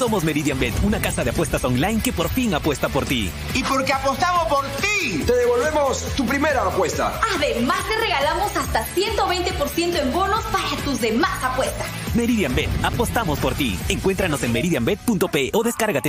Somos Meridian Bet, una casa de apuestas online que por fin apuesta por ti. Y porque apostamos por ti, te devolvemos tu primera apuesta. Además, te regalamos hasta 120% en bonos para tus demás apuestas. Meridian Bet, apostamos por ti. Encuéntranos en meridianbet.p o descárgate.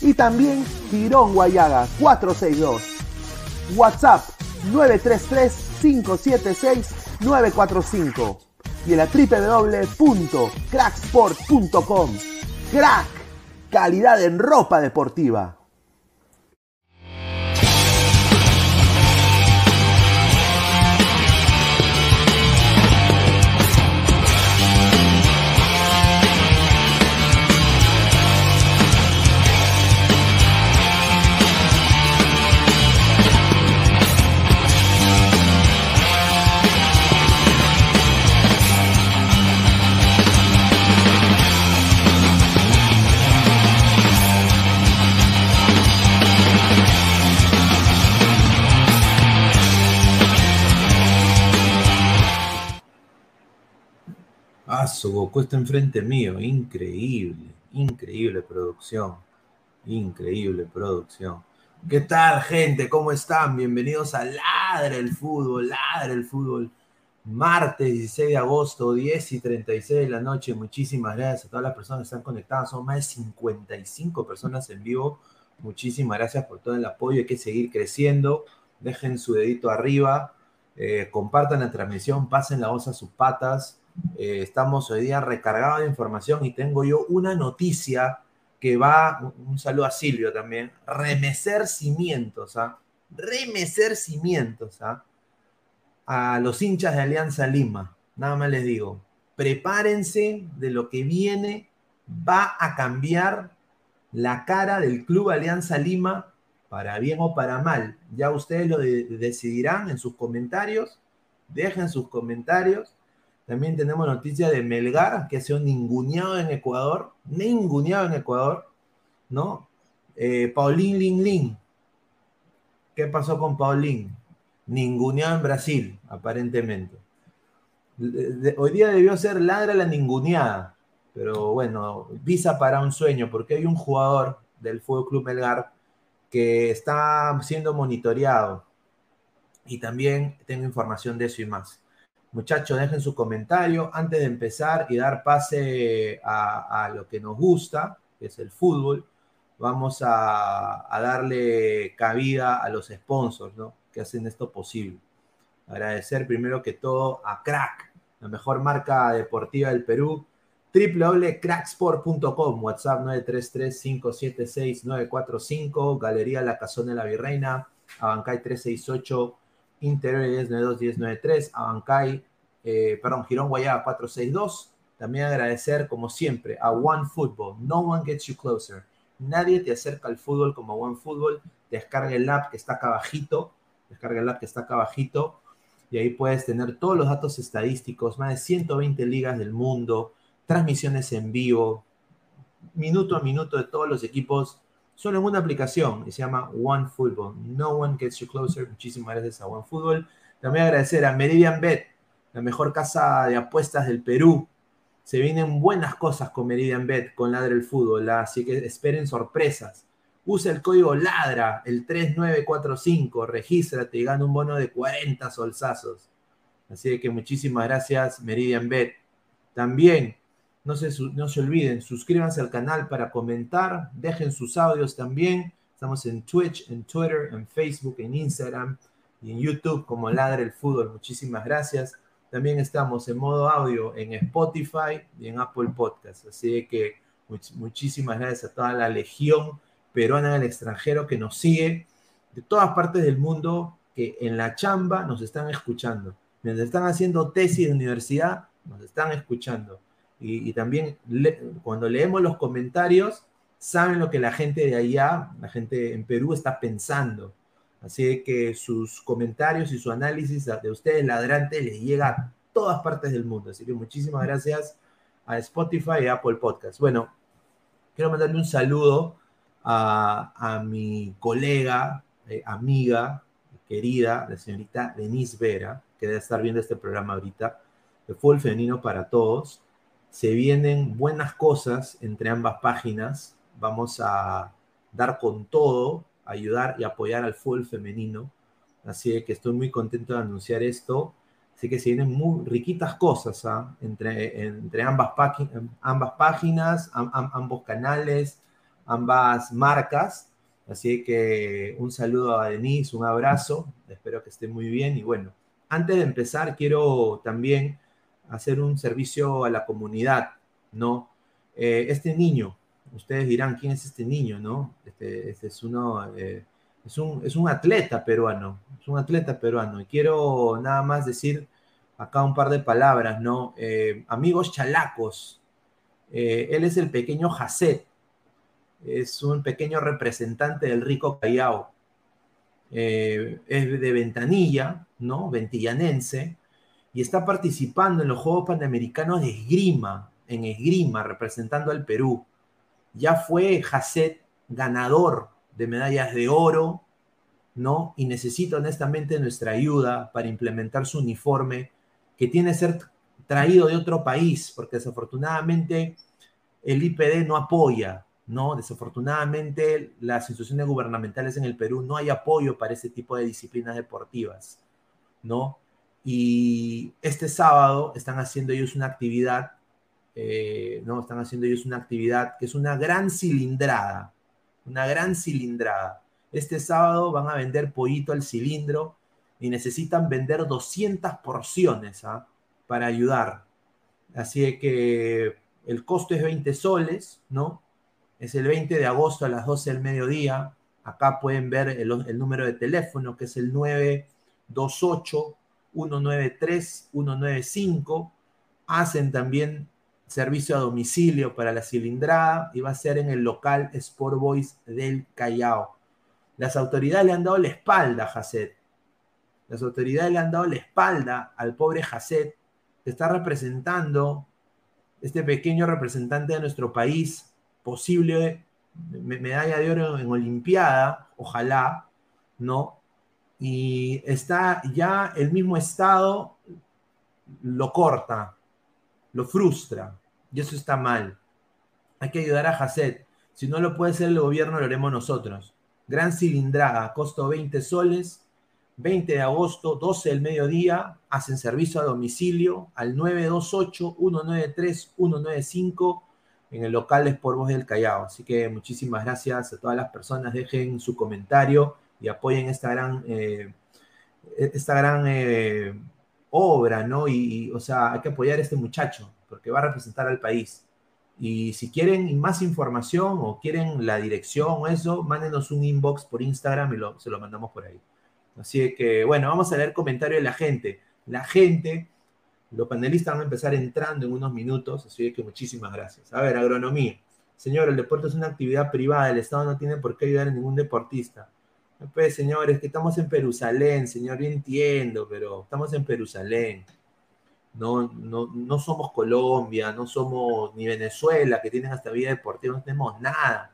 y también Girón Guayaga 462. WhatsApp 933-576-945 y en la www.cracksport.com. Crack, calidad en ropa deportiva. Su Goku está enfrente mío. Increíble, increíble producción. Increíble producción. ¿Qué tal, gente? ¿Cómo están? Bienvenidos a Ladre el Fútbol, Ladre el Fútbol. Martes 16 de agosto, 10 y 36 de la noche. Muchísimas gracias a todas las personas que están conectadas. Son más de 55 personas en vivo. Muchísimas gracias por todo el apoyo. Hay que seguir creciendo. Dejen su dedito arriba. Eh, compartan la transmisión. Pasen la voz a sus patas. Eh, estamos hoy día recargados de información y tengo yo una noticia que va, un saludo a Silvio también, remecer cimientos, ¿ah? remecer cimientos ¿ah? a los hinchas de Alianza Lima. Nada más les digo, prepárense de lo que viene, va a cambiar la cara del Club Alianza Lima para bien o para mal. Ya ustedes lo de decidirán en sus comentarios, dejen sus comentarios también tenemos noticia de Melgar, que ha sido ninguneado en Ecuador, ninguneado en Ecuador, ¿no? Eh, Paulín Lin Lin. ¿Qué pasó con Paulín? Ninguneado en Brasil, aparentemente. hoy día debió ser ladra la ninguneada, pero bueno, visa para un sueño, porque hay un jugador del Fútbol Club Melgar que está siendo monitoreado. Y también tengo información de eso y más. Muchachos, dejen su comentario antes de empezar y dar pase a, lo que nos gusta, que es el fútbol. Vamos a, darle cabida a los sponsors ¿no? que hacen esto posible. Agradecer primero que todo a Crack, la mejor marca deportiva del Perú, www.cracksport.com, WhatsApp 933-576-945, Galería La Casona de la Virreina, Abancay 368 Interior 1092 1093, Abancay, eh, perdón, Girón Guayaba 462. También agradecer, como siempre, a One Football. No one gets you closer. Nadie te acerca al fútbol como One Football. Descarga el app que está acá abajito. Descarga el app que está acá abajito. Y ahí puedes tener todos los datos estadísticos, más de 120 ligas del mundo, transmisiones en vivo, minuto a minuto de todos los equipos solo en una aplicación y se llama One Football. No one gets you closer. Muchísimas gracias a One Football. También agradecer a Meridian Bet, la mejor casa de apuestas del Perú. Se vienen buenas cosas con Meridian Bet, con Ladre el Fútbol, así que esperen sorpresas. Usa el código LADRA, el 3945, regístrate y gana un bono de 40 solsazos. Así que muchísimas gracias, Meridian Bet. También, no se, no se olviden, suscríbanse al canal para comentar, dejen sus audios también. Estamos en Twitch, en Twitter, en Facebook, en Instagram y en YouTube como Ladra el Fútbol. Muchísimas gracias. También estamos en modo audio en Spotify y en Apple Podcast. Así que muchísimas gracias a toda la legión peruana en el extranjero que nos sigue de todas partes del mundo que en la chamba nos están escuchando. Mientras están haciendo tesis de universidad, nos están escuchando. Y, también cuando leemos los comentarios, saben lo que la gente de allá, la gente en Perú está pensando. Así que sus comentarios y su análisis de ustedes, ladrantes, les llega a todas partes del mundo. Así que muchísimas gracias a Spotify y Apple Podcast. Bueno, quiero mandarle un saludo a, mi colega, eh, amiga, querida, la señorita Denise Vera, que debe estar viendo este programa ahorita, de Fútbol Femenino para Todos. Se vienen buenas cosas entre ambas páginas. Vamos a dar con todo, ayudar y apoyar al fútbol femenino. Así que estoy muy contento de anunciar esto. Así que se vienen muy riquitas cosas ¿ah? entre, entre ambas, ambas páginas, ambos canales, ambas marcas. Así que un saludo a Denise, un abrazo, espero que esté muy bien y bueno, antes de empezar quiero también hacer un servicio a la comunidad, ¿no? Eh, este niño, ustedes dirán, ¿quién es este niño, no? Este, este es uno, eh, es, un, es un atleta peruano, es un atleta peruano y quiero nada más decir acá un par de palabras, ¿no? Eh, amigos chalacos, él es el pequeño Jacet, es un pequeño representante del rico Callao. Es de Ventanilla, ¿no? Ventillanense, y está participando en los Juegos Panamericanos de esgrima, en esgrima, representando al Perú. Ya fue Jacet ganador de medallas de oro, ¿no? Y necesita honestamente nuestra ayuda para implementar su uniforme, que tiene que ser traído de otro país, porque desafortunadamente el IPD no apoya ¿no? Desafortunadamente, las instituciones gubernamentales en el Perú no hay apoyo para ese tipo de disciplinas deportivas, ¿no? Y este sábado están haciendo ellos una actividad, eh, ¿no? Están haciendo ellos una actividad que es una gran cilindrada, una gran cilindrada. Este sábado van a vender pollito al cilindro y necesitan vender 200 porciones ¿ah? para ayudar. Así que el costo es 20 soles, ¿no? es el 20 de agosto a las 12 del mediodía. Acá pueden ver el, número de teléfono que es el 928-193-195. Hacen también servicio a domicilio para la cilindrada y va a ser en el local Sport Boys del Callao. Las autoridades le han dado la espalda a Jacet. Las autoridades le han dado la espalda al pobre Jacet, que está representando, este pequeño representante de nuestro país, posible medalla de oro en Olimpiada, ojalá, ¿no? Y está ya el mismo Estado lo corta, lo frustra, y eso está mal. Hay que ayudar a Jacet. Si no lo puede hacer el gobierno, lo haremos nosotros. Gran cilindrada, costo 20 soles, 20 de agosto, 12 del mediodía, hacen servicio a domicilio al 928-193-195 en el local de Sport del Callao. Así que muchísimas gracias a todas las personas. Dejen su comentario y apoyen esta gran, eh, esta gran eh, obra, ¿no? Y, o sea, hay que apoyar a este muchacho porque va a representar al país. Y si quieren más información o quieren la dirección o eso, mándenos un inbox por Instagram y lo, se lo mandamos por ahí. Así que, bueno, vamos a leer comentarios de la gente. La gente los panelistas van a empezar entrando en unos minutos, así que muchísimas gracias. A ver, agronomía. Señor, el deporte es una actividad privada, el Estado no tiene por qué ayudar a ningún deportista. Pues, señores, que estamos en Perusalén, señor, yo entiendo, pero estamos en Perusalén. No, no, no somos Colombia, no somos ni Venezuela, que tienen hasta vida deportiva, no tenemos nada.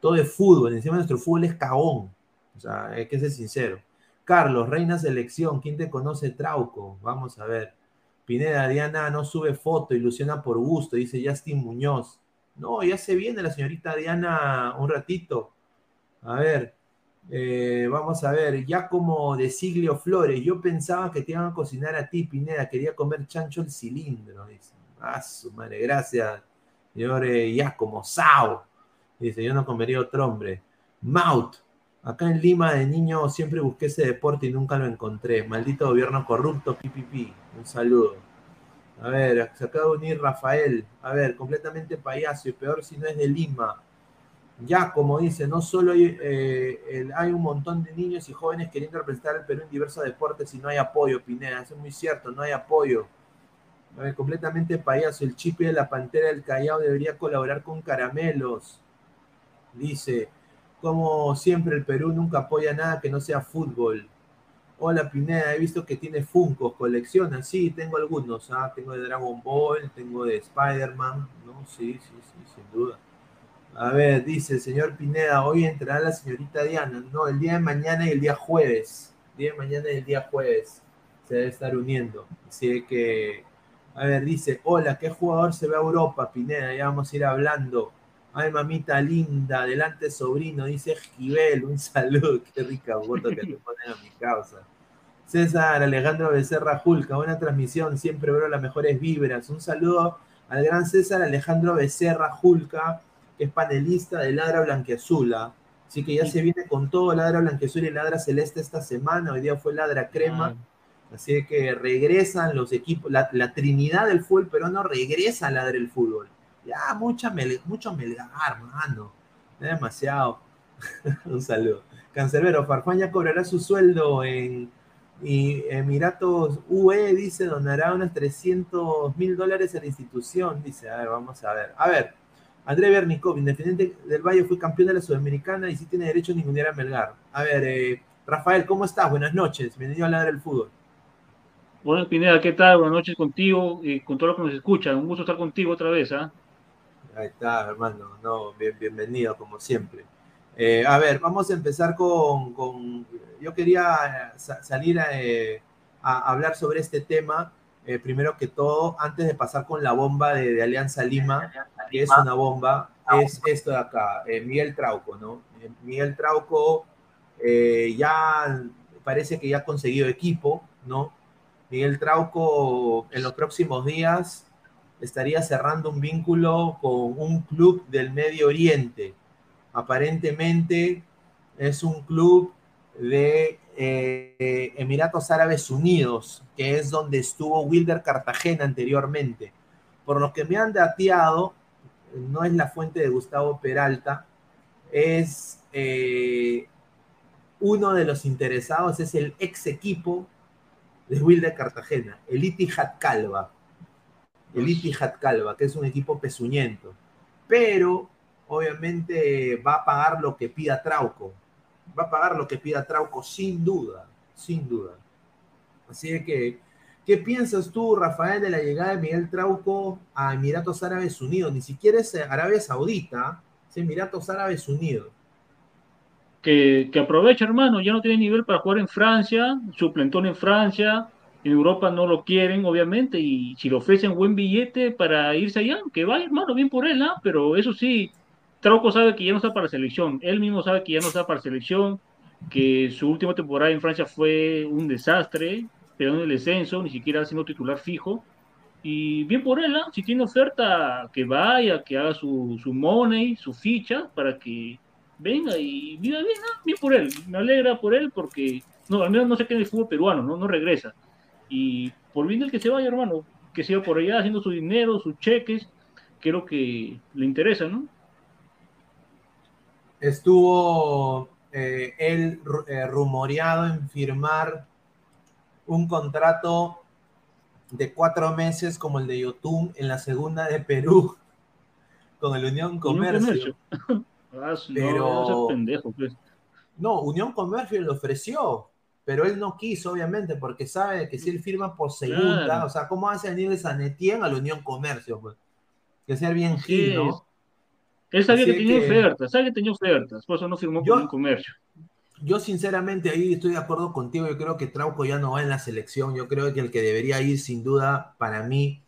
Todo es fútbol, encima nuestro fútbol es cagón. O sea, hay que ser sincero. Carlos, reina selección, ¿quién te conoce Trauco? Vamos a ver. Pineda, Diana no sube foto, ilusiona por gusto, dice Justin Muñoz. No, ya se viene la señorita Diana un ratito. A ver, eh, vamos a ver, ya como de Siglio Flores, yo pensaba que te iban a cocinar a ti, Pineda, quería comer chancho el cilindro, dice. Ah, su madre, gracias, señor ya como Sao. Dice, yo no comería otro hombre. Maut, acá en Lima de niño siempre busqué ese deporte y nunca lo encontré. Maldito gobierno corrupto, pipipi. Un saludo. A ver, se acaba de unir Rafael. A ver, completamente payaso y peor si no es de Lima ya, como dice, no solo hay, eh, hay, un montón de niños y jóvenes queriendo representar al Perú en diversos deportes y no hay apoyo, Pineda. Eso es muy cierto, no hay apoyo. completamente payaso. El chip de la Pantera del Callao debería colaborar con Caramelos. Dice, como siempre, el Perú nunca apoya nada que no sea fútbol. Hola Pineda, he visto que tiene Funkos, colecciona. Sí, tengo algunos. ¿ah? Tengo de Dragon Ball, tengo de Spider-Man. ¿no? Sí, sí, sí, sin duda. A ver, dice el señor Pineda, hoy entrará la señorita Diana. No, el día de mañana y el día jueves. El día de mañana y el día jueves se debe estar uniendo. Así que, a ver, dice, hola, ¿qué jugador se ve a Europa, Pineda? Ya vamos a ir hablando. Ay, mamita linda, adelante sobrino, dice Esquivel, un saludo, qué rica foto que te ponen a mi causa. César Alejandro Becerra Julca, buena transmisión, siempre veo las mejores vibras. Un saludo al gran César Alejandro Becerra Julca, que es panelista de Ladra Blanqueazula. Así que ya se viene con todo Ladra Blanqueazula y Ladra Celeste esta semana. Hoy día fue Ladra Crema. Así que regresan los equipos, la, trinidad del fútbol pero no regresa a Ladra el fútbol. Ya, mucha mucho melgar, hermano. Demasiado. Un saludo. Cancerbero, Farfán ya cobrará su sueldo en y Emiratos UE dice donará unos 300 mil dólares a la institución. Dice, a ver, vamos a ver. A ver, André Bernicov, Independiente del Valle, fue campeón de la Sudamericana y sí tiene derecho a ningunear a Melgar. A ver, eh, Rafael, ¿cómo estás? Buenas noches. Bienvenido a hablar del fútbol. Bueno, Pineda, ¿qué tal? Buenas noches contigo y con todo lo que nos escucha. Un gusto estar contigo otra vez. ¿ah? Ahí está, hermano. No, bienvenido, como siempre. Eh, a ver, vamos a empezar con. yo quería salir eh, a hablar sobre este tema eh, primero que todo, antes de pasar con la bomba de, Alianza Lima, que es una bomba, es esto de acá, eh, Miguel Trauco, ¿no? Eh, Miguel Trauco ya parece que ya ha conseguido equipo, ¿no? Miguel Trauco en los próximos días estaría cerrando un vínculo con un club del Medio Oriente. Aparentemente es un club de eh, Emiratos Árabes Unidos, que es donde estuvo Wilder Cartagena anteriormente. Por lo que me han dateado, no es la fuente de Gustavo Peralta, es eh, uno de los interesados, es el ex equipo de Wilder Cartagena, el Itihad Calva. El Itihad Calva, que es un equipo pezuñento. Pero, obviamente, va a pagar lo que pida Trauco va a pagar lo que pida Trauco, sin duda, sin duda. Así que, ¿qué piensas tú, Rafael, de la llegada de Miguel Trauco a Emiratos Árabes Unidos? Ni siquiera es Arabia Saudita, es Emiratos Árabes Unidos. Que, que aproveche, hermano, ya no tiene nivel para jugar en Francia, suplentón en Francia, en Europa no lo quieren, obviamente, y si le ofrecen buen billete para irse allá, que vaya, hermano, bien por él, ¿ah? Pero eso sí, Trauco sabe que ya no está para selección, él mismo sabe que ya no está para selección, que su última temporada en Francia fue un desastre, pero en el descenso, ni siquiera siendo titular fijo. Y bien por él, ¿ah? si tiene oferta, que vaya, que haga su, su money, su ficha, para que venga y viva bien, ¿ah? bien por él. Me alegra por él porque, no, al menos no se queda en el fútbol peruano, no, no regresa. Y por bien del que se vaya, hermano, que siga por allá haciendo su dinero, sus cheques, que es lo que le interesa, ¿no? Estuvo eh, él eh, rumoreado en firmar un contrato de cuatro meses como el de Yotun en la segunda de Perú con el Unión Comercio. Ah, pero pendejo, pues. no, Unión Comercio le ofreció, pero él no quiso, obviamente, porque sabe que si él firma por segunda, o sea, ¿cómo hace venir de Sanetien a la Unión Comercio? Pues? Que ser bien gil, ¿no? Él sabía que tenía ofertas, sabía que tenía ofertas, por eso no firmó yo, con un comercio. Yo sinceramente ahí estoy de acuerdo contigo, yo creo que Trauco ya no va en la selección, yo creo que el que debería ir sin duda para mí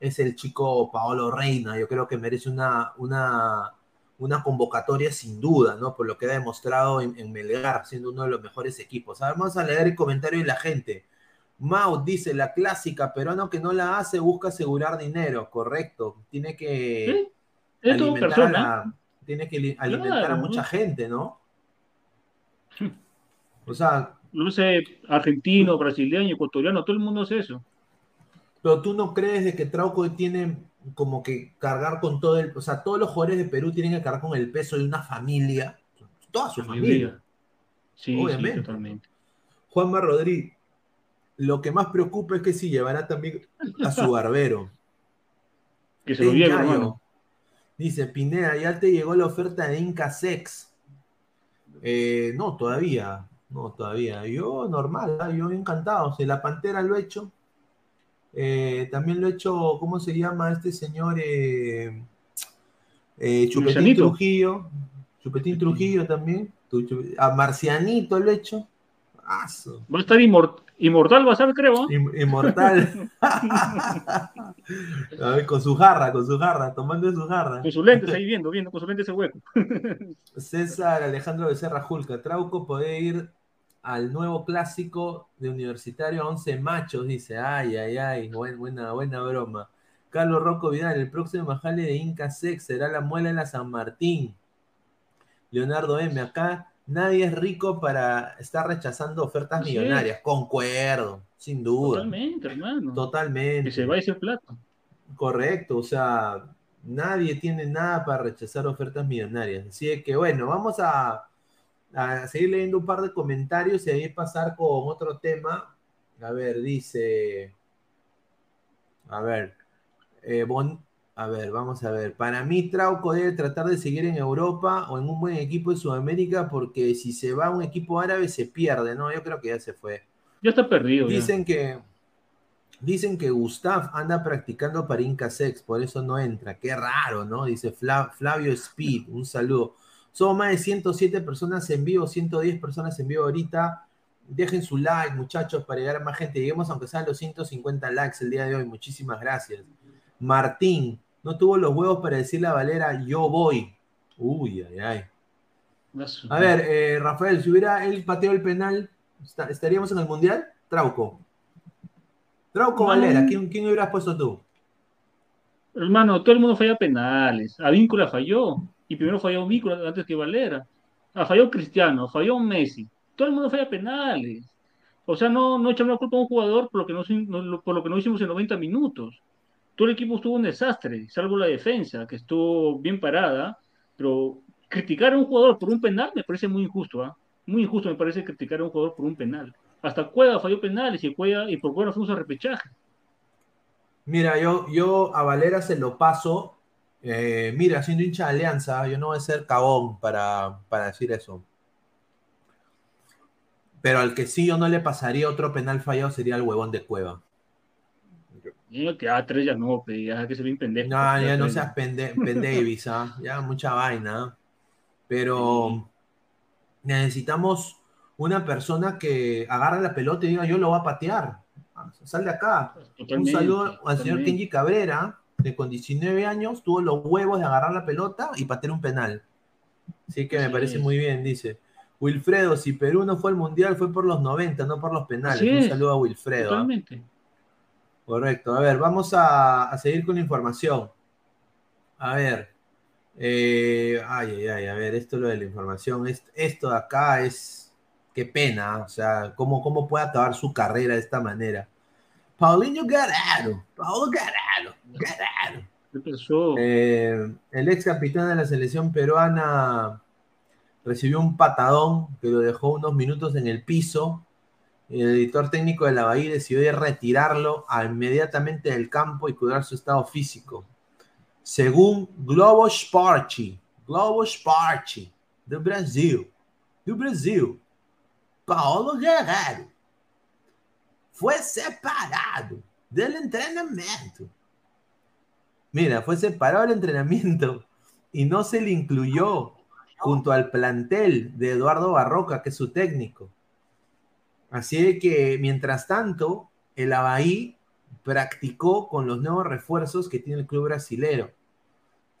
es el chico Paolo Reina, yo creo que merece una, una, una convocatoria sin duda, ¿no? Por lo que ha demostrado en, en Melgar, siendo uno de los mejores equipos. A ver, vamos a leer el comentario de la gente. Mau dice, la clásica, peruano que no la hace busca asegurar dinero, correcto. Tiene que ¿Sí? Alimentar, a, la, tiene que alimentar claro. a mucha gente, ¿no? O sea... No sé, argentino, brasileño, ecuatoriano, todo el mundo hace eso. Pero tú no crees de que Trauco tiene como que cargar con todo el... O sea, todos los jugadores de Perú tienen que cargar con el peso de una familia, toda su familia. familia. Sí, obviamente. Sí, totalmente. Juanma Rodríguez, lo que más preocupa es que si llevará también a su barbero. que se lo lleve, hermano. Dice, Pineda, ya te llegó la oferta de Inca Sex. Eh, no, todavía. No, todavía. Yo normal, ¿eh? yo encantado. Si la Pantera lo he hecho. Eh, también lo he hecho, ¿cómo se llama este señor? Eh, Chupetín. Trujillo. Chupetín Trujillo también. A Marcianito lo he hecho. Aso. Va a estar inmort inmortal, va a ser, creo. Inmortal. a ver, con su jarra, con su jarra, tomando de su jarra. Con sus lentes ahí viendo, viendo, con sus lentes ese hueco. César Alejandro Becerra Julca, Trauco puede ir al nuevo clásico de Universitario 11 Machos, dice. Ay, ay, ay, buen, buena, buena broma. Carlos Rocco Vidal, el próximo majale de Inca Sex será la muela en la San Martín. Leonardo M, acá nadie es rico para estar rechazando ofertas Así millonarias. Concuerdo, sin duda. Totalmente, hermano. Totalmente. Que se vaya ese plato. Correcto, o sea, nadie tiene nada para rechazar ofertas millonarias. Así que bueno, vamos a, a seguir leyendo un par de comentarios y ahí pasar con otro tema. A ver, dice. A ver. Eh, bon, a ver, vamos a ver. Para mí, Trauco debe tratar de seguir en Europa o en un buen equipo de Sudamérica porque si se va a un equipo árabe se pierde, ¿no? Yo creo que ya se fue. Ya está perdido. Dicen ya. que. Dicen que Gustav anda practicando para Inca Sex, por eso no entra. Qué raro, ¿no? Dice Fla, Flavio Speed, un saludo. Somos más de 107 personas en vivo, 110 personas en vivo ahorita. Dejen su like, muchachos, para llegar a más gente. Lleguemos aunque sean los 150 likes el día de hoy. Muchísimas gracias. Martín, no tuvo los huevos para decirle a Valera, yo voy. Uy, ay, ay. A ver, eh, Rafael, si hubiera él pateado el penal, ¿estaríamos en el Mundial? Trauco. Trauco Valera, ¿quién, ¿quién hubieras puesto tú? Hermano, todo el mundo falla penales. Advíncula falló. Y primero falló Víncula antes que Valera. Ah, falló Cristiano, falló Messi. Todo el mundo falla penales. O sea, no, no echamos la culpa a un jugador por lo, que no, no, por lo que no hicimos en 90 minutos. Todo el equipo estuvo un desastre, salvo la defensa, que estuvo bien parada. Pero criticar a un jugador por un penal me parece muy injusto. ¿ah? Muy injusto me parece criticar a un jugador por un penal. Hasta Cueva falló penales y, Cueva, y por Cueva fuimos a repechaje. Mira, yo, yo a Valera se lo paso. Eh, mira, siendo hincha de Alianza, yo no voy a ser cabón para, para decir eso. Pero al que sí yo no le pasaría otro penal fallado sería el huevón de Cueva. No, que a tres ya no, ya que se bien pendejo. No, ya no seas pende, pendevis, ¿ah? ya mucha vaina. Pero necesitamos una persona que agarre la pelota y diga yo lo voy a patear. Sal de acá. Totalmente, Un saludo al totalmente. señor Kenji Cabrera, que con 19 años tuvo los huevos de agarrar la pelota y patear un penal. Así que me parece muy bien, dice. Wilfredo, si Perú no fue al mundial, fue por los 90, no por los penales. Así Un es, saludo a Wilfredo. ¿ah? Totalmente. Correcto. A ver, vamos a, a seguir con la información. A ver. eh, ay, ay, ay, a ver, esto es lo de la información. Es- Esto de acá es. Qué pena. O sea, ¿cómo, cómo puede acabar su carrera de esta manera? Paulinho Guerrero. Paulo Guerrero. Guerrero. ¿Qué pasó? Eh, el ex capitán de la selección peruana recibió un patadón que lo dejó unos minutos en el piso. El editor técnico de la Bahía decidió retirarlo inmediatamente del campo y cuidar su estado físico. Según Globo Esporte, Globo Esporte, do Brasil, do Brasil, Paulo Guerrero fue separado del entrenamiento. Mira, fue separado del entrenamiento y no se le incluyó junto al plantel de Eduardo Barroca, que es su técnico. Así de que, mientras tanto, el Abaí practicó con los nuevos refuerzos que tiene el club brasilero.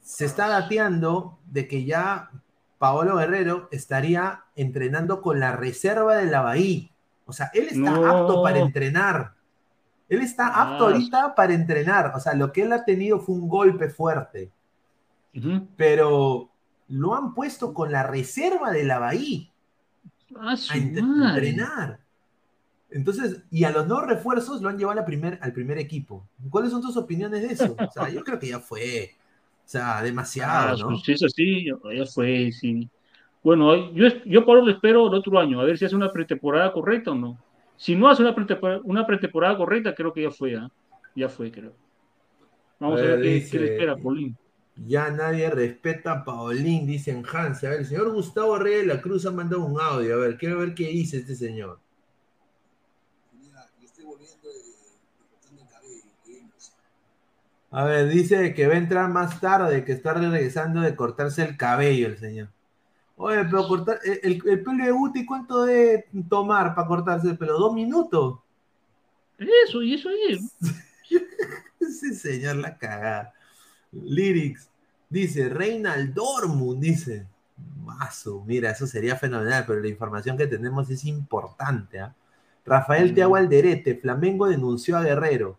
se está dateando de que ya Paolo Guerrero estaría entrenando con la reserva de la Bahía. O sea, él está No. apto para entrenar. Él está apto Ah. ahorita para entrenar. O sea, lo que él ha tenido fue un golpe fuerte. Pero lo han puesto con la reserva de la Bahía Ah, a madre. entrenar. Entonces, y a los dos refuerzos lo han llevado a la primer, al primer equipo. ¿Cuáles son tus opiniones de eso? O sea, yo creo que ya fue. O sea, demasiado, Ah, ¿no? pues, es así, ya fue, sí. Bueno, yo, yo por lo espero el otro año, a ver si hace una pretemporada correcta o no. Si no hace una pretemporada, una pretemporada correcta, creo que ya fue, ¿ah? Ya fue, creo. Vamos a, A ver, dice- qué le espera, Paulín. Ya nadie respeta a Paulín, dicen Hans. A ver, el señor Gustavo Reyes de la Cruz ha mandado un audio. A ver, quiero ver qué dice este señor. A ver, dice que va a entrar más tarde, que está regresando de cortarse el cabello el señor. Oye, pero cortar el, el- el pelo de Guti, ¿cuánto debe tomar para cortarse el pelo? ¿Dos minutos? Eso, y eso es. Ese señor la cagada. Lyrics. Dice, Reinald Dortmund, dice. Mazo, mira, eso sería fenomenal, pero la información que tenemos es importante. ¿ah? Rafael Teago Alderete, Flamengo denunció a Guerrero.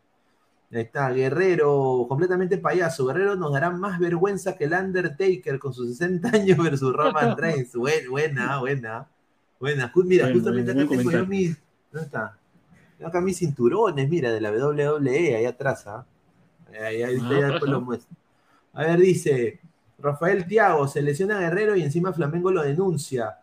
Ahí está, Guerrero, completamente payaso. Guerrero nos dará más vergüenza que el Undertaker con sus 60 años versus Roman Reigns. Buen- Buena, buena. Buena. Mira, Bueno, justamente acá tengo yo mis. ¿Dónde está? Tengo acá mis cinturones, mira, de la WWE, ahí atrás. ¿ah? Ahí, ahí, Ah, ya después lo muestro. A ver, dice Rafael Tiago, se lesiona a Guerrero y encima Flamengo lo denuncia.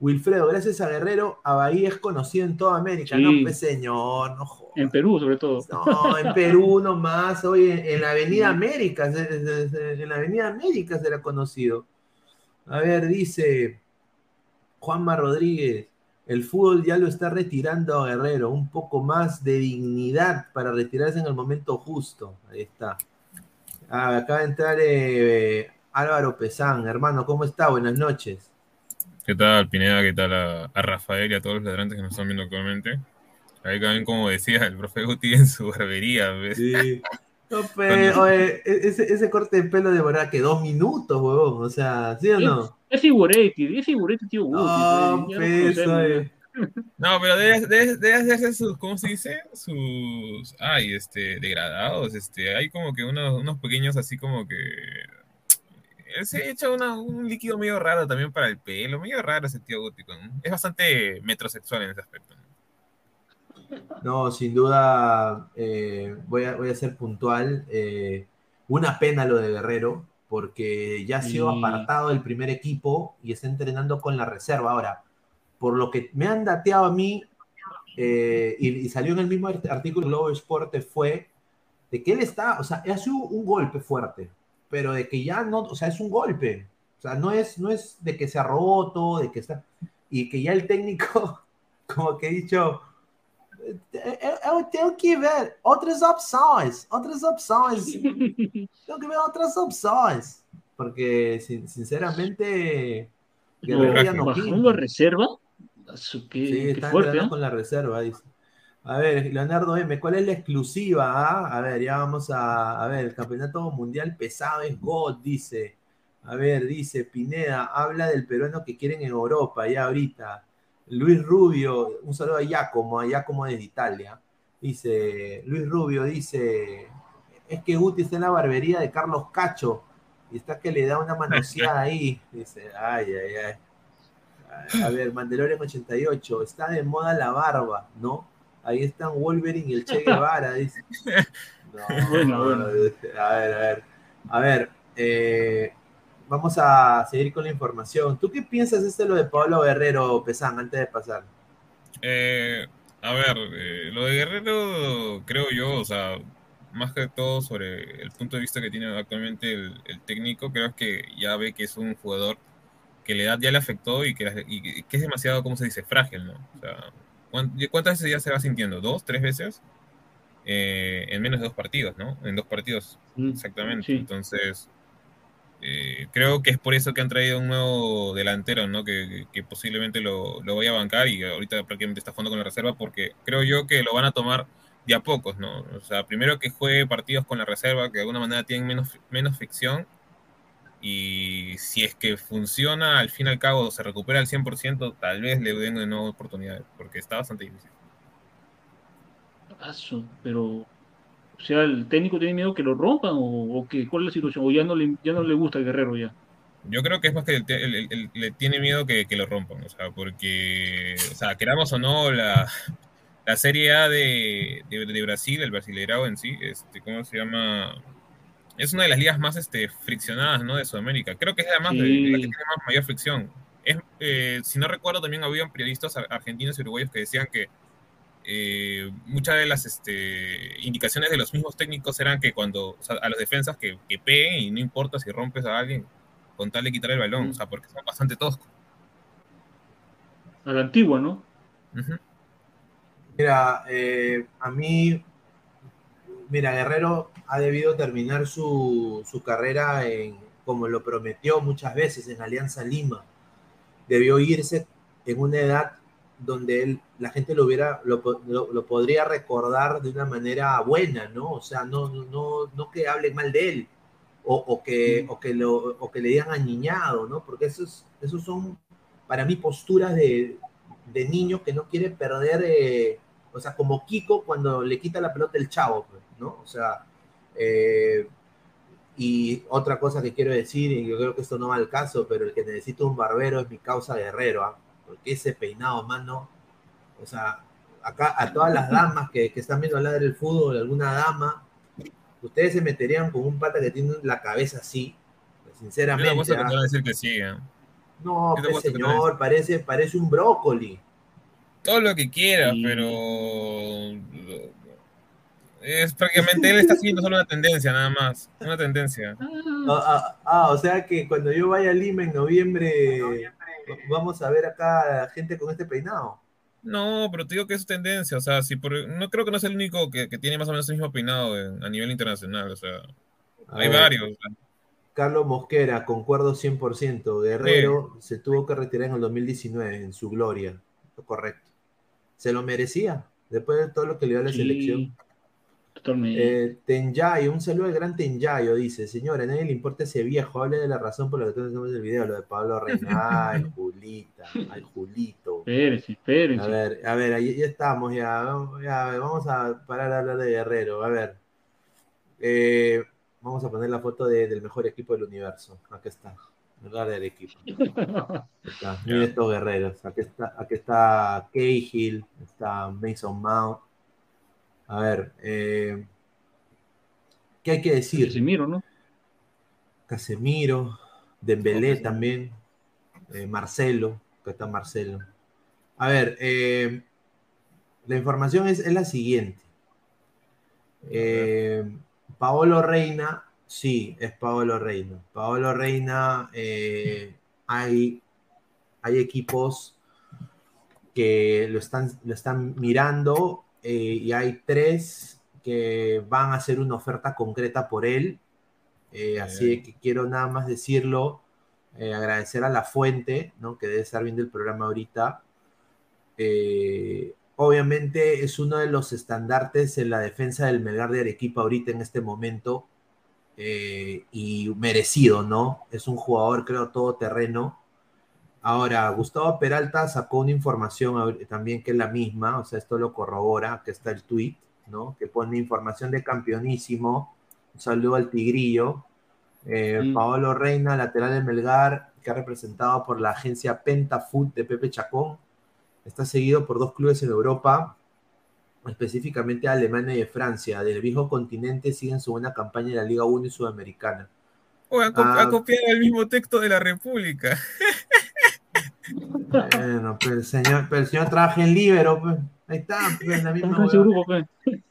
Wilfredo, gracias a Guerrero, a Bahía es conocido en toda América. Sí. No, pues señor, no jodas. En Perú, sobre todo. No, en Perú nomás, hoy en, en la Avenida América, se- se- se- en la Avenida América será conocido. A ver, dice Juanma Rodríguez, el fútbol ya lo está retirando a Guerrero, un poco más de dignidad para retirarse en el momento justo. Ahí está. Ah, acaba de entrar eh, Álvaro Pesán, hermano, ¿cómo está? Buenas noches. ¿Qué tal, Pineda? ¿Qué tal a, a Rafael y a todos los ladrantes que nos están viendo actualmente? Ahí también, como decía el profe Guti en su barbería. ¿ves? Sí. No, oye, e- ese, ese corte de pelo de verdad que dos minutos, huevón. O sea, ¿sí o no? Es figuretti, es figuretti, tío Guti. No, pues, No, pero debe, debe- debe hacerse sus, ¿cómo se dice? Sus, ay, este, degradados, este, hay como que unos, unos pequeños así como que... Él se echa una- un líquido medio raro también para el pelo, medio raro ese tío gótico, ¿no? Es bastante metrosexual en ese aspecto. No, sin duda eh, voy, a, voy a ser puntual. eh, una pena lo de Guerrero, porque ya ha sido apartado del primer equipo y está entrenando con la reserva. Ahora, por lo que me han dateado a mí, eh, y, y salió en el mismo art- artículo de Globo Esporte, fue de que él está, o sea, ha sido un golpe fuerte, pero de que ya no, o sea, es un golpe. O sea, no es, no es de que se ha roto, de que está. Y que ya el técnico, como que he dicho, eu, eu tenho que ver outras opções, outras opções. tengo que ver otras opciones. Porque, sin- sinceramente, Guerrero ya no ¿Bajando pinta. a reserva? Qué, Sí, qué está fuerte, ¿eh? con la reserva, dice. A ver, Leonardo M, ¿cuál es la exclusiva? ah? A ver, ya vamos a, a ver, el campeonato mundial pesado es God, dice. A ver, dice Pineda, habla del peruano que quieren en Europa, ya ahorita. Luis Rubio, un saludo a Giacomo, a Giacomo desde Italia. Dice, Luis Rubio dice, es que Guti está en la barbería de Carlos Cacho y está que le da una manoseada ahí. Dice, ay, ay, ay. A ver, Mandalorian 88, está de moda la barba, ¿no? Ahí están Wolverine y el Che Guevara, dice. No, Bueno, bueno. A ver, a ver. A ver, eh, vamos a seguir con la información. ¿Tú qué piensas de este lo de Pablo Guerrero, Pesán, antes de pasar? Eh, a ver, eh, lo de Guerrero, creo yo, o sea, más que todo sobre el punto de vista que tiene actualmente el, el técnico, creo que ya ve que es un jugador que la edad ya le afectó y que, la- y que es demasiado, ¿cómo se dice?, frágil, ¿no? O sea, ¿cuán- ¿cuántas veces ya se va sintiendo? ¿Dos, tres veces? Eh, en menos de dos partidos, ¿no? En dos partidos, exactamente. sí. Entonces, eh, creo que es por eso que han traído un nuevo delantero, ¿no? Que, posiblemente lo, lo vaya a bancar y ahorita prácticamente está jugando con la reserva porque creo yo que lo van a tomar de a pocos, ¿no? O sea, primero que juegue partidos con la reserva, que de alguna manera tienen menos, menos fricción Y si es que funciona, al fin y al cabo se recupera al 100%, tal vez le den de nuevo oportunidades, porque está bastante difícil. Pero, o sea, el técnico tiene miedo que lo rompan o, que cuál es la situación, o ya no le, ya no le gusta el guerrero ya. Yo creo que es más que le tiene miedo que, lo rompan, o sea, porque, o sea, queramos o no, la, la Serie A de, de, Brasil, el Brasileirao en sí, este, ¿cómo se llama? Es una de las ligas más este, friccionadas, ¿no? De Sudamérica. Creo que es además la que tiene más mayor fricción. Es, eh, si no recuerdo, también habían periodistas argentinos y uruguayos que decían que eh, muchas de las este, indicaciones de los mismos técnicos eran que cuando, o sea, a los defensas que, que peguen y no importa si rompes a alguien, con tal de quitar el balón, o sea, porque son bastante toscos. A la antigua, ¿no? Mira, eh, a mí, mira, Guerrero ha debido terminar su, carrera en, como lo prometió muchas veces en Alianza Lima. Debió irse en una edad donde él, la gente lo hubiera, lo, podría recordar de una manera buena, ¿no? O sea, no, no, no que hablen mal de él, o, que, o, que, lo, o que le digan añiñado, ¿no? Porque esos, esos son, para mí, posturas de, de niño que no quiere perder, eh, o sea, como Kiko cuando le quita la pelota el chavo, ¿no? O sea, eh, y otra cosa que quiero decir, y yo creo que esto no va al caso, pero el que necesita un barbero es mi causa guerrero, ¿ah? Porque ese peinado, mano, o sea, acá a todas las damas que, que están viendo hablar del fútbol, alguna dama, ustedes se meterían con un pata que tiene la cabeza así, sinceramente. ¿ah? No, decir que sí, ¿eh? No, pues, señor, parece, parece un brócoli. Todo lo que quiera, pero es prácticamente él está siguiendo solo una tendencia, nada más. Una tendencia. Ah, ah, ah, o sea que cuando yo vaya a Lima en noviembre, vamos a ver acá gente con este peinado. No, pero te digo que es tendencia, o sea, si no creo que no es el único que, tiene más o menos el mismo peinado a nivel internacional, o sea, hay varios. Carlos Mosquera, concuerdo 100%, Guerrero se tuvo que retirar en el 2019 en su gloria, correcto. Se lo merecía, después de todo lo que le dio a la selección. Eh, Tenyayo, un saludo al gran Tenyayo, dice, señora, a nadie le importa ese viejo, hable de la razón por la que hacemos el video, lo de Pablo Reina, ay, Julita, ay, Julito. Espérense, espérense. A ver, a ver, ahí ya estamos, ya, ya, vamos a parar de hablar de Guerrero, a ver. Eh, vamos a poner la foto del mejor equipo del universo, aquí está, hablar del equipo. Miren estos guerreros, aquí está, aquí está Cahill, está Mason Mount, a ver, eh, ¿qué hay que decir? Casemiro, ¿no? Casemiro, Dembélé también, eh, Marcelo, acá está Marcelo. A ver, eh, la información es, la siguiente. Paolo Reina, sí, es Paolo Reina. Paolo Reina, hay, hay equipos que lo están, lo están mirando eh, y hay tres que van a hacer una oferta concreta por él. Eh, así que quiero nada más decirlo, eh, agradecer a la fuente, ¿no? que debe estar viendo el programa ahorita. obviamente es uno de los estandartes en la defensa del Melgar de Arequipa ahorita en este momento. y merecido, ¿no? Es un jugador, creo, todoterreno Ahora, Gustavo Peralta sacó una información también que es la misma, o sea, esto lo corrobora, que está el tweet, ¿no? Que pone información de campeonísimo. Un saludo al Tigrillo. Eh, mm. Paolo Reina, lateral de Melgar, que ha representado por la agencia Pentafood de Pepe Chacón. Está seguido por dos clubes en Europa, específicamente Alemania y Francia. Del viejo continente siguen su buena campaña en la Liga 1 y Sudamericana. Oh, ha, ah, copiado el mismo texto de la República. Bueno, pero el señor, pero el señor trabaja en Libero, pues. Ahí está, pues, en la misma pues.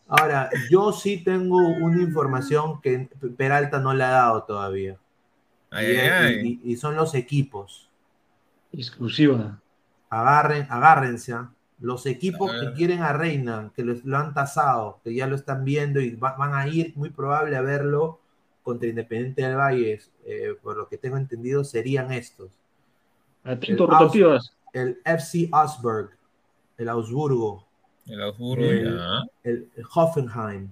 Ahora, yo sí tengo una información que Peralta no le ha dado todavía. y, son los equipos. Exclusiva. Agarren, agárrense. ¿ah? Los equipos que quieren a Reina, que lo, han tasado, que ya lo están viendo y van a ir muy probable a verlo contra Independiente del Valle, eh, por lo que tengo entendido, serían estos. El, FC Augsburg, el Augsburgo. El Augsburgo, el, Hoffenheim.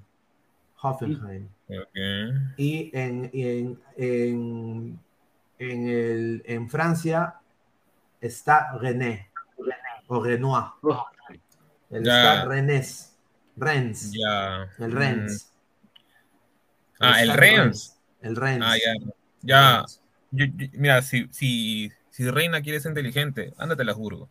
Hoffenheim. Y en, en, en, el, en Francia está René o Renoir. Oh, El Ya. está Rennes. Rennes. Ya. El Rennes. Ah, el Rennes. El Rennes. Ah, ya. Ya. Yo- yo- mira, si, si, si Reina quiere ser inteligente, ándate a Lasburgo.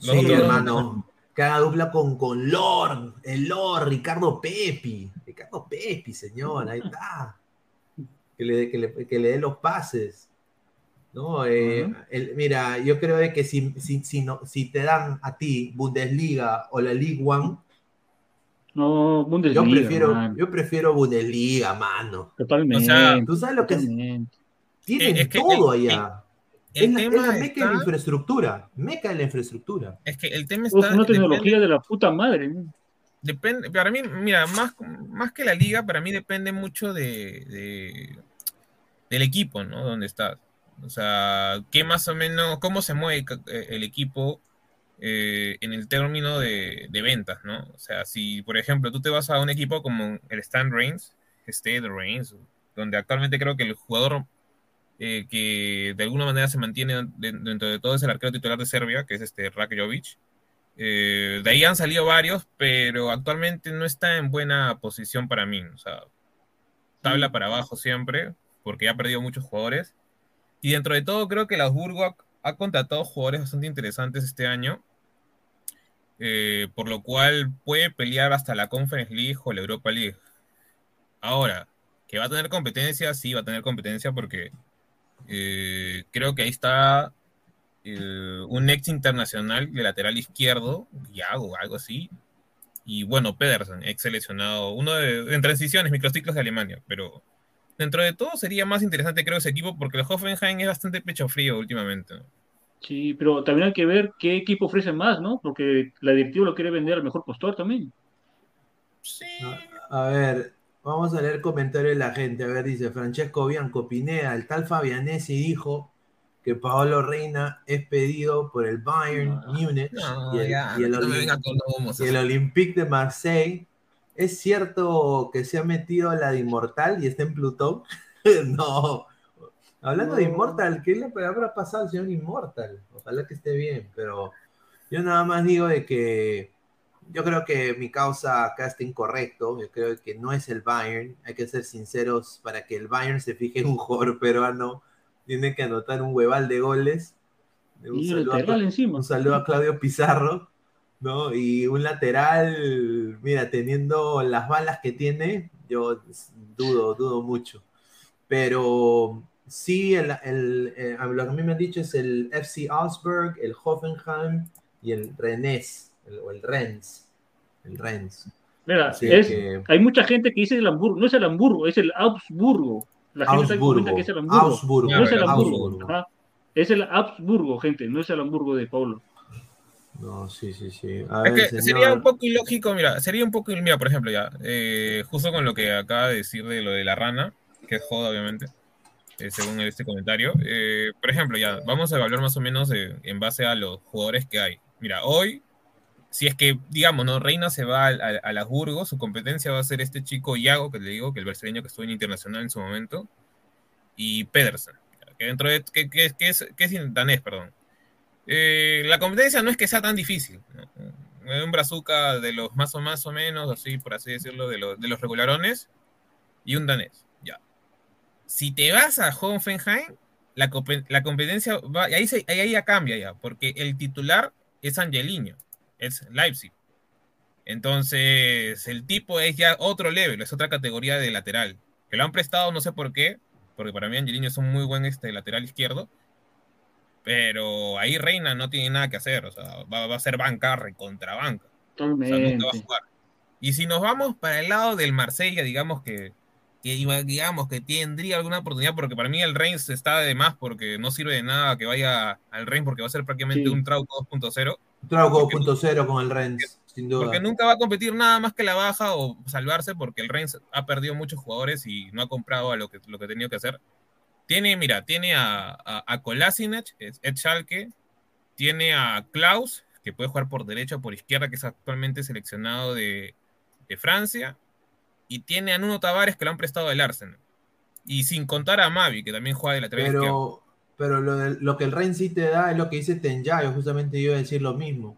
Los Sí, otros- hermano. Que haga dupla con, con Lord, el Lord, Ricardo Pepi. Ricardo Pepi, señor, ahí está. Que le, que le- que le dé los pases. ¿No? Eh, el- mira, yo creo de que si, si, si, no, si te dan a ti Bundesliga o la League One, No, Bundesliga. yo prefiero, man. yo prefiero Bundesliga, mano. Totalmente. O sea, ¿Tú sabes lo que es? Tienen Es que todo el- allá. El es es la tema meca de la está- infraestructura. Meca de la infraestructura. Es que el tema está. una depende- tecnología de la puta madre. Depende, para mí, mira, más, más que la liga, para mí depende mucho de, de- del equipo, ¿no? Donde estás. O sea, qué más o menos, cómo se mueve eh, el equipo eh, en el término de, de ventas, ¿no? O sea, si, por ejemplo, tú te vas a un equipo como el Stan Reigns, Stade Reigns, donde actualmente creo que el jugador eh, que de alguna manera se mantiene de- dentro de todo es el arquero titular de Serbia, que es este Rakovic. Eh, de ahí han salido varios, pero actualmente no está en buena posición para mí. O sea, tabla para abajo siempre, porque ya ha perdido muchos jugadores. Y dentro de todo, creo que el Augsburgo ha, ha contratado jugadores bastante interesantes este año, eh, por lo cual puede pelear hasta la Conference League o la Europa League. Ahora, que va a tener competencia, sí, va a tener competencia porque eh, creo que ahí está eh, un ex internacional de lateral izquierdo, Iago, algo así. Y bueno, Pedersen, ex seleccionado, uno de, en transiciones, microciclos de Alemania. Pero dentro de todo sería más interesante, creo, ese equipo porque el Hoffenheim es bastante pecho frío últimamente. ¿no? Sí, pero también hay que ver qué equipo ofrece más, ¿no? Porque la directiva lo quiere vender al mejor postor también. Sí. A ver, vamos a leer comentarios de la gente. A ver, dice Francesco Bianco Pineda, el tal Fabianesi dijo que Paolo Reina es pedido por el Bayern Múnich No, y el, ya, y el no y el Olympique de Marseille. ¿Es cierto que se ha metido a la de Inmortal y está en Plutón? no. Hablando de. Inmortal, ¿qué le habrá pasado al señor Inmortal? Ojalá que esté bien, pero yo nada más digo de que yo creo que mi causa acá está incorrecto. Yo creo que no es el Bayern. Hay que ser sinceros para que el Bayern se fije en un jugador peruano. Tiene que anotar un hueval de goles. Un Y el saludo, a, encima. un saludo a Claudio Pizarro, ¿no? Y un lateral, mira, teniendo las balas que tiene, yo dudo, dudo mucho. Pero sí, el, el- eh, lo que a mí me han dicho es el FC Augsburg, el Hoffenheim y el Rennes, el- o el Rennes. El Rennes. Mira, es, que- hay mucha gente que dice el Hamburgo, no es el Hamburgo, es el Augsburgo. La gente Augsburgo, comenta que es el Hamburgo. Augsburgo, no es el Hamburgo. Ajá. Es el Augsburgo, gente, no es el Hamburgo de Paulo. No, sí, sí, sí. A Es que señor. sería un poco ilógico, mira, sería un poco, mira, por ejemplo, ya, eh, justo con lo que acaba de decir de lo de la rana, que es joda, obviamente, eh, según este comentario. eh, por ejemplo, ya, vamos a evaluar más o menos en base a los jugadores que hay. Mira, hoy, si es que, digamos, ¿no? Reina se va al- a, las Burgos, su competencia va a ser este chico Iago, que le digo, que el brasileño que estuvo en Internacional en su momento, y Pedersen, que dentro de, que, que- que es, que es danés, perdón. Eh, la competencia no es que sea tan difícil. ¿no? Un brazuca de los más o más o menos, así por así decirlo, de, los- de los regularones y un danés. Ya. Si te vas a Hoffenheim, la, la competencia va, y ahí, se- ahí ya cambia ya, porque el titular es Angelino, es Leipzig. Entonces, el tipo es ya otro level, es otra categoría de lateral. Que lo han prestado, no sé por qué, porque para mí Angelino es un muy buen este, lateral izquierdo. Pero ahí Reina no tiene nada que hacer, o sea, va, va a ser banca recontra banca. O sea, nunca va a jugar. Y si nos vamos para el lado del Marsella, digamos que, que digamos que tendría alguna oportunidad, porque para mí el Reims está de más, porque no sirve de nada que vaya al Reims, porque va a ser prácticamente Sí. un Trauco 2.0, Trauco 2.0 con el Rennes, sin duda. porque nunca va a competir nada más que la baja o salvarse, porque el Reims ha perdido muchos jugadores y no ha comprado a lo que, lo que ha tenido que hacer. Tiene, mira, tiene a, a, a Kolasinac, es Ed Schalke, tiene a Klaus, que puede jugar por derecha o por izquierda, que es actualmente seleccionado de, de Francia, y tiene a Nuno Tavares, que lo han prestado del Arsenal. Y sin contar a Mavi, que también juega de lateral Pero. Pero lo, de- lo que el Rennes sí te da es lo que dice Tenjayo, justamente yo iba a decir lo mismo.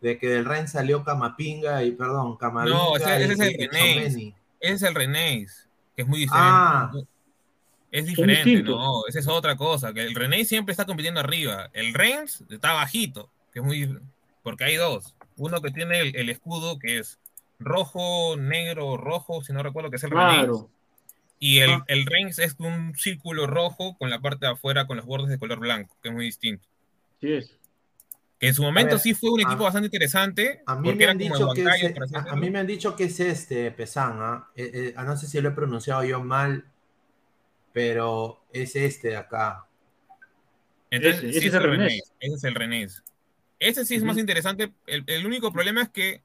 De que del Rennes salió Camapinga y, perdón, Camavinga No, ese, ese es el. Tchouaméni. Ese es el Renéis, que es muy diferente. Ah. Es Son diferente. ¿no? Esa es otra cosa. Que el Renéis siempre está compitiendo arriba. El Reims está bajito, que es muy. Porque hay dos. Uno que tiene el, el escudo que es rojo, negro, rojo, si no recuerdo que es el. Claro. Y el, Ah. el Reims es un círculo rojo con la parte de afuera con los bordes de color blanco, que es muy distinto. Sí es. Que en su momento ver, sí fue un equipo a- bastante interesante. A mí, me han dicho que es, a, mí me han dicho que es este Pesan, ¿ah? Eh, eh, a no sé si lo he pronunciado yo mal, pero es este de acá. Entonces, Ese- sí ese es el Renés. Renés. Ese es el Renés. Ese sí es más interesante. El, el único problema es que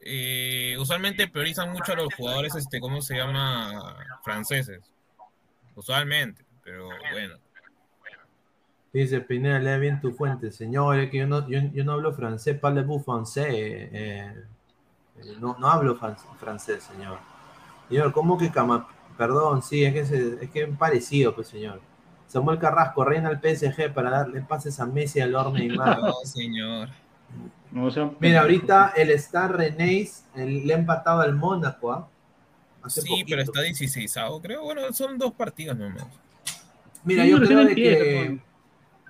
eh, usualmente priorizan mucho a los jugadores, este, ¿cómo se llama? Franceses. Usualmente. Pero bueno. Dice Pineda, lee bien tu fuente, señor, es que yo no, yo, yo no hablo francés, parlez-vous français, eh, eh, no, no hablo fran- francés, señor. Señor, ¿cómo que Cama? Perdón, sí, es que, se- es que es parecido, pues, señor. Samuel Carrasco, reina al PSG para darle pases a Messi al Orne y más. No, señor. No, o sea, Mira, ahorita el Star Renéis le ha empatado al Mónaco, ¿ah? Sí, poquito. pero está 16 creo. Bueno, son dos partidos nomás. Mira, Sí, yo creo de que.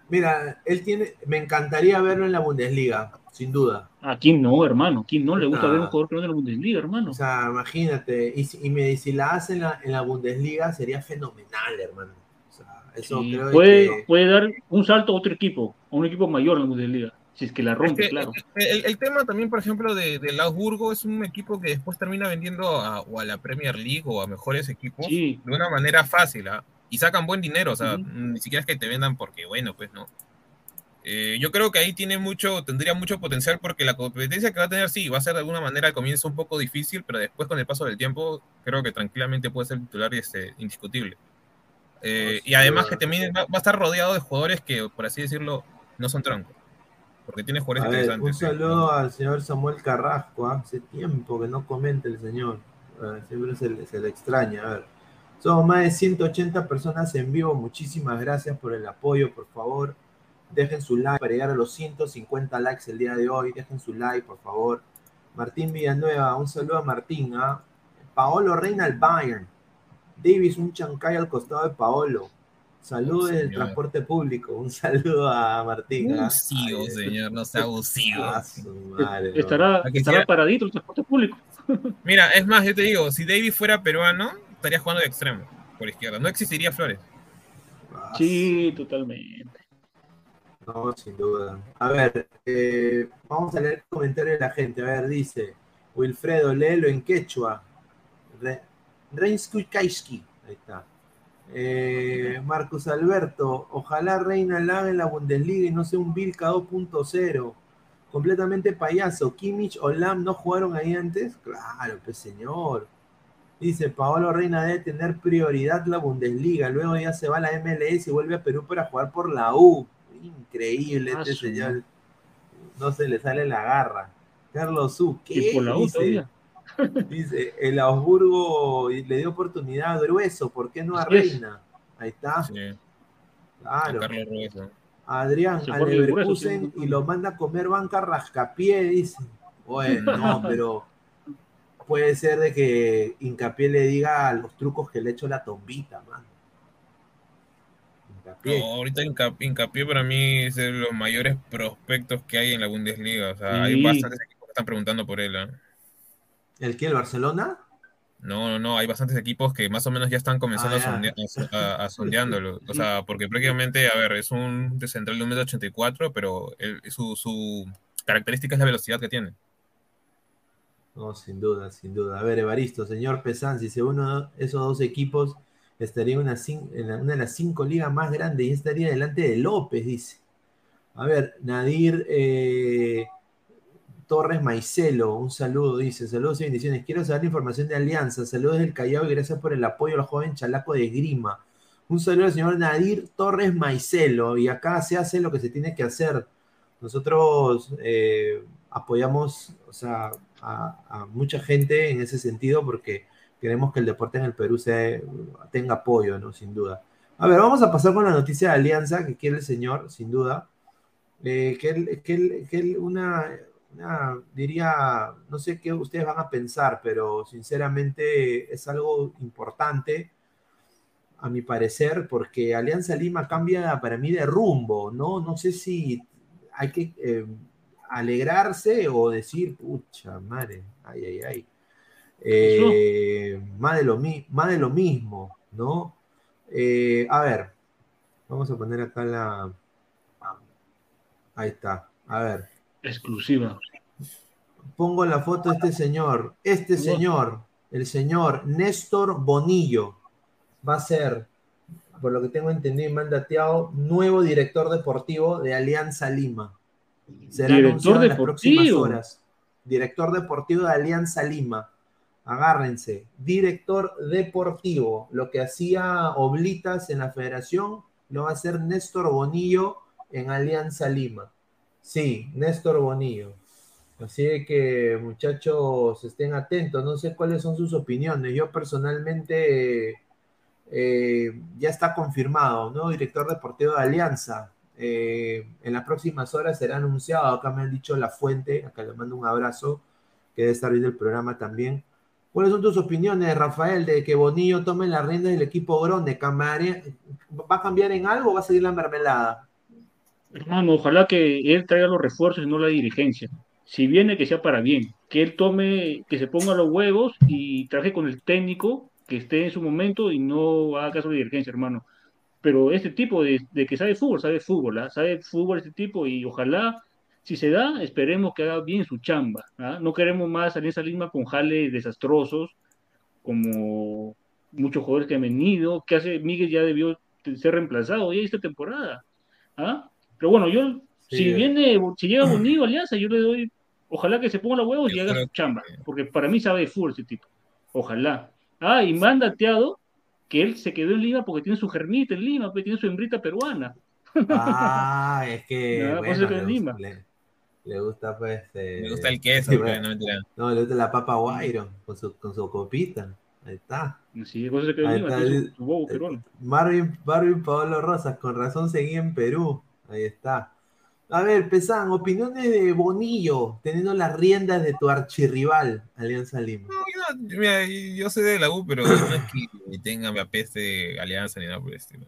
Mira, él tiene. Me encantaría verlo en la Bundesliga, sin duda. ¿A quién no, hermano? ¿Quién no le gusta Ah. ver un jugador que no es de la Bundesliga, hermano? O sea, imagínate. Y, si- y me, si la hace en la, en la Bundesliga sería fenomenal, hermano. O sea, eso Sí, creo de puede, que. puede dar un salto a otro equipo, a un equipo mayor en la Bundesliga, si es que la Es rompe, que claro. el, el tema también, por ejemplo, de, del Augsburgo es un equipo que después termina vendiendo a, o a la Premier League o a mejores equipos Sí. de una manera fácil, ¿ah? Y sacan buen dinero, o sea, Ujú. ni siquiera es que te vendan porque, bueno, pues no. Eh, yo creo que ahí tiene mucho, tendría mucho potencial porque la competencia que va a tener, sí, va a ser de alguna manera al comienzo un poco difícil, pero después con el paso del tiempo, creo que tranquilamente puede ser titular y este, indiscutible. Eh, No, y además que también va, va a estar rodeado de jugadores que, por así decirlo, no son troncos. Porque tiene jugadores ver, un interesantes. ¿eh? saludo al señor Samuel Carrasco. ¿ah? Hace tiempo que no comenta el señor. Siempre se le, se le extraña. A ver. Somos más de 180 personas en vivo. Muchísimas gracias por el apoyo. Por favor, dejen su like para llegar a los 150 likes el día de hoy. Dejen su like, por favor. Martín Villanueva, un saludo a Martín. ¿ah? Paolo Reina al Bayern. Davis, un chancay al costado de Paolo. Saludos del Señor. transporte público. Un saludo a Martín. Abusivo, señor, no sea abusivo. Ah, madre. Estará, estará paradito el transporte público. Mira, es más, yo te digo, si David fuera peruano, estaría jugando de extremo, por izquierda. No existiría Flores. Ah, Sí, totalmente. No, sin duda. A ver, eh, vamos a leer el comentario de la gente. A ver, dice Wilfredo, léelo en quechua. Re. Ahí está. Eh, Marcos Alberto, ojalá Reina la haga en la Bundesliga y no sea un Vilca 2.0. Completamente payaso. Kimmich o Lam no jugaron ahí antes. Claro, pues señor. Dice Paolo Reina debe tener prioridad la Bundesliga. Luego ya se va a la MLS y vuelve a Perú para jugar por la U. Increíble este señor. No se le sale la garra. Carlos U, ¿qué? Y por la U dice. Dice, el Augsburgo le dio oportunidad a Grueso, ¿por qué no a. Reina? Ahí está, Sí, claro. Adrián Se a pone el grueso, Leverkusen y lo manda a comer banca rascapié, dice. Bueno, no, pero puede ser de que Hincapié le diga los trucos que le echo la tombita, man. Hincapié. No, ahorita Hincapié para mí es de los mayores prospectos que hay en la Bundesliga. O sea, hay bastantes equipos que están preguntando por él. ¿ah? ¿El qué? ¿El Barcelona? No, no, no, hay bastantes equipos que más o menos ya están comenzando Ah, a, sondeándolo. O sea, porque prácticamente, a ver, es un de central de 1,84 pero él- su, su característica es la velocidad que tiene. No, sin duda, sin duda. A ver, Evaristo, señor Pesán, si se uno esos dos equipos estaría en una, en una de las cinco ligas más grandes y estaría delante de López, dice. A ver, Nadir eh, Torres Maicelo, un saludo, dice, saludos y bendiciones. Quiero saber la información de Alianza, saludos del Callao y gracias por el apoyo al joven chalaco de Grima. Un saludo al señor Nadir Torres Maicelo, y acá se hace lo que se tiene que hacer. Nosotros eh, apoyamos, o sea, a, mucha gente en ese sentido porque queremos que el deporte en el Perú se, tenga apoyo, ¿no? Sin duda. A ver, vamos a pasar con la noticia de Alianza que quiere el señor, sin duda. Eh, que, que, que una, diría, no sé qué ustedes van a pensar, pero sinceramente es algo importante, a mi parecer, porque Alianza Lima cambia para mí de rumbo, ¿no? No sé si hay que eh, alegrarse o decir, pucha madre, ay, ay, ay. Eh, más, de lo, más de lo mismo, ¿no? Eh, a ver, vamos a poner acá la. Ahí está, a ver. Exclusiva. Pongo la foto de este señor. Este señor, el señor Néstor Bonillo, va a ser, por lo que tengo entendido y mandateado, nuevo director deportivo de Alianza Lima. Será director en las próximas horas. Director deportivo de Alianza Lima agárrense, director deportivo, lo que hacía Oblitas en la federación, lo va a hacer Néstor Bonillo en Alianza Lima. Sí, Néstor Bonillo. Así que muchachos, estén atentos, no sé cuáles son sus opiniones. Yo personalmente eh, ya está confirmado, ¿no? Director deportivo de Alianza. Eh, en las próximas horas será anunciado, acá me han dicho la fuente, acá le mando un abrazo, que debe estar viendo el programa también. ¿Cuáles son tus opiniones, Rafael, de que Bonillo tome la rienda del equipo Grande? ¿Va a cambiar en algo o va a seguir la mermelada? Hermano, ojalá que él traiga los refuerzos y no la dirigencia. Si viene, que sea para bien. Que él tome, que se ponga los huevos y traje con el técnico que esté en su momento y no haga caso de dirigencia, hermano. Pero este tipo de, que sabe fútbol, sabe fútbol, ¿ah? sabe fútbol este tipo y ojalá si se da, esperemos que haga bien su chamba. ¿ah? No queremos más salir esa Lima con jales desastrosos, como muchos jugadores que han venido, que hace Miguel ya debió ser reemplazado ya esta temporada. ¿ah? Pero bueno, yo, si viene, si llega Bonillo Alianza, yo le doy, ojalá que se ponga los huevos y haga su chamba, porque para mí sabe de fútbol ese tipo. Ojalá. Ah, y mandateado que él se quedó en Lima porque tiene su germita en Lima, porque tiene su hembrita peruana. Ah, es que. bueno, le gusta, pues. Eh, me gusta el queso, pues, no, no, le gusta la papa guairo con su, con su copita. Ahí está. Sí, cosas que Ahí está. Su, su Marvin, Marvin Pablo Rosas, con razón seguí en Perú. Ahí está. A ver, Pesán, opiniones de Bonillo, teniendo las riendas de tu archirrival, Alianza Lima. No, yo, mira, yo soy de la U, pero no es que tenga mi apeste Alianza ni nada por el estilo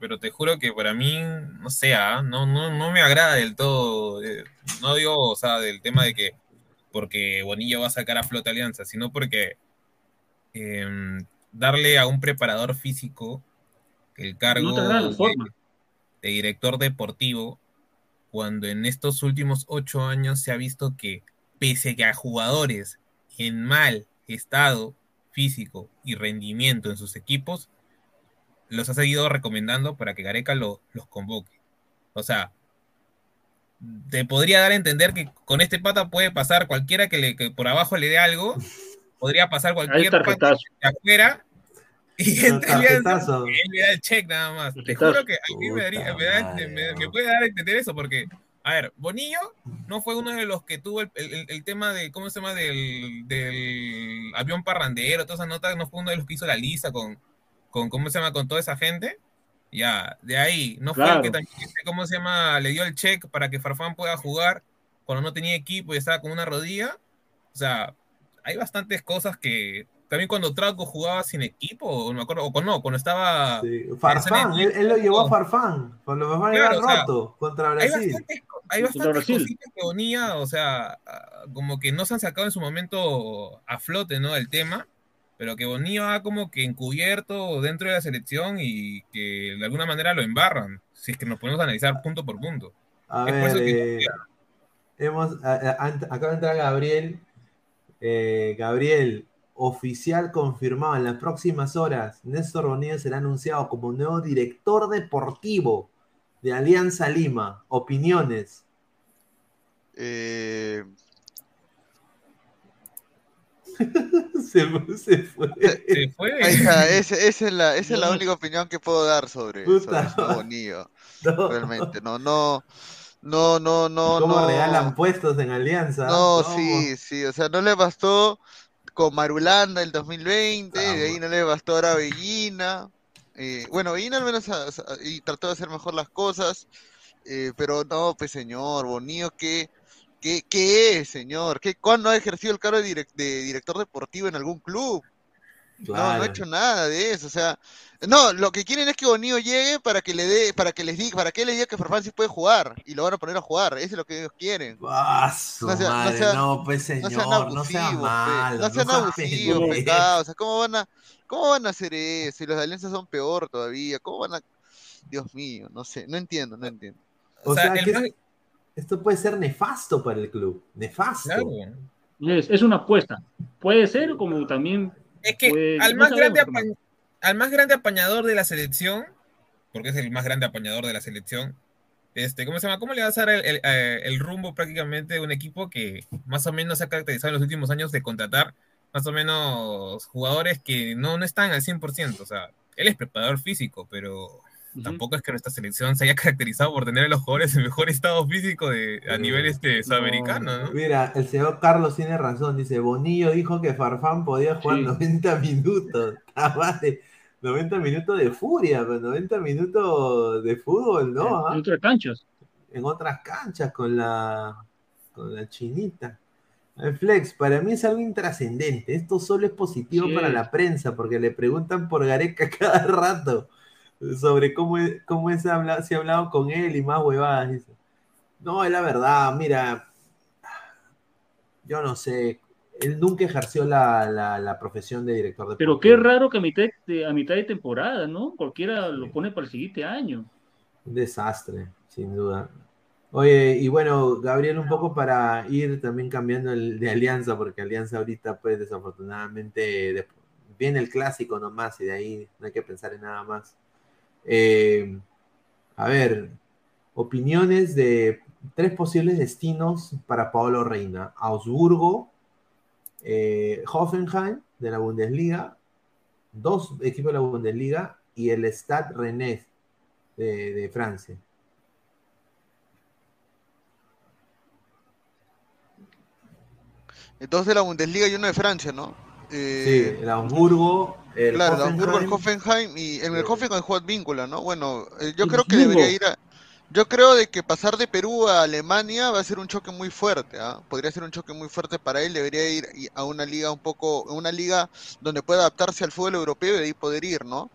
pero te juro que para mí, no sé, ¿ah? no, no, no me agrada del todo. Eh, no digo, o sea, del tema de que porque Bonilla va a sacar a Flota Alianza, sino porque em, darle a un preparador físico el cargo de, director deportivo, cuando en estos últimos ocho años se ha visto que pese a jugadores en mal estado físico y rendimiento en sus equipos, los ha seguido recomendando para que Gareca los convoque. O sea, te podría dar a entender que con este pata puede pasar cualquiera que, le, por abajo le dé algo, podría pasar cualquier pata de afuera y entre él le da el check nada más. Te juro que a mí me, puede dar a entender eso porque, a ver, Bonillo no fue uno de los que tuvo el, el, tema de, ¿cómo se llama? Del, del avión parrandero, toda esa nota, no fue uno de los que hizo la lista con, con, ¿cómo se llama? Con toda esa gente. Ya, de ahí, no fue el que también, ¿cómo se llama? Le dio el check para que Farfán pueda jugar cuando no tenía equipo y estaba con una rodilla. O sea, hay bastantes cosas que también cuando Trauco jugaba sin equipo, o me acuerdo, o no, cuando estaba. Farfán, él, lo llevó a Farfán, cuando Farfán claro, roto contra Brasil. Hay bastantes, cositas que unía, o sea, como que no se han sacado en su momento a flote, ¿no? El tema pero que Bonillo ha como que encubierto dentro de la selección y que de alguna manera lo embarran, si es que nos podemos analizar punto por punto. A ver, eh, hemos, acaba de entrar Gabriel. Eh, Gabriel, oficial confirmado en las próximas horas, Néstor Bonillo será anunciado como nuevo director deportivo de Alianza Lima. Opiniones. Eh, se, se, fue. Se fue. esa, es la, esa es la única opinión que puedo dar sobre, Puta, sobre Bonillo. No. Realmente, no, no. No, no, no. ¿Cómo regalan puestos en Alianza? No, sí, sí. O sea, no le bastó con Marulanda el 2020, de ahí no le bastó ahora a Bellina. Eh, bueno, Bellina al menos y trató de hacer mejor las cosas, eh, pero no, pues señor, Bonillo, ¿qué, qué, qué es, señor? ¿Qué, ¿Cuándo ha ejercido el cargo de, de director deportivo en algún club? No, no ha hecho nada de eso, o sea, no, lo que quieren es que Bonillo llegue para que le dé, para que les diga, para que les diga que Farfán sí puede jugar y lo van a poner a jugar, eso es lo que ellos quieren. no, sea, no, pues señor, no sean abusivos, no sean malos, no sean abusivos, o sea, ¿cómo van a, cómo van a hacer eso? Si los de Alianza son peor todavía, ¿cómo van a, Dios mío, no sé, no entiendo, no entiendo. O, sea, que esto puede ser nefasto para el club, nefasto. Es, es una apuesta, puede ser como también es que al, más grande al más grande apañador de la selección, porque es el más grande apañador de la selección, este, ¿cómo se llama? ¿Cómo le vas a dar el, eh, rumbo prácticamente de un equipo que más o menos se ha caracterizado en los últimos años de contratar más o menos jugadores que no, no están al 100%? O sea, él es preparador físico, pero Tampoco es que nuestra selección se haya caracterizado por tener a los jugadores en mejor estado físico de, a nivel este, sudamericano, ¿no? Mira, el señor Carlos tiene razón. Dice, Bonillo dijo que Farfán podía jugar 90 minutos. 90 minutos de furia, pero 90 minutos de fútbol, ¿no? En, otras canchas. En otras canchas con la, con la chinita. El flex, para mí es algo intrascendente. Esto solo es positivo para la prensa, porque le preguntan por Gareca cada rato sobre cómo, cómo es habla, si ha hablado con él y más huevadas. No, es la verdad, mira, yo no sé, él nunca ejerció la, profesión de director de Pero qué raro que a mitad, de, a mitad de temporada, ¿no? Cualquiera lo pone para el siguiente año. Un desastre, sin duda. Oye, y bueno, Gabriel, un poco para ir también cambiando el, de alianza, porque alianza ahorita, pues desafortunadamente, viene el clásico nomás y de ahí no hay que pensar en nada más. Eh, a ver, opiniones de tres posibles destinos para Pablo Reina. Augsburgo, eh, Hoffenheim de la Bundesliga, dos equipos de la Bundesliga y el Stade Rennais de, Francia. Dos de la Bundesliga y uno de Francia, ¿no? Eh, sí, el Hamburgo, el claro, Hoffenheim. el Hamburgo, el Hoffenheim y en el Hoffenheim juega Víncula, ¿no? Bueno, eh, yo creo que debería ir a, yo creo de que pasar de Perú a Alemania va a ser un choque muy fuerte, ¿ah? Podría ser un choque muy fuerte para él, debería ir a una liga un poco, una liga donde pueda adaptarse al fútbol europeo y de ahí poder ir, ¿no?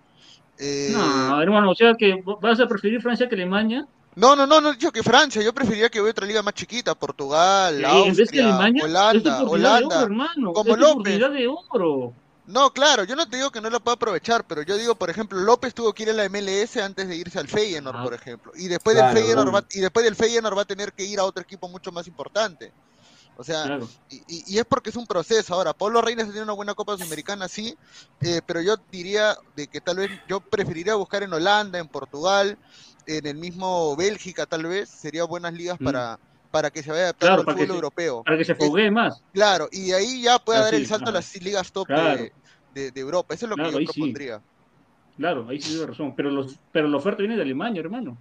Eh... No, hermano, o sea que vas a preferir Francia que Alemania. No, no, no, no he dicho que Francia, yo preferiría que vea otra liga más chiquita, Portugal, Austria, Holanda, Holanda, como López. De oro. No, claro, yo no te digo que no lo pueda aprovechar, pero yo digo, por ejemplo, López tuvo que ir a la MLS antes de irse al Feyenoord, ah. por ejemplo, y después del Feyenoord va, y después del Feyenoord va a tener que ir a otro equipo mucho más importante. O sea, y, es porque es un proceso. Ahora, Pablo Reina tiene una buena Copa Sudamericana, sí, eh, pero yo diría de que tal vez yo preferiría buscar en Holanda, en Portugal, en el mismo Bélgica tal vez, serían buenas ligas mm. para, para que se vaya adaptando al fútbol europeo. Para que se foguee más. Claro, y ahí ya puede dar el salto a las ligas top de, de, Europa. Eso es lo que yo propondría. Claro, ahí sí tiene razón. Pero, los, pero la oferta viene de Alemania, hermano.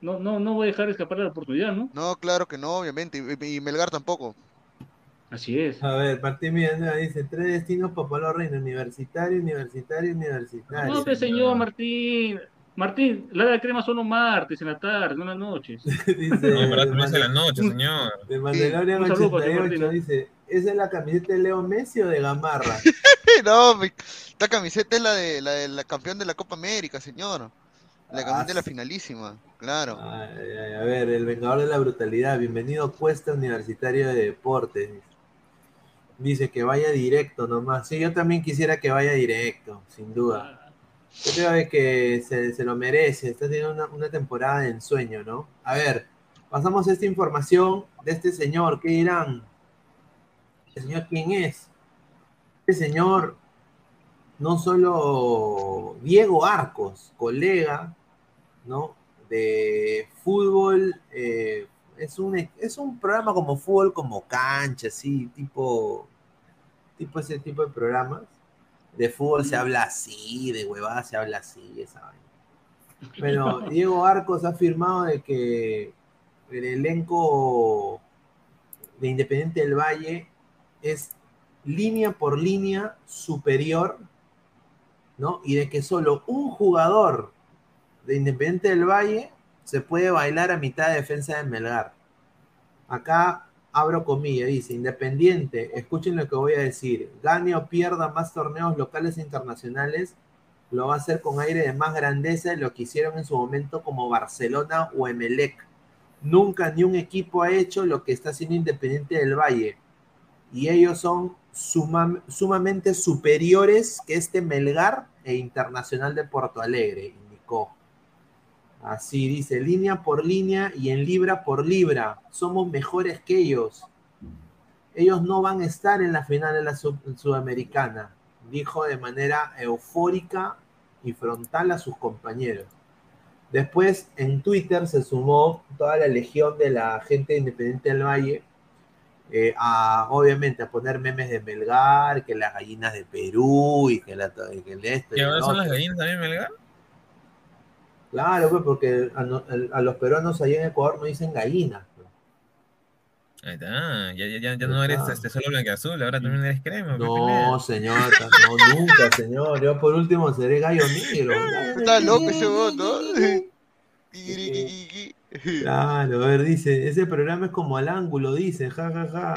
No, no, no voy a dejar escapar la oportunidad, ¿no? No, claro que no, obviamente. Y, Melgar tampoco. Así es. A ver, Martín Villanueva dice, tres destinos para Pablo Reina, universitario, universitario, universitario. No, pues señor Martín, Martín, la de crema son los martes en la tarde, no las noches. dice, no, pero no en la noche, señor. De Mandalorian 88 dice, ¿esa es la camiseta de Leo Messi o de Gamarra? no, esta camiseta es la de la, de la campeón de la Copa América, señor. La camiseta de la ah, finalísima, claro. a ver, el vengador de la brutalidad, bienvenido Cuesta Universitario de Deportes. Dice que vaya directo nomás. Sí, yo también quisiera que vaya directo, sin duda. Creo que se, lo merece, está teniendo una, temporada de ensueño, ¿no? A ver, pasamos esta información de este señor, ¿qué dirán? ¿Este señor quién es? Este señor, no solo Diego Arcos, colega, ¿no? De fútbol, eh, es, un, es un programa como fútbol, como cancha, así, tipo, tipo ese tipo de programas de fútbol se habla así, de huevada se habla así, esa vaina. Pero Diego Arcos ha afirmado de que el elenco de Independiente del Valle es línea por línea superior, ¿no? Y de que solo un jugador de Independiente del Valle se puede bailar a mitad de defensa de Melgar. Acá abro comillas, dice, Independiente, escuchen lo que voy a decir, gane o pierda más torneos locales e internacionales, lo va a hacer con aire de más grandeza de lo que hicieron en su momento como Barcelona o Emelec. Nunca ni un equipo ha hecho lo que está haciendo Independiente del Valle. Y ellos son sumamente superiores que este Melgar e Internacional de Porto Alegre, indicó. Así dice, línea por línea y en libra por libra. Somos mejores que ellos. Ellos no van a estar en la final de la Sudamericana dijo de manera eufórica y frontal a sus compañeros. Después en Twitter se sumó toda la legión de la gente independiente del Valle eh, a, obviamente, a poner memes de Melgar, que las gallinas de Perú y que, la, que el esto. ¿Y ahora son las gallinas también Melgar? Claro, pues porque a, a, los peruanos allá en Ecuador no dicen gallinas. Ahí está, ya, ya, ya no eres este, solo azul, ahora también eres crema. No, señor, no, nunca, señor. Yo por último seré gallo negro. Está loco ese voto. Claro, a ver, dice, ese programa es como al ángulo, dice, ja, ja, ja.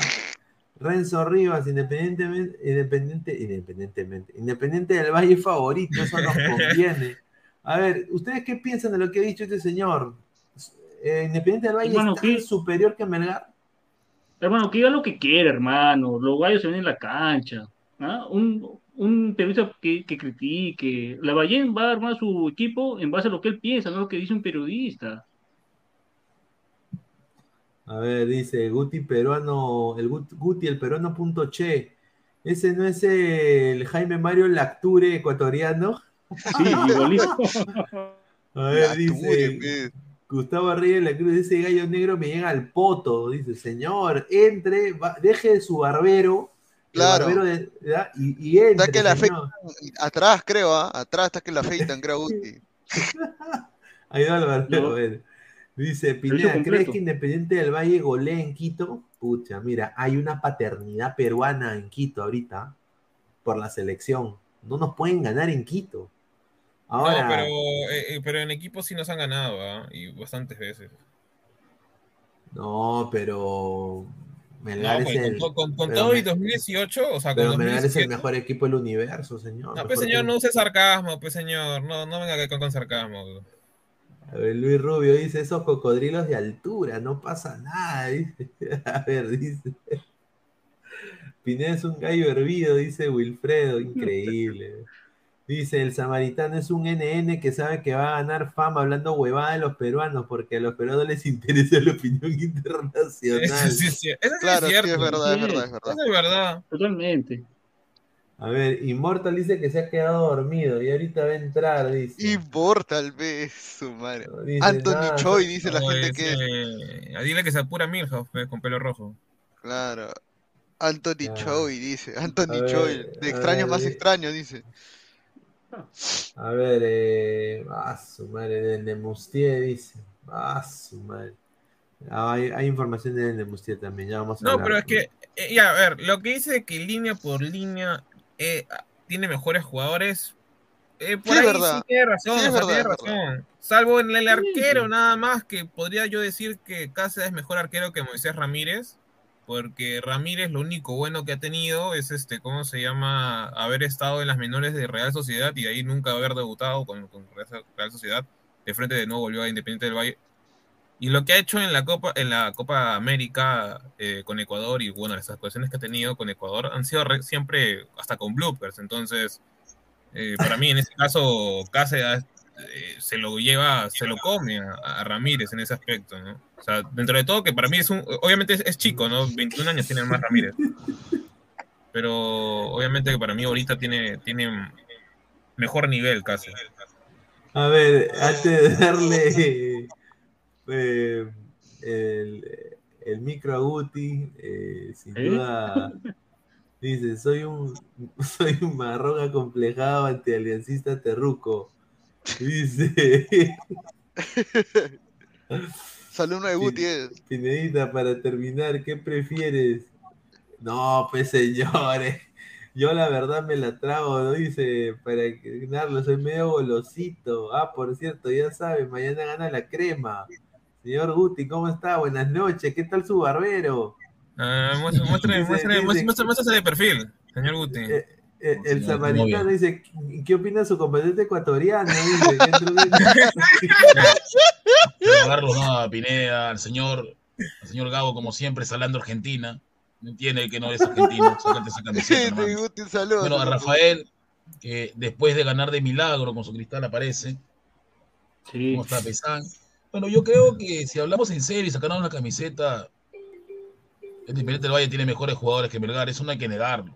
Renzo Rivas, independientemente, independiente, independientemente, independiente del Valle favorito, eso nos conviene. A ver, ¿ustedes qué piensan de lo que ha dicho este señor? Eh, Independiente del Valle es tan superior que Melgar. Hermano, que diga lo que quiera, hermano. Los gallos se ven en la cancha. ¿ah? Un, un periodista que, que, critique. La Ballén va a armar su equipo en base a lo que él piensa, no lo que dice un periodista. A ver, dice Guti peruano, el Guti, el peruano punto che. ¿Ese no es el Jaime Mario Lacture ecuatoriano? Sí, igualito. A ver, dice. Gustavo Reyes la Cruz, ese gallo negro me llega al poto. Dice, señor, entre, deje su barbero. Claro. Barbero de, y, y, entre. Está que la afeitan, atrás, creo, ¿ah? atrás está que la afeitan, creo, Guti. Ahí va el barbero, no. Dice, Pineda, ¿crees que Independiente del Valle golee en Quito? Pucha, mira, hay una paternidad peruana en Quito ahorita por la selección. No nos pueden ganar en Quito. Ahora, no, pero, eh, eh, pero en equipo sí nos han ganado, ¿ah? y bastantes veces. No, pero Melgar no, es el, con, con, con todo y 2018, o sea, con pero 2017, Melgar es el mejor equipo del universo, señor. No, pues señor, no use sarcasmo, pues señor, no, no venga con, con sarcasmo. A ver, Luis Rubio dice, esos cocodrilos de altura, no pasa nada, dice. A ver, dice. Pineda es un gallo hervido, dice Wilfredo, increíble. Dice, el samaritano es un NN que sabe que va a ganar fama hablando huevada de los peruanos, porque a los peruanos les interesa la opinión internacional. Eso sí, sí, eso sí Claro, es sí, cierto. es verdad, es verdad, es verdad. Eso es verdad. Totalmente. A ver, Immortal dice que se ha quedado dormido y ahorita va a entrar, dice. Immortal, ve, su madre. Dice Anthony nada. Choi dice la gente es, que. eh, dile que se apura Milhouse con pelo rojo. Claro. Anthony Claro. Choi dice. Anthony Choi. De extraños ver, más eh. extraños, dice. A ver, eh. Ah, su madre, de Nemustier dice. Ah, su madre. Ah, hay, hay información de Nemustier también, ya vamos a No, hablar. pero es que, eh, ya, a ver, lo que dice que línea por línea eh, tiene mejores jugadores, eh, por Sí, ahí verdad. sí tiene razón, Sí, es o sea, verdad, tiene verdad. razón. Salvo en el arquero, nada más, que podría yo decir que Cáceres es mejor arquero que Moisés Ramírez, porque Ramírez lo único bueno que ha tenido es este, ¿cómo se llama? Haber estado en las menores de Real Sociedad y ahí nunca haber debutado con, con Real Sociedad. De frente de nuevo volvió a Independiente del Valle. Y lo que ha hecho en la Copa, en la Copa América eh, con Ecuador y bueno, las actuaciones que ha tenido con Ecuador han sido re- siempre hasta con bloopers. Entonces, eh, para mí en ese caso, Cáceres eh, se lo lleva, se lo come a, a Ramírez en ese aspecto, ¿no? O sea, dentro de todo, que para mí es un, obviamente es, es chico, ¿no? 21 años tiene más Ramírez. Pero obviamente que para mí ahorita tiene, tiene mejor nivel Cáceres. A ver, antes de darle eh, el, el micro a Guti, eh, sin ¿Eh? duda dice, soy un soy un marrón acomplejado antialiancista terruco. Dice Sale uno de Guti. eh. Pinedita, para terminar, ¿qué prefieres? No, pues señores. Yo la verdad me la trago, ¿no? Dice, para ganarlo, soy medio golosito. Ah, por cierto, ya sabe, mañana gana la crema. Señor Guti, ¿cómo está? Buenas noches, ¿qué tal su barbero? Uh, muestre, muestre, muestre, muestre, muestre, de perfil, señor Guti. Eh, eh, el samaritano dice, ¿qué opina su componente ecuatoriano? Dice, Carlos, no, Pineda, al señor, al señor Gabo, como siempre, salando Argentina. No entiende que no es argentino, sácate esa camiseta. bueno, a Rafael, que después de ganar de milagro con su cristal aparece. Sí. ¿Cómo está Pesán? Bueno, yo creo que si hablamos en serio y sacamos una camiseta, Independiente del Valle tiene mejores jugadores que Melgar, eso no hay que negarlo.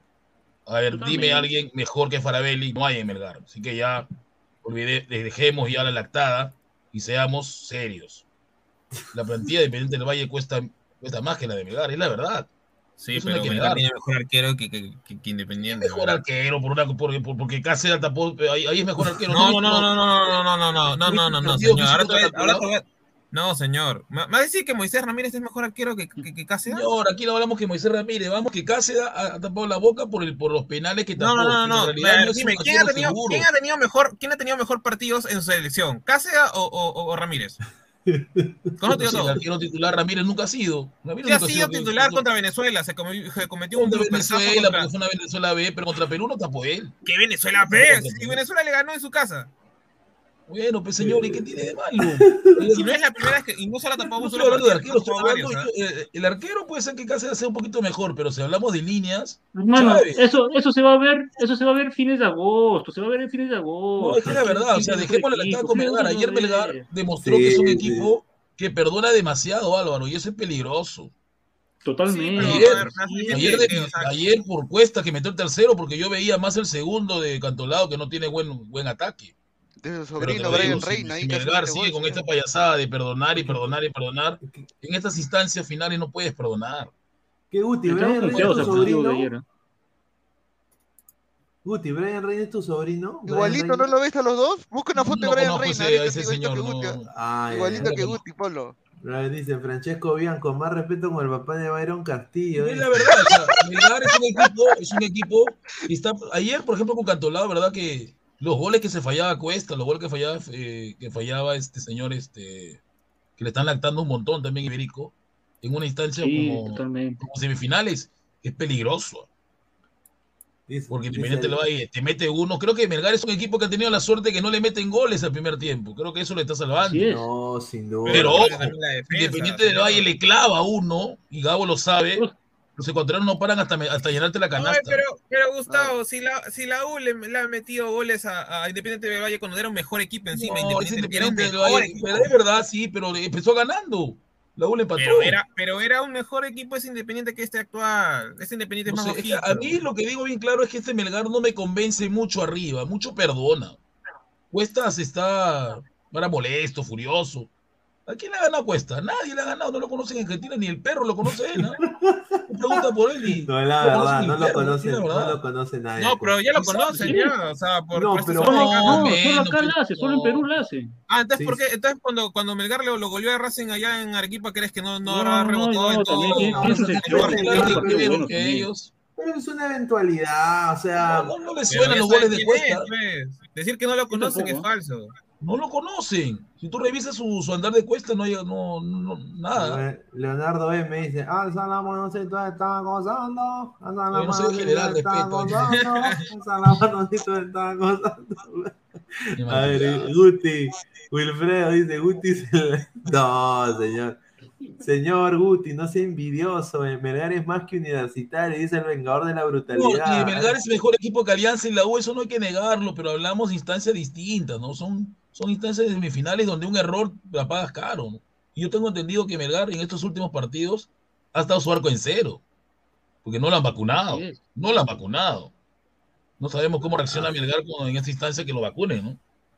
A ver, dime a alguien mejor que Farabelli, no hay en Melgar. Así que ya olvidé, dejemos ya la lactada y seamos serios. La plantilla de Independiente del Valle cuesta, cuesta más que la de Melgar, es la verdad. Sí, pero Melgar tiene mejor arquero que, que, que, Independiente. Mejor arquero, por una, por, por, porque Cáceres tapó, ahí, ahí, es mejor arquero. No, no, no, no, no, no, no, no, no, no, no, no, señor. Ahora te, ahora te, no, señor. ¿Me va a decir que Moisés Ramírez es mejor arquero que, que, que Cáceres? Señor, aquí no hablamos que Moisés Ramírez. Vamos que Cáceres ha, tapado la boca por, el, por los penales que tapó. No, no, no. no. no dime, ¿quién ha, tenido, ¿quién ha, tenido, mejor, ¿quién ha tenido mejor partidos en su selección? ¿Cáceres o, o, o Ramírez? ¿Conoce todo? El arquero titular Ramírez nunca ha sido. Ramírez sí ha sido titular contra Venezuela. Se, cometió un Venezuela, contra... porque fue una Venezuela B, pero contra Perú no tapó él. ¿Qué Venezuela B? Y Venezuela le ganó en su casa. Bueno, pues señor, ¿y qué tiene de malo? Si no es la primera vez que, y no solo tapamos solo hablando de arquero, hablando, ¿eh? el arquero puede ser que Cáceres sea un poquito mejor, pero si hablamos de líneas, hermano, eso, eso se va a ver, eso se va a ver fines de agosto, se va a ver en fines de agosto. No, es que la verdad, o sea, dejémosle la cara con Melgar. Ayer Melgar demostró que es un equipo que perdona demasiado, Álvaro, y eso es peligroso. Totalmente. ayer, ayer, de, ayer, por cuesta que metió el tercero, porque yo veía más el segundo de Cantolado que no tiene buen, buen ataque. De su sobrino Brian Reina. Si Melgar sigue con esta payasada de perdonar y perdonar y perdonar, en estas instancias finales no puedes perdonar. ¿Qué Guti? ¿Brian Reina es tu sobrino? Guti, ¿Brian Reina es tu sobrino? Igualito, ¿no lo ves a los dos? Busca una foto de Brian Reina. Ese señor, igualito que Guti, Polo. Dice Francesco con más respeto con el papá de Byron Castillo. Es la verdad, o sea, Melgar es un equipo, es un equipo que está. Ayer, por ejemplo, con Cantolao, ¿verdad? Que los goles que se fallaba Cuesta, los goles que fallaba, eh, que fallaba este señor, este, que le están lactando un montón también Iberico, en una instancia como, como, semifinales, es peligroso. Porque Independiente lo hay, te mete uno. Creo que Melgar es un equipo que ha tenido la suerte que no le meten goles al primer tiempo. Creo que eso le está salvando. No, sin duda. Pero Independiente de Valle le clava uno, y Gabo lo sabe, los ecuatorianos no paran hasta, hasta llenarte la canasta. pero, pero Gustavo, ah. si, la, si la U le, le, ha metido goles a, a, Independiente del Valle cuando era un mejor equipo encima, no, Independiente, del Valle, es verdad, sí, pero empezó ganando. La U le empató. Pero era, pero era un mejor equipo ese Independiente que este actual. Ese Independiente no es más A mí lo que digo bien claro es que este Melgar no me convence mucho arriba, mucho perdona. Cuestas está ahora molesto, furioso. ¿A quién le ha ganado Cuesta? Nadie le ha ganado, no lo conocen en Argentina, ni el perro lo conoce él, ¿no? pregunta por él y. No, la verdad, no lo conoce, no lo conoce nadie. No, pero ya lo conocen, ya, o sea, por. No, pero. No, solo acá la hace, solo en Perú la hace. Ah, entonces, ¿por qué? Entonces, cuando, cuando Melgar lo, lo goleó a Racing allá en Arequipa, ¿crees que no, no, habrá rebotado en todo? ellos. Pero es una eventualidad, o sea. No, no, le suenan los goles de Cuesta. Decir que no lo conocen es falso. No lo conocen. Si tú revisas su, su andar de cuesta, no hay no, no, nada. Leonardo B me dice, alza la mano si tú estás gozando. Alza la mano si tú estás gozando. Alza la mano si tú estás gozando. A ver, Guti, Wilfredo dice, Guti se No, señor. Señor Guti, no sea envidioso. Eh. Melgar es más que universitario, dice el vengador de la brutalidad. No, Melgar es mejor equipo que Alianza y la U, eso no hay que negarlo, pero hablamos de instancias distintas, ¿no? Son son instancias de semifinales donde un error la pagas caro. Y yo tengo entendido que Melgar en estos últimos partidos ha estado su arco en cero, porque no lo han vacunado, no lo han vacunado. No sabemos cómo reacciona Melgar en esta instancia que lo vacunen, ¿no?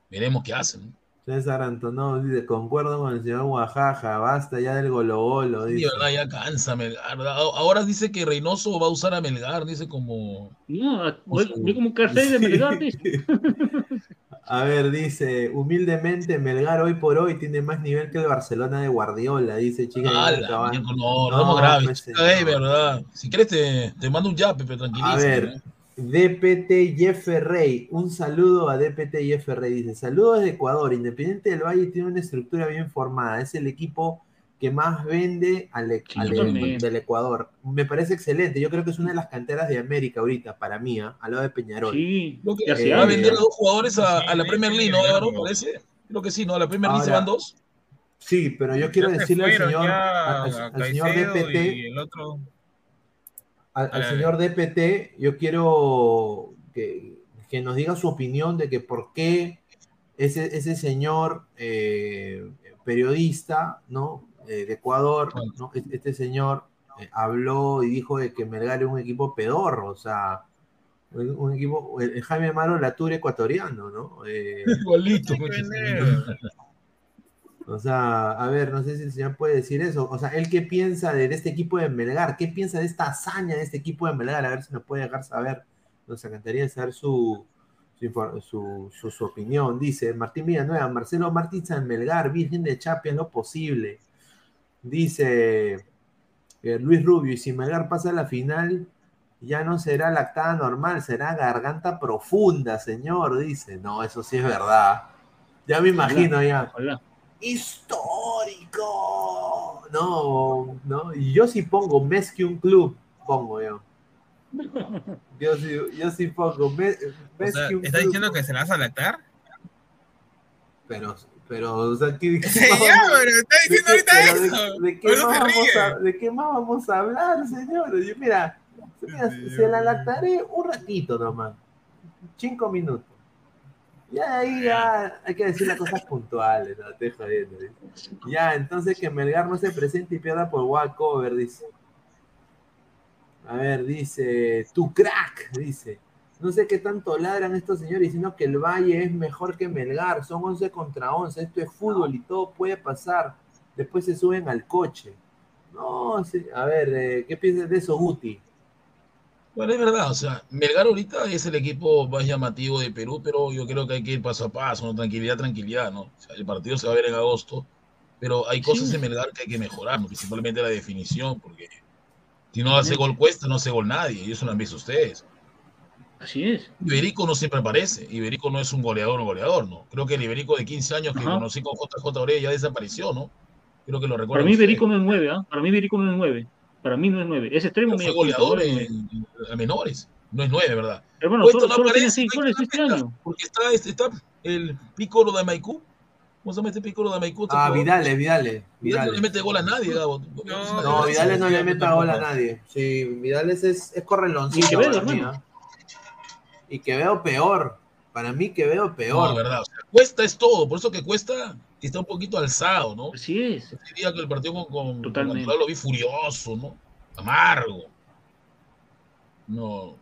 Veremos qué hacen. César Antonov dice, concuerdo con el señor Oaxaca, basta ya del golo golo. Dice. verdad, ya cansa Melgar. Ahora dice que Reynoso va a usar a Melgar, dice como... No, como un de Melgar, dice. A ver, dice, humildemente, Melgar hoy por hoy tiene más nivel que el Barcelona de Guardiola, dice chica. no, no, no, grave. Pues, verdad. Si quieres te, te mando un yape, pero tranquilísimo. A ver, ¿eh? DPT Jeff Rey, un saludo a DPT Jeff Rey, dice, saludos de Ecuador, Independiente del Valle tiene una estructura bien formada, es el equipo que más vende al, del Ecuador. Me parece excelente. Yo creo que es una de las canteras de América ahorita, para mí, ¿ah? al lado de Peñarol. Sí, lo que va a vender a dos jugadores a, la Premier League, ¿no, Álvaro? Parece. Creo que sí, ¿no? A la Premier League se van dos. Sí, pero yo quiero decirle al señor, al, señor DPT. El otro... Al, señor DPT, yo quiero que, que, nos diga su opinión de que por qué ese, ese señor eh, periodista, ¿no? Eh, de Ecuador, este señor eh, habló y dijo de que Melgar es un equipo pedorro, o sea, un, equipo, el, Jaime Amaro Latour ecuatoriano, ¿no? Eh, Igualito. o sea, a ver, no sé si el señor puede decir eso. O sea, él qué piensa de, este equipo de Melgar, qué piensa de esta hazaña de este equipo de Melgar, a ver si nos puede dejar saber. Nos encantaría saber su, su, su, opinión. Dice Martín Villanueva, Marcelo Martínez en Melgar, Virgen de Chapia, lo posible. Dice eh, Luis Rubio, y si Melgar pasa a la final, ya no será lactada normal, será garganta profunda, señor, dice. No, eso sí es verdad. Ya me imagino ya. Histórico. No, no. Y yo sí pongo mes que un club, pongo yo. Yo sí, yo sí pongo mes, ¿Está diciendo que se la vas a lactar? Pero pero, o sea, ¿qué, qué ya, pero está diciendo ahorita eso. De, qué más vamos a, ¿De qué más vamos a hablar, señor? Yo, mira, se la lactaré un ratito nomás. Cinco minutos. Ya ahí ya hay que decir las cosas puntuales, no te jodiendo. Ya, entonces que Melgar no se presente y pierda por walkover, dice. A ver, dice, tu crack, dice. No sé qué tanto ladran estos señores diciendo que el Valle es mejor que Melgar. Son 11 contra 11. Esto es fútbol y todo puede pasar. Después se suben al coche. No, a ver, eh, ¿qué piensas de eso, Guti? Bueno, es verdad, o sea, Melgar ahorita es el equipo más llamativo de Perú, pero yo creo que hay que ir paso a paso, ¿no? tranquilidad, tranquilidad, ¿no? O sea, el partido se va a ver en agosto, pero hay cosas en Melgar que hay que mejorar, ¿no? principalmente la definición, porque si no hace gol cuesta, no hace gol nadie, y eso lo han visto ustedes. Así es. Iberico no siempre aparece. Iberico no es un goleador o goleador, ¿no? Creo que el Iberico de 15 años que conocí con JJ Orea ya desapareció, ¿no? Creo que lo recuerdo. Para mí Iberico no es 9, ¿ah? Para mí Iberico no es 9. Para mí no es 9. Es extremo medio. goleador en, menores. No es 9, ¿verdad? Hermano, solo, no solo tiene 6 goles este año. Porque está, este, está el Piccolo de Maicú. ¿Cómo se llama este Piccolo de Maicú? Ah, Vidales, Vidales. Vidales no le mete gol a nadie, Gabo. No, no Vidales no le mete gol a nadie. Sí, Vidales es, es correloncito. Y que veo peor. Para mí que veo peor. No, verdad. cuesta es todo, por eso que cuesta está un poquito alzado, ¿no? Sí es. Yo diría que el partido con, con, lo vi furioso, ¿no? Amargo. No.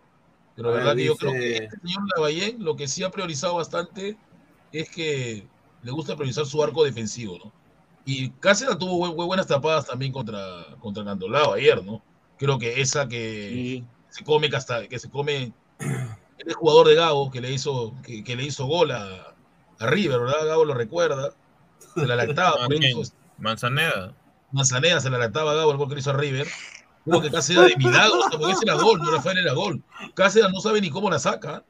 Pero la verdad que yo creo que este señor Lavallén lo que sí ha priorizado bastante es que le gusta priorizar su arco defensivo, ¿no? Y Cáceres tuvo buenas tapadas también contra, contra Nandolao ayer, ¿no? Creo que esa que se come hasta, que se come el jugador de Gago que le hizo, que, le hizo gol a, River, ¿verdad? Gago lo recuerda. Se la lactaba. Manzaneda. Manzaneda se la lactaba a Gago el gol que le hizo a River. Hubo que casi era de milagro, porque ese era gol, no Rafael era gol. Cáceres no sabe ni cómo la saca.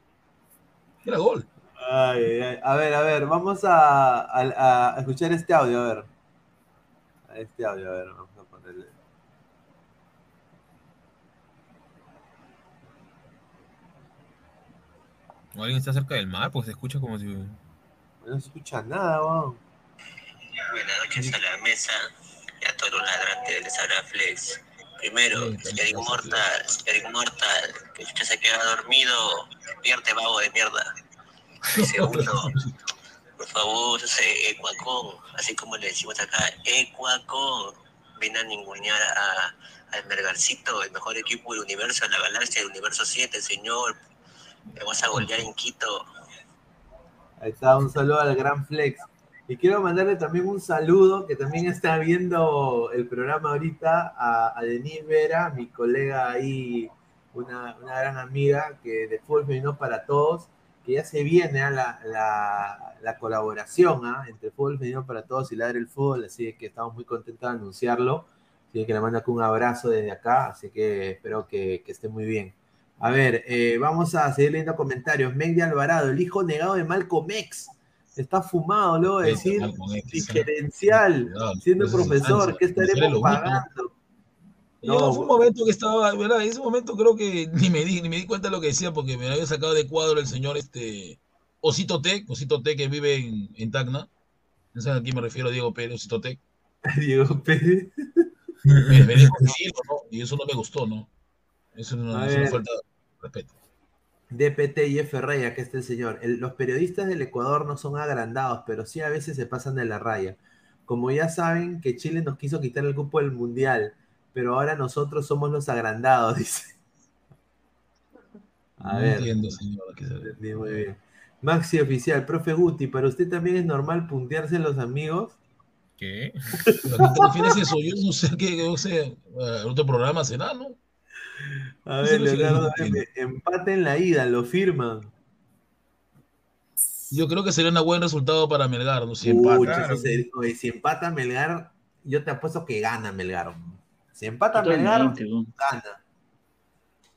Era gol. Ay, ay. A ver, a ver, vamos a, a, escuchar este audio, a ver. Este audio, a ver, vamos a ponerle. O alguien está cerca del mar, pues se escucha como si. No se escucha nada, weón. Buenas noches a la mesa y a todos los ladrantes de Sara Flex. Primero, Eric Mortal, Eric Mortal, que usted se queda dormido, despierte vago de mierda. Segundo, por favor, ese Ecuacón, así como le decimos acá, Ecuacón, viene a ningunear a, al Mergarcito, el mejor equipo del universo, la galaxia del universo 7, señor Vamos a golear en Quito. Ahí está, un saludo al Gran Flex. Y quiero mandarle también un saludo, que también está viendo el programa ahorita, a, a Denise Vera, mi colega ahí, una, gran amiga que de fútbol femenino para todos. que ya se viene a la, colaboración ¿ah? entre Fútbol Femenino para Todos y Ladre el Fútbol, así que estamos muy contentos de anunciarlo. Así que le mando un abrazo desde acá, así que espero que, esté muy bien. A ver, eh, vamos a seguir leyendo comentarios. Meg Alvarado, el hijo negado de Malcolm X. Está fumado, luego de decir diferencial, siendo profesor, ¿qué estaremos pagando? No, fue un momento que estaba, ¿verdad? En ese momento creo que ni me di, ni me di cuenta de lo que decía porque me había sacado de cuadro el señor este Osito Tec, Osito Tec que vive en, en Tacna. No sé a quién me refiero, Diego Pérez, Osito Tec. Diego Pérez. Me, me dijo ¿no? Y eso no me gustó, ¿no? Eso no, eso no falta respeto. DPT y F. Rey, acá está el señor. los periodistas del Ecuador no son agrandados, pero sí a veces se pasan de la raya. Como ya saben que Chile nos quiso quitar el cupo del Mundial pero ahora nosotros somos los agrandados, dice. A ver. Entiendo, señor. Muy bien. Maxi Oficial, profe Guti, ¿para usted también es normal puntearse los amigos? ¿Qué? ¿A qué te refieres eso? Yo no sé qué, yo sé, otro programa será, ¿no? A ver, Leonardo, empate en la ida, lo firman. Yo creo que sería un buen resultado para Melgar, ¿no? Si empata. si empata Melgar, yo te apuesto que gana Melgar. Si empata Melgar, gana.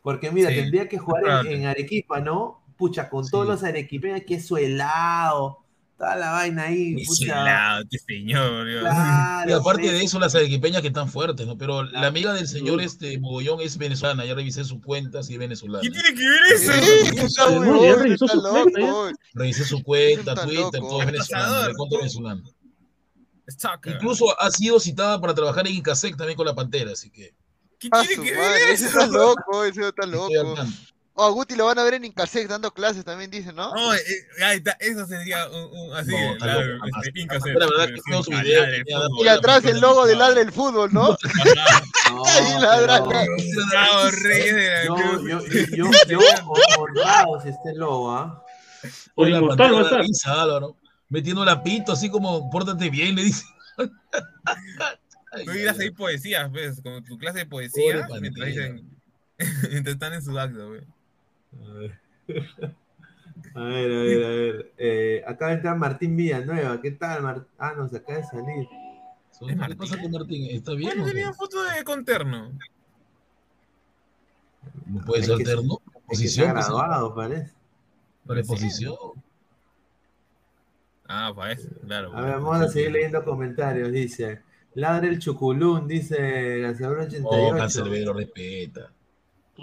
Porque mira, tendría que jugar en, Arequipa, ¿no? Pucha, con todos los arequipeños, que es su helado, toda la vaina ahí. Helado, qué señor. y aparte de eso, las arequipeñas que están fuertes, ¿no? Pero la amiga del señor este Mogollón es venezolana, ya revisé su cuenta, sí es venezolana. ¿Qué tiene que ver eso? Revisé su cuenta, Twitter, todo venezolano, venezolano. Incluso ha sido citada para trabajar en Incasec también con la Pantera, así que. ¿Qué tiene que ver Ese está loco, ese está loco. Oh, a Guti lo van a ver en Incasec dando clases también, dice, ¿no? No, eh, ahí está, eso sería un, así, no, claro, este, Incasec. La verdad que video. Y atrás el logo de Ladre el Fútbol, ¿no? Ahí ladra. Yo, yo, yo, yo, si este logo, ¿ah? Por la Álvaro metiendo la pito, así como, pórtate bien, le dice. Tú irás poesías, ¿ves? Como tu clase de poesía, mientras, dicen, mientras están en su acto, güey. A ver, a ver, a ver. Eh, acaba de entrar Martín Villanueva. ¿Qué tal, Martín? Ah, no, se acaba de salir. ¿Qué pasa con Martín? ¿Está bien? ¿Cuál tenía foto de conterno? ¿No puede ser terno? ¿Posición? Es graduado, parece. Para exposición. Ah, pues, claro. A ver, vamos a seguir leyendo comentarios. Dice, ladre el chuculún, dice Cancelero 88. Oh, Cancelero, respeta.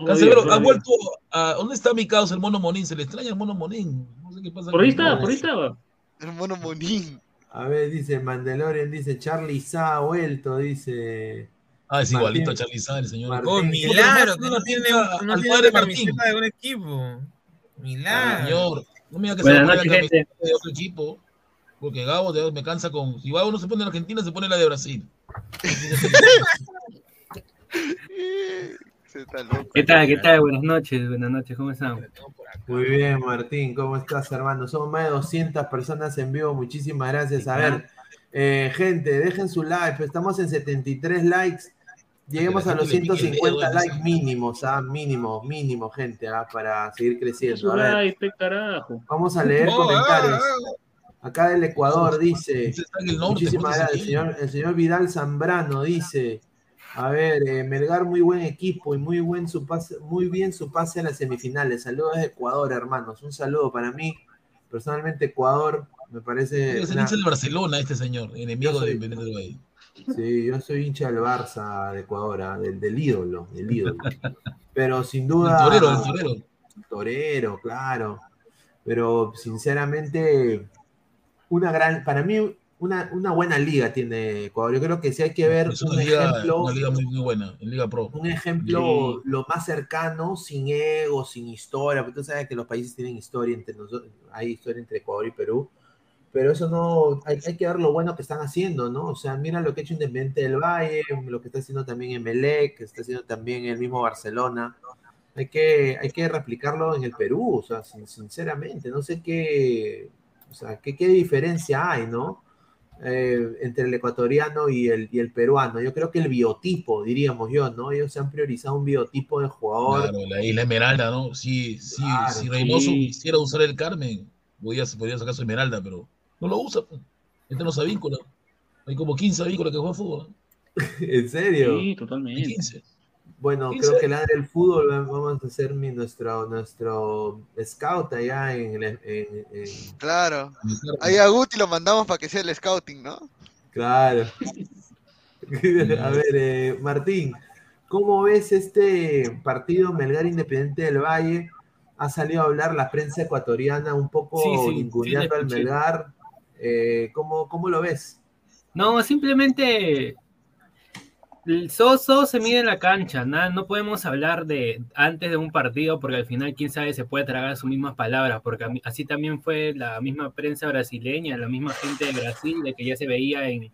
Cancelero, ha vuelto a... ¿Dónde está mi caos, el mono monín? Se le extraña el mono monín. No sé qué pasa. Por ahí estaba, por ahí estaba. El mono monín. A ver, dice Mandalorian, dice Charlie Sa ha vuelto, dice... Ah, es igualito a Charlie Sa, el señor. Martín. Oh, milagro, que no tiene, no tiene padre camiseta de un equipo. Milagro. Señor, no me diga que se la camiseta de otro equipo. Porque Gabo me cansa con. Si Gabo no se pone en Argentina, se pone la de Brasil. ¿Qué tal? ¿Qué tal? Buenas noches, buenas noches, ¿cómo están? Muy bien, Martín, ¿cómo estás, hermano? Somos más de 200 personas en vivo, muchísimas gracias. A ver, eh, gente, dejen su like, estamos en 73 likes. Lleguemos a los 150 likes mínimos, ¿ah? Mínimo, mínimo, gente, ¿ah? para seguir creciendo. A ver, vamos a leer comentarios. Acá del Ecuador dice, muchísimas gracias, el señor, Vidal Zambrano dice, a ver, eh, Melgar muy buen equipo y muy buen su pase, muy bien su pase en las semifinales. Saludos de Ecuador, hermanos. Un saludo para mí. Personalmente, Ecuador me parece. Es el hincha de Barcelona, este señor, enemigo de Venezuela. Sí, yo soy hincha del Barça de Ecuador, ah, del, del, ídolo, del ídolo. Pero sin duda. El torero, el torero. Torero, claro. Pero sinceramente, una gran, para mí, una, una, buena liga tiene Ecuador. Yo creo que sí hay que ver un ejemplo. Una liga muy, buena, en Liga Pro. Un ejemplo lo más cercano, sin ego, sin historia, porque tú sabes que los países tienen historia entre nosotros, hay historia entre Ecuador y Perú. Pero eso no, hay, hay, que ver lo bueno que están haciendo, ¿no? O sea, mira lo que ha hecho Independiente del Valle, lo que está haciendo también Emelec, que está haciendo también el mismo Barcelona. Hay que, hay que replicarlo en el Perú, o sea, sinceramente, no sé qué, o sea, ¿qué, qué diferencia hay, no? Eh, entre el ecuatoriano y el, y el peruano. Yo creo que el biotipo, diríamos yo, ¿no? Ellos se han priorizado un biotipo de jugador. Claro, la isla Esmeralda, ¿no? Sí, sí, si Reynoso quisiera usar el Carmen, podría, podría sacar su Esmeralda, pero no lo usa. Pues. Este no se víncula. Hay como 15 vínculos que juegan fútbol. ¿En serio? Sí, totalmente. 15. Bueno, creo que la del fútbol vamos a hacer mi, nuestro, nuestro scout allá en, en, Claro. Ahí a Guti lo mandamos para que sea el scouting, ¿no? Claro. a ver, eh, Martín, ¿cómo ves este partido Melgar Independiente del Valle? Ha salido a hablar la prensa ecuatoriana un poco sí, al Melgar. Eh, ¿cómo, ¿Cómo lo ves? No, simplemente el se mide en la cancha, no podemos hablar de antes de un partido porque al final quién sabe se puede tragar sus mismas palabras, porque así también fue la misma prensa brasileña, la misma gente de Brasil de que ya se veía en,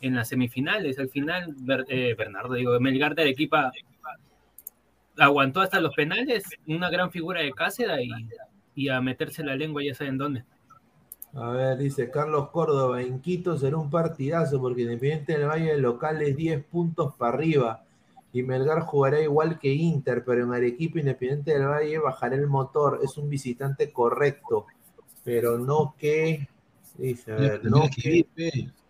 en las semifinales. Al final, eh, Bernardo, digo, Melgar de Arequipa aguantó hasta los penales, una gran figura de Cáceres y, y a meterse la lengua ya saben dónde. A ver, dice Carlos Córdoba, en Quito será un partidazo porque Independiente del Valle local es 10 puntos para arriba y Melgar jugará igual que Inter, pero en Arequipa Independiente del Valle bajará el motor, es un visitante correcto, pero no que... Dice, a ver, no que...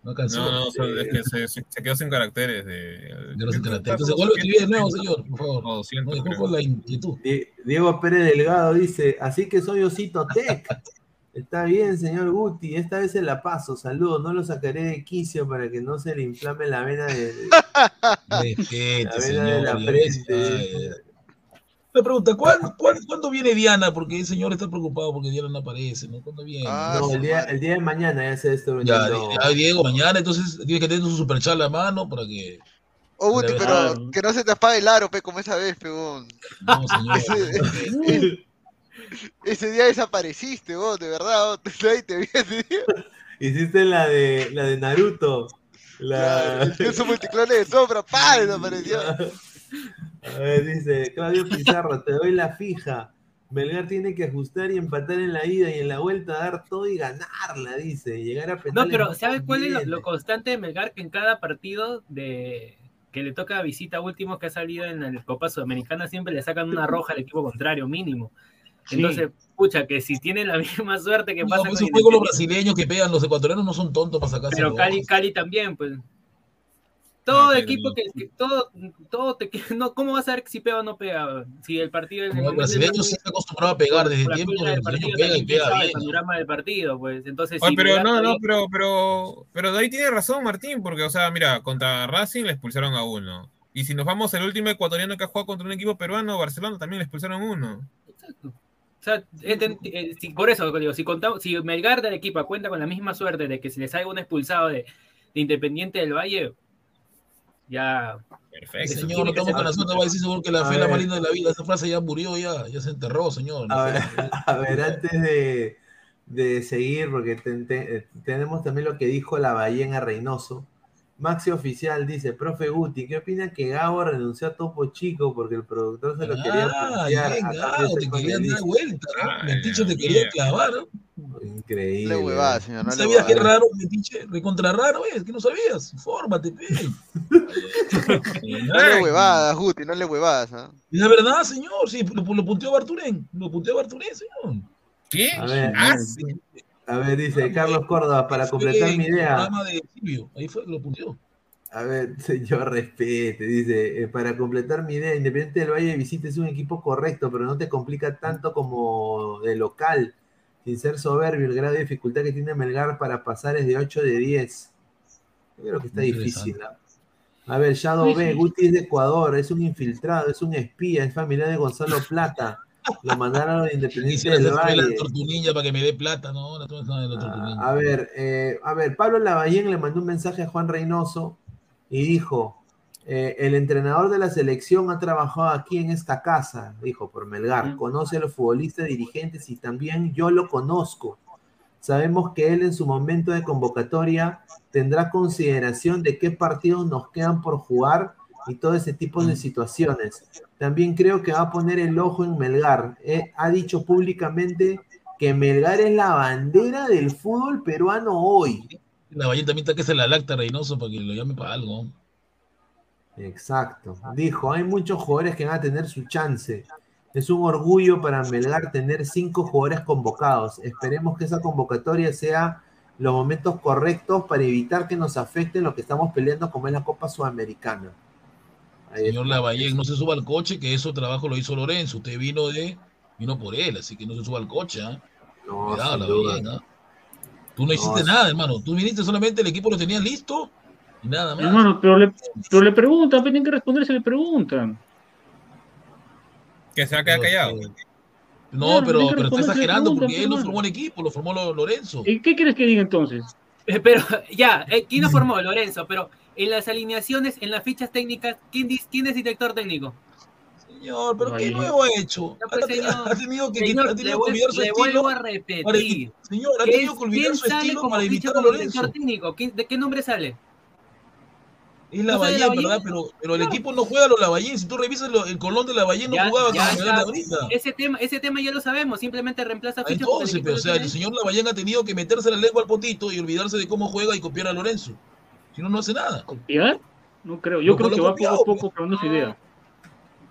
No, no, es que se, se, quedó sin caracteres. De, Entonces vuelve a escribir de nuevo, señor, por favor. No, siento, no, la inquietud. Diego Pérez Delgado dice, así que soy Osito Tech. Está bien, señor Guti, esta vez se la paso, saludos, no lo sacaré de quicio para que no se le inflame la vena de, la, vena de la frente. Me pregunta, ¿cuándo, ¿cuándo, viene Diana? Porque el señor está preocupado porque Diana no aparece, ¿no? ¿Cuándo viene? Ah, no, el día, el día, de mañana ya se está Ya, ya, Diego, mañana, entonces tienes que tener su super charla a mano para que... Oh, Guti, pero que no se te apague el aro, pe, como esa vez, pegón. No, señor. Ese día desapareciste vos, de verdad, vos, te vi ese día. Hiciste la de la de Naruto. La... Claro, su multiclone de sombra, ¡pá! desapareció. A ver, dice Claudio Pizarro, te doy la fija. Melgar tiene que ajustar y empatar en la ida y en la vuelta dar todo y ganarla, dice. Llegar a No, pero ¿sabes cuál es lo, constante de Melgar? Que en cada partido de que le toca visita último que ha salido en la Copa Sudamericana siempre le sacan una roja al equipo contrario, mínimo. Entonces, pucha, que si tienen la misma suerte que pasa pues, con juego los brasileños que pegan, los ecuatorianos no son tontos para sacarse. Pero Cali, Cali también, pues. Todo equipo que, todo, todo te no, ¿cómo vas a ver si pega o no pega? Si el partido el, el brasileño se está acostumbrado a pegar desde tiempo, el brasileño pega y pega bien. El panorama del partido, pues. Entonces, Oye, pero no, no, pero, pero, pero de ahí tiene razón Martín, porque, o sea, mira, contra Racing le expulsaron a uno. Y si nos vamos al último ecuatoriano que ha jugado contra un equipo peruano, Barcelona también le expulsaron a uno. Sea, eh, por eso digo, si, contamos, si Melgar del equipo cuenta con la misma suerte de que se les haya un expulsado de, Independiente del Valle, ya. Perfecto. Señor, no estamos con la suerte, va a decir seguro que la fe es la más linda de la vida. Esa frase ya murió, ya, ya se enterró, señor. a, ver, antes de, de seguir, porque tenemos también lo que dijo la ballena Reynoso. Maxi Oficial dice, profe Guti, ¿qué opina que Gabo renunció a Topo Chico porque el productor se lo quería ah, bien, Gabo, te quería dar vuelta, ¿no? Metiche te quería clavar, ¿no? Increíble. No le huevada, señor. No ¿Sabías qué raro, Metiche? Recontra raro es, que no sabías. Fórmate, pe. no le huevadas, Guti, no le huevadas. ¿eh? Es la verdad, señor, sí, lo, lo punteó Barturén, lo punteó Barturén, señor. ¿Qué? A ver, ah, sí. A ver, dice Carlos Córdoba, para completar mi idea. Ahí fue, lo puntió. A ver, señor, respete. Dice, eh, para completar mi idea, Independiente del Valle Visite es un equipo correcto, pero no te complica tanto como de local. Sin ser soberbio, el grado de dificultad que tiene Melgar para pasar es de 8 de 10. Yo creo que está difícil. A ver, Shadow B, Guti es de Ecuador, es un infiltrado, es un espía, es familiar de Gonzalo Plata. Lo mandaron a los Independiente del Valle. la tortunilla para que me dé plata, ¿no? La ah, a ver, eh, a ver, Pablo Lavallén le mandó un mensaje a Juan Reynoso y dijo, eh, el entrenador de la selección ha trabajado aquí en esta casa, dijo por Melgar, conoce a los futbolistas dirigentes y también yo lo conozco. Sabemos que él en su momento de convocatoria tendrá consideración de qué partidos nos quedan por jugar y todo ese tipo de situaciones. También creo que va a poner el ojo en Melgar. Eh, ha dicho públicamente que Melgar es la bandera del fútbol peruano hoy. La Ballén también está que se la lacta Reynoso para que lo llame para algo. Exacto. Dijo, hay muchos jugadores que van a tener su chance. Es un orgullo para Melgar tener cinco jugadores convocados. Esperemos que esa convocatoria sea los momentos correctos para evitar que nos afecten lo que estamos peleando como es la Copa Sudamericana. Señor Lavallén, no se suba al coche, que eso trabajo lo hizo Lorenzo. Usted vino de, vino por él, así que no se suba al coche, ¿ah? No, Cuidado, Lavallén, ¿ah? Tú no hiciste nada, hermano. Tú viniste solamente, el equipo lo tenías listo y nada más. Hermano, pero le, pero le preguntan, tienen que responder si le preguntan. Que se va a quedar callado. No, pero, pero está exagerando porque él no formó el equipo, lo formó Lorenzo. ¿Y qué quieres que diga entonces? Eh, pero ya, eh, ¿quién lo formó? Lorenzo, pero en las alineaciones, en las fichas técnicas, ¿quién, quién es director técnico? Señor, pero ¿qué nuevo ha hecho? Pues, ha, tenido que, señor, ha tenido que olvidar su le estilo. a repetir. señor, ha tenido que olvidar su estilo para imitar a Lorenzo. Técnico? ¿De qué nombre sale? Es la Bahía, ¿verdad? Pero, pero el equipo no juega a los Lavallén. Si tú revisas el Colón de la Bahía, no jugaba ya como la ahorita. Ese tema, ese tema ya lo sabemos, simplemente reemplaza fichas. Entonces, pero, o sea, el señor Lavallén ha tenido que meterse la lengua al potito y olvidarse de cómo juega y copiar a Lorenzo. Si no, no hace nada. ¿Copiar? No creo. Yo creo que va poco a poco probando su idea.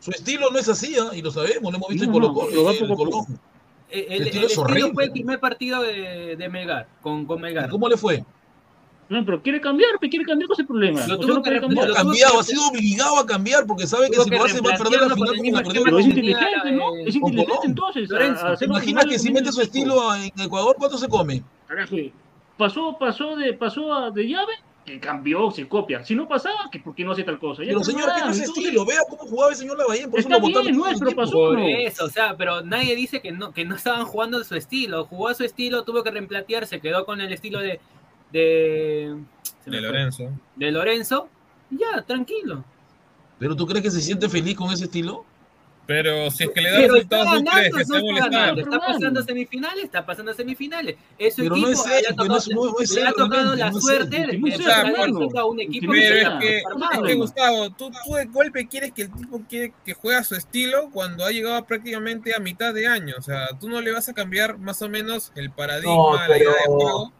Su estilo no es así, ¿eh? y lo sabemos, lo hemos visto en Colo Colo. El, el, el, estilo fue el primer partido de, de Melgar, con, con Melgar. ¿Cómo le fue? No, pero quiere cambiar, quiere cambiar con ese problema. Lo tuvo que cambiar. No ha cambiado, ha sido obligado a cambiar porque sabe que si lo hace va a perder la final como perdió. Pero es inteligente, ¿no? Es inteligente entonces. Imagina que si mete su estilo en Ecuador, ¿cuánto se come? Pasó, pasó de, pasó de llave que cambió, se copia. Si no pasaba, que por qué no hace tal cosa. Ya pero señor, ¿qué no es estilo? Vea cómo jugaba el señor Lavallén, por eso lo votaron. No, pero pasó. Por eso, o sea, pero nadie dice que no, que no estaban jugando de su estilo. Jugó a su estilo, tuvo que reemplatear, se quedó con el estilo de, de, de Lorenzo. De Lorenzo, ya, tranquilo. ¿Pero tú crees que se siente feliz con ese estilo? Pero si es que le da resultados muy crees, que no está, está pasando semifinales, está pasando semifinales. Eso pero equipo no es él, tocado, no es, le ha tocado la suerte de que a un equipo pero es que, es que Gustavo, tú, tú de golpe quieres que el tipo quiere que juegue a su estilo cuando ha llegado prácticamente a mitad de año. O sea, tú no le vas a cambiar más o menos el paradigma, no, pero... la idea de juego.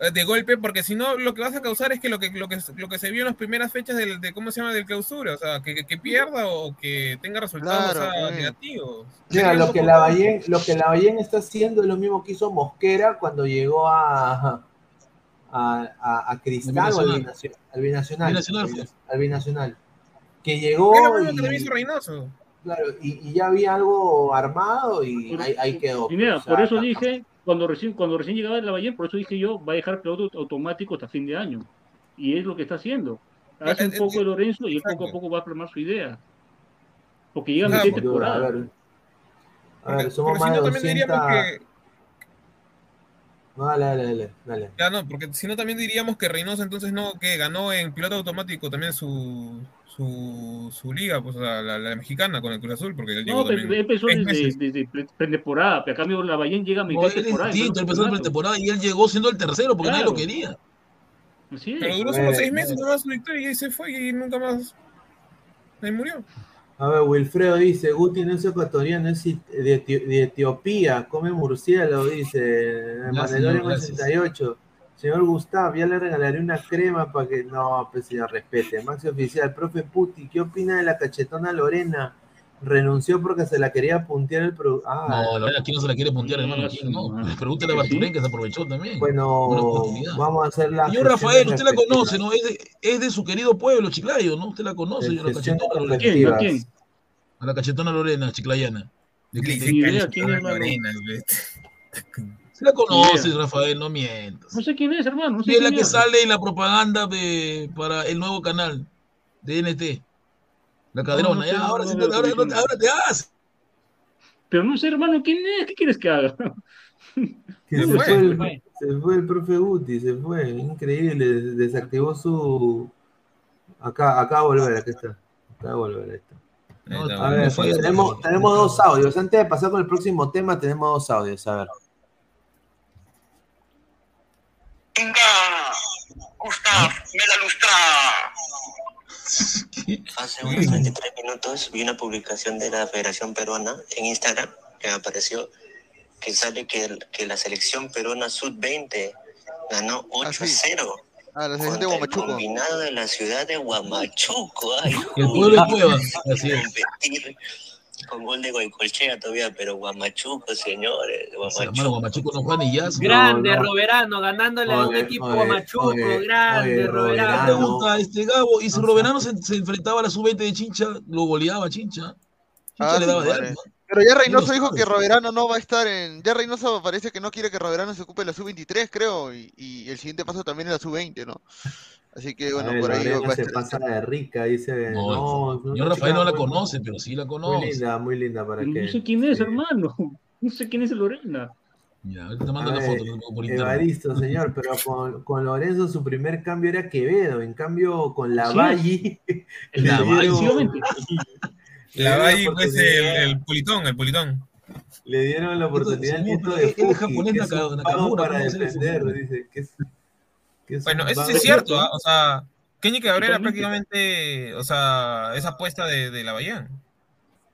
Eh, de golpe, porque si no, lo que vas a causar es que lo que, lo que, lo que se vio en las primeras fechas del, de, ¿cómo se llama?, del clausura, o sea, que, que pierda o que tenga resultados negativos. Mira, lo que, la Ballén, lo que la está haciendo es lo mismo que hizo Mosquera cuando llegó a, a, a, Cristal o al binacional, al binacional, que llegó y, Reynoso. Claro, y, ya había algo armado y ahí, ahí quedó. Y mira, por eso dije cuando recién, cuando recién llegaba la Bayern, por eso dije yo, va a dejar piloto automático hasta fin de año. Y es lo que está haciendo. Hace un poco de Lorenzo y él poco a poco va a plasmar su idea. Porque llega a temporada. A ver, a ver somos más de 200... No, dale, dale, dale, dale. Ya no, porque si no también diríamos que Reynoso entonces no, que ganó en piloto automático también su, su, su liga, pues la, la, mexicana con el Cruz Azul, porque él llegó No, pero empezó desde, desde pretemporada, pero a cambio la Bayern llega a mitad de temporada. Distinto, empezó en pretemporada y él llegó siendo el tercero porque nadie lo quería. Así es. Pero duró solo seis meses nomás su victoria y ahí se fue y nunca más. Ahí murió. A ver, Wilfredo dice, Guti no es ecuatoriano, es de, Etiopía, come murciélago, dice, Mandalorian 88. Señor Gustav, ya le regalaré una crema para que. No, pues señor, respete. Maxi Oficial, profe Puti, ¿qué opina de la cachetona Lorena? Renunció porque se la quería puntear el producto. Ah, no, Lorena aquí no se la quiere puntear, hermano. Aquí no. Pregúntale a Bartolén que se aprovechó también. Bueno, vamos a hacer la. Señor Rafael, usted la conoce, ¿no? Es de, es de, su querido pueblo, Chiclayo, ¿no? Usted la conoce, señor, la cachetona Lorena. ¿Quién? ¿A quién? A la cachetona Lorena, chiclayana. ¿De quién es Lorena? Se la conoces, Rafael, no mientas. No sé quién es, hermano. No es la que sale en la propaganda de, para el nuevo canal de NT. La caderona. ya, ahora, sí, ahora, ahora, te hagas. Pero no sé, hermano, ¿quién es? ¿Qué quieres que haga? se, fue el, se fue el profe Guti, se fue. Increíble. Desactivó su. Acá, acá a volver, acá está. Acá a volver, ahí está. a ver, tenemos, tenemos dos audios. Antes de pasar con el próximo tema, tenemos dos audios. A ver. Venga, Gustav, me la lustra. Hace unos 23 minutos vi una publicación de la Federación Peruana en Instagram que me apareció que sale que, que la selección peruana sub-20 Ganó 8-0. Ah, la selección de Guamachuco. El combinado de la ciudad de Guamachuco. Ay, El pueblo de Cueva. Así es. Con gol de Goicolchea todavía, pero Guamachuco, señores. Guamachuco. Guamachuco no juega ni ya. Grande no. Roberano, ganándole a un equipo oye, Guamachuco. oye, grande oye, Roberano. Pregunta, este Gabo, y si Roberano se, se enfrentaba a la sub-20 de Chincha, lo goleaba Chincha. Chincha Ah, le sí, daba de vale. Pero ya no Reynoso dijo que Roberano no va a estar en. Ya Reynoso parece que no quiere que Roberano se ocupe de la sub-23, creo. Y, y el siguiente paso también es la sub-20, ¿no? Así que bueno, ver, por ahí Lorena va se pasa de rica, dice. No, No, es Señor Rafael no la muy- conoce, pero sí la Muy conoce. linda, muy linda para que. No sé quién es, sí. hermano. No sé quién es Lorena. Ya, ahorita te mando A la ver, foto por. Evaristo, señor, pero con, con Lorenzo su primer cambio era Quevedo, en cambio con la Sí. Valle La Valle, Efectivamente. La dieron Valle, pues el, el pulitón, el pulitón. le dieron la oportunidad al nieto de es- es Fuji, que es un Nakamura, vago para ¿cómo se le defender, dice que es, es Bueno, eso sí es cierto, ¿ah? o sea, Kenny Cabrera prácticamente, o sea, es apuesta de, de la Bahía.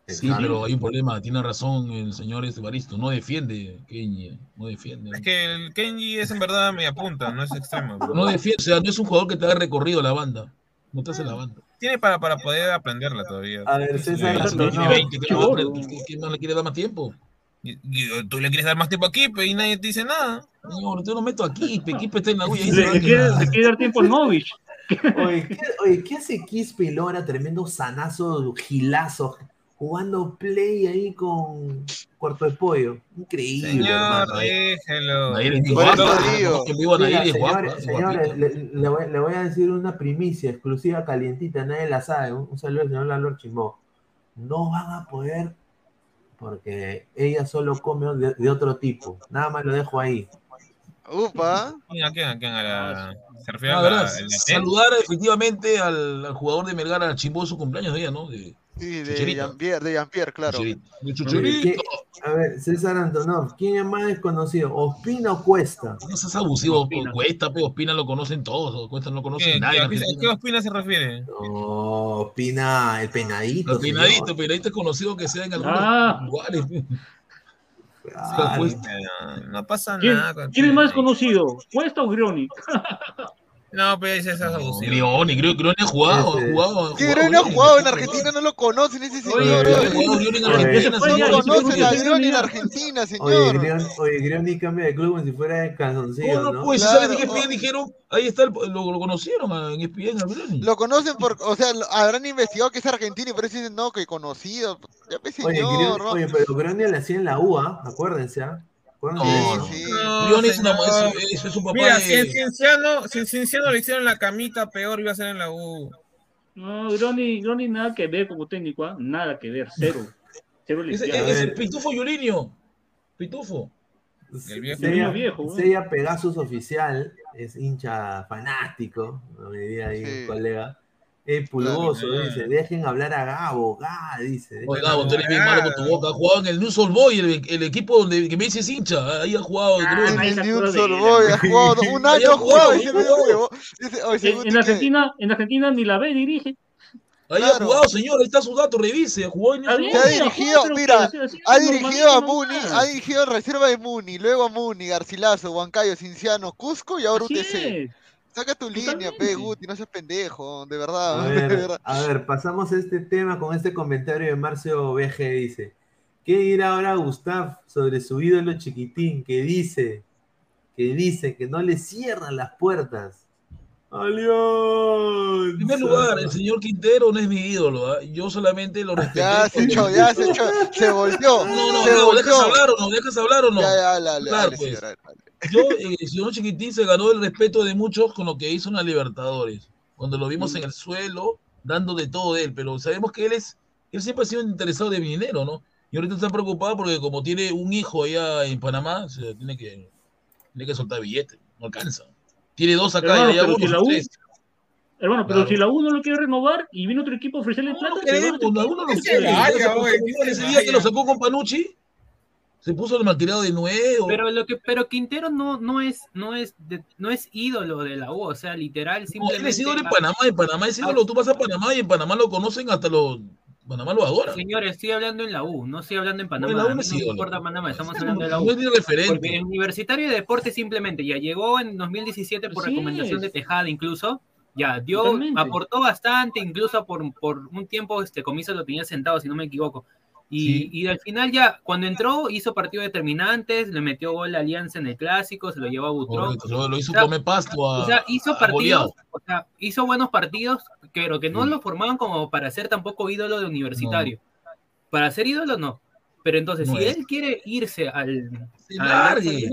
Sí, pero hay un problema, tiene razón el señor este Evaristo, no defiende Kenny, no defiende. Es que el Kenji es en verdad media punta, no es extremo. bro. No defiende, o sea, no es un jugador que te haga recorrido la banda, no te hace la banda. Tiene para, para poder aprenderla todavía. A ver, César, Ya, no, si tiene no. 20, ¿qué, Chibolo. más- qué- qué más le quiere dar más tiempo? Y- y tú le quieres dar más tiempo aquí, pero y nadie te dice nada. Señor, yo no meto aquí, Pequipe está en la se Le, a quiere, quedar. le quiere dar tiempo a Novich. Oye, ¿qué, oye, ¿qué hace Quispe Lora? Tremendo sanazo, gilazo, jugando play ahí con cuerpo de pollo. Increíble, Señor, hermano. ¿eh? déjelo. ¿no? a señores, le, voy, a decir una primicia exclusiva, calientita, nadie la sabe. Un, un saludo al señor Lalo Chimbó. No van a poder, porque ella solo come de, de otro tipo. Nada más lo dejo ahí. Upa. ¿A quién? ¿A quién? ¿A la... ¿Se refiere a verdad, la, el Natel? saludar efectivamente al, al jugador de Melgar, al Chimbo, su cumpleaños de ella, ¿no? De, Sí, de. Jean-Pierre, de claro. De Oye, Chucherito. ¿quién- a ver, César Antonov, ¿quién es más desconocido? ¿Ospina o Cuesta? No seas abusivo, Ospina. Cuesta, pero Ospina lo conocen todos, Cuesta no lo conoce ¿Qué, nadie. a qué- ¿A qué Argentina. Ospina se refiere? No, Ospina, el penadito. El Pinadito, señor. Pinadito es conocido que sea en algunos Ah. lugares. Claro. Pues, No, no pasa ¿Quién, nada. quién es más Chile. conocido? ¿Cuesta o Grioni? No, pero ese es abusivo. Grioni, Grioni, ha jugado, ha jugado. Que Grioni ha jugado en Argentina, no lo conocen ese señor. No ese conocen a Grioni en. Argentina, señor. Oye, Grioni cambia de club como si fuera de calzoncillo, No, ¿no? pues, Claro, ¿sabes oh. ESPN dijeron? Ahí está, el- lo, lo conocieron en ESPN, a Grioni. Lo conocen por, o sea, lo- habrán investigado que es argentino y por eso dicen, no, que conocido. Ya Oye, señor, oye, pero Grioni le hacía en la UA, acuérdense, ¿ah? No, es, es, un papá Mira, de... si en Cienciano, si en Cienciano le hicieron la camita, peor iba a ser en la U. No, Groni, Groni nada que ver como técnico, ¿ah? nada que ver, cero. Cero Es, lesbiana. es- es el Pitufo Yulinio. Pitufo. El viejo. Sella, viejo, ¿no? Sella Pegasus oficial, es hincha fanático, me diría ahí Sí. un colega. Es pulgoso, Claro. dice, dejen hablar a Gabo, Gá, dice. Oye, Gabo, tú eres bien ah. malo con tu boca. Ha jugado en el News Old Boy, el, el equipo donde que me dices hincha. Ahí ha jugado. Ah, creo. En el New Soul Boy, ha jugado, un año ha ha jugado ese En, en Argentina, en Argentina ni la B dirige. Ahí ha Claro. jugado, señor. Ahí está su dato, revise. Jugó en el bien, ha dirigido, mira, Ha dirigido a Muni, ha dirigido en reserva de Muni, luego a Muni, Garcilaso, Huancayo, Cinciano, Cusco y ahora UTC. Saca tu línea, pe. Guti, no seas pendejo, de A verdad, de ver, verdad. a ver, pasamos a este tema con este comentario de Marcio BG, dice. ¿Qué dirá ahora Gustav sobre su ídolo chiquitín que dice, que dice que no le cierran las puertas? ¡Alianza! En primer lugar, el señor Quintero no es mi ídolo. ¿ah? Yo solamente lo respeto. Ya se echó, ya se echó, se volteó, No, no, se no, ¿dejas volteó. hablar o no? ¿Dejas hablar o no? Ya, ya, dale, Claro, dale, pues. dale. Yo, eh, el señor Chiquitín se ganó el respeto de muchos con lo que hizo en la Libertadores. Cuando lo vimos en el suelo, dando de todo de él. Pero sabemos que él es, él siempre ha sido interesado de mi dinero, ¿no? Y ahorita está preocupado porque como tiene un hijo allá en Panamá, se tiene que, tiene que soltar billetes. No alcanza. Tiene dos acá Hermano, y allá pero uno, si la U- tres. Hermano, pero Claro. si la U no lo quiere renovar y viene otro equipo a ofrecerle No, plata, no queremos, no quiere. Ese día que lo sacó con Panucci, se puso el maltirado de nuevo. Pero lo que, pero Quintero no, no es, no es, de- no es ídolo de la U, o sea, literal, No, simplemente. él es ídolo en Panamá, en Panamá es ídolo. Tú vas a Panamá y en Panamá lo conocen hasta los Panamá lo adora. Señores, estoy hablando en la U, no estoy hablando en Panamá. En la U no no importa Panamá, estamos hablando de la U. No es referente. Porque el Universitario de Deportes simplemente ya llegó en 2017 por Así recomendación es. de Tejada incluso. Ya dio, Totalmente. aportó bastante, incluso por, por un tiempo este Comiso lo tenía sentado, si no me equivoco. Y, Sí. y al final ya, cuando entró, hizo partidos determinantes, le metió gol a Alianza en el clásico, se lo llevó a Butrón. Lo, lo hizo O sea, pasto a. O sea, hizo partidos, o sea, hizo buenos partidos, pero que no Sí. lo formaban como para ser tampoco ídolo de universitario. Para ser ídolo, no. Pero entonces, No si es. él quiere irse al. Se al- largue.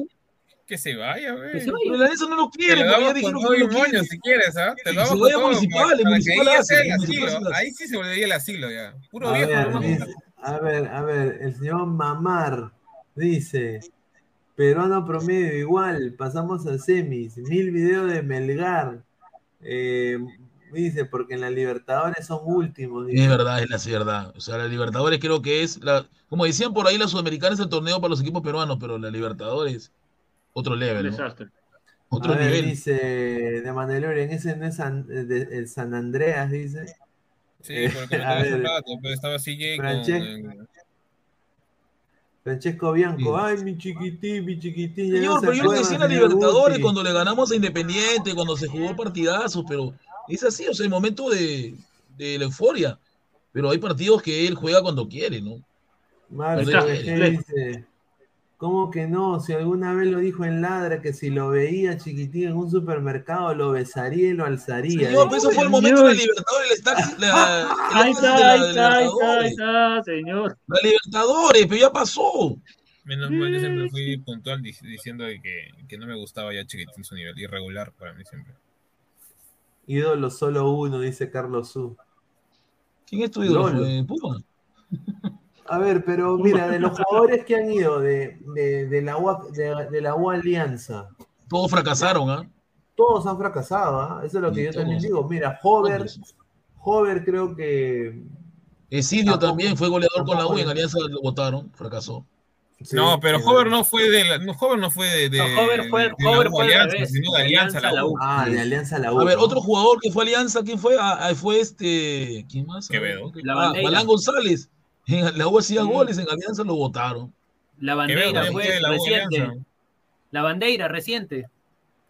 Que se vaya, güey. Que se vaya. Pero Alianza no lo Te quiere, lo damos con todo y moño si quieres, ¿ah? Te Que lo se damos vaya con todo municipal, para, que municipal ahí ya hace, sea el municipal. Ahí sí se volvería el asilo ya. Puro A viejo ver, a ver, a ver, el señor Mamar dice, peruano promedio igual, pasamos a semis, mil videos de Melgar, eh, dice, porque en la Libertadores son últimos. dice. Es verdad, es la verdad. O sea, la Libertadores creo que es, la, como decían por ahí, la Sudamericana es el torneo para los equipos peruanos, pero la Libertadores, otro level, ¿no? Desastre. Otro A ver, nivel. dice de Mandalorian, ese no es San- de- el San Andreas, dice. Sí, Eh, porque lo a tenía hace ver, rato, pero estaba CJ con... Francesco. Francesco Bianco, Sí. ay, mi chiquitín, mi chiquitín. no Señor, se pero yo lo decía en la Libertadores Guti. cuando le ganamos a Independiente, cuando se jugó partidazos, pero es así, o sea, el momento de, de la euforia. Pero hay partidos que él juega cuando quiere, ¿no? Marco, Está, ¿qué le- dice? ¿Cómo que no? Si alguna vez lo dijo en Ladra que si lo veía chiquitín en un supermercado lo besaría y lo alzaría. Señor, pero dice. eso fue el momento de la Libertadores, el taxi- la, Ahí está, la ahí está, ahí está, ahí está, señor. La Libertadores, pero ya pasó. Menos mal, yo siempre fui puntual dic- diciendo que, que no me gustaba ya chiquitín su nivel, irregular para mí siempre. Ídolo solo uno, dice Carlos Su. ¿Quién es tu ídolo? A ver, pero mira, de los jugadores que han ido de, de, de la, UA, de, de la UA Alianza, Todos fracasaron, ¿ah? todos han fracasado, ¿ah? Eso es lo que Sí, yo también digo. Mira, Hover. Hover creo que... Esidio también fue goleador con la U, en Alianza lo votaron, fracasó. sí, no, pero eh, Hover no fue de la, no, Hover no fue de, de, No, Hover fue- de Hover U fue Alianza, sino de Alianza a la U. Ah, de Alianza a la U. A ver, otro jugador que fue Alianza, ¿quién fue? Ah, ah, fue este. ¿Quién más? Quevedo. Ah, González. En la U hacía Sí. goles, en Alianza lo votaron. La bandera de la reciente. Alianza. La bandera reciente.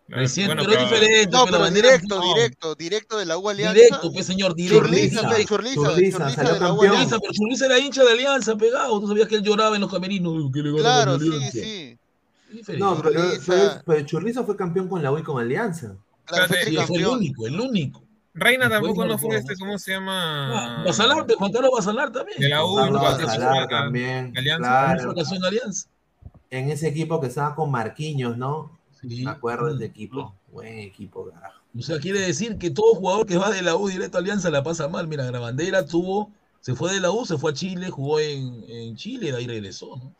Recién, Bueno, pero es diferente. No, pues, la pero directo, no. directo, directo de la U Alianza. Directo, pues señor, directo. Churliza, Churliza, Churliza, Churliza, de la U Alianza. pero Churliza era hincha de Alianza, pegado. Tú sabías que él lloraba en los camerinos. que le Claro, sí, sí. No, pero, pero, pero Churliza fue campeón con la U y con Alianza. Claro, fue Sí, fue el único, el único. Reina tampoco no fue este, ¿cómo se Ah, llama? Basalar, pe, Juan Carlos Basalar también. De la U, Basalar, también. Alianza. Claro. Alianza. En ese equipo que estaba con Marquinhos, ¿no? Sí. Me acuerdo de ese equipo. Buen equipo, carajo. O sea, quiere decir que todo jugador que va de la U directo a Alianza la pasa mal. Mira, Grabandera tuvo, se fue de la U, se fue a Chile, jugó en, en Chile, de ahí regresó, ¿no?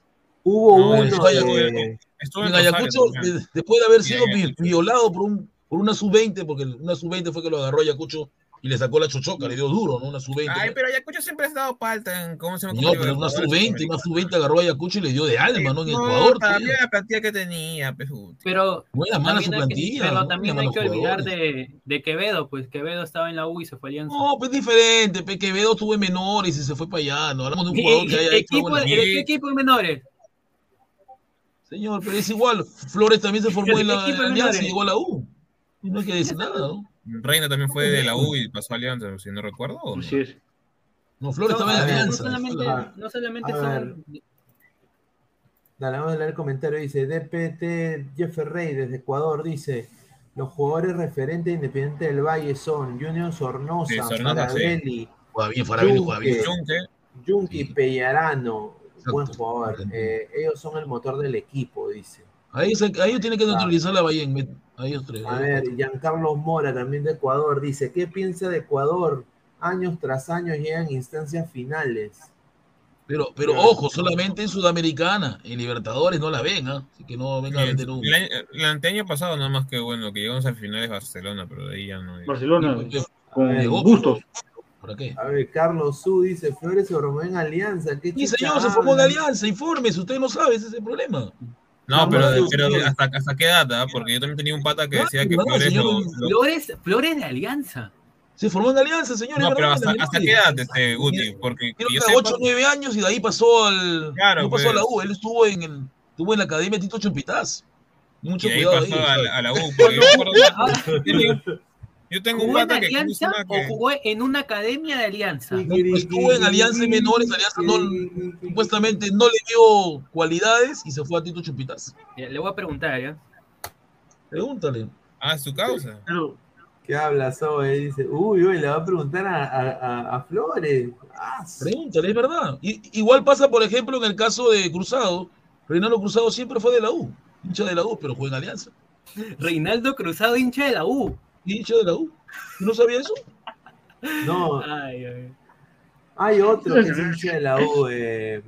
Hubo No, uno estuvo en- de... Estuvo En Ayacucho, de- después de haber sido vi- Ayacucho. violado por, un, por una sub-20, porque una sub-20 fue que lo agarró Ayacucho y le sacó la chochoca, le dio duro, ¿no? Una sub-20. Ay, pero Ayacucho siempre ha estado palta en cómo se llama. No, pero una de jugadores sub-20, una sub-20 agarró a Ayacucho y le dio de alma, ¿no? En No, Ecuador. también la plantilla que tenía, pues. Pero No era mala su también hay que, plantilla. pero ¿no? también hay que olvidar de, de Quevedo, pues Quevedo estaba en la U y se fue a Alianza. No, pues diferente. Pe Quevedo tuvo en menores y se fue para allá. No hablamos de un ¿Y- jugador y- que haya hecho equipo, en la ¿De vida. qué equipo de menores? Señor, pero es igual. Flores también se formó ¿De en la Alianza y menores? llegó a la U. Y no hay que decir nada, ¿no? Reina también fue de la U y pasó a Alianza, si no recuerdo. ¿o no? Así es. No, Flores No, estaba en no Alianza. solamente, no solamente a son. Dale, vamos a leer el comentario. Dice DPT Jeffer Rey desde Ecuador. Dice: Los jugadores referentes Independiente del Valle son Junior Sornosa, Sí, Sornosa, sí. Farabelli, Yunque Sí. Pellarano. Exacto. Buen jugador. Eh, ellos son el motor del equipo, dice. Ahí, se, ahí tiene que neutralizar la Bahía. Tres. A ver, cuatro. Giancarlo Mora, también de Ecuador, dice: ¿Qué piensa de Ecuador? Años tras años llegan instancias finales. Pero, pero ojo, solamente en Sudamericana. En Libertadores no la ven, ¿ah? Así que no vengan a meter un. El, año, el anteaño pasado, nada más que bueno, que llegamos al final es Barcelona, pero de ahí ya no. Barcelona, con gustos. ¿Para qué? A ver, Carlos Su dice: Flores se formó en Alianza. ¿Qué Y chucha señor, se formó en? Alianza, infórmese, usted no sabe, ese es el problema. No, pero, no, pero hasta, hasta qué data, porque yo también tenía un pata que No, decía que no, Flores señor, lo- lo- Flores, Flores de Alianza. Se formó en Alianza, señor. No, pero hasta, hasta qué edad, este, Guti, porque Creo que 8 o 9 años y de ahí pasó al Claro, no pasó a la pues. U, él estuvo en el, estuvo en la Academia Tito Chumpitaz. Mucho Y ahí cuidado pasó ahí. a, la- a la U. porque yo, me acuerdo- yo- tengo un ¿Jugó en pata que Alianza una o jugó en una academia de Alianza? No, estuvo en Alianza y Menores, Alianza no, supuestamente no le dio cualidades y se fue a Tito Chumpitaz. Ya, Le voy a preguntar, ¿ya? Pregúntale. Ah, su causa. ¿Qué habla, Zoe? Dice, uy, uy, le va a preguntar a, a, a- a Flores. Ah, Pregúntale, es verdad. I- igual pasa, por ejemplo, en el caso de Cruzado. Reinaldo Cruzado siempre fue de la U, hincha de la U, pero juega en Alianza. Reinaldo Cruzado, hincha de la U. Hincha de la U. ¿No sabía eso? No, Ay, ay. hay otro que es hincha de la U, eh,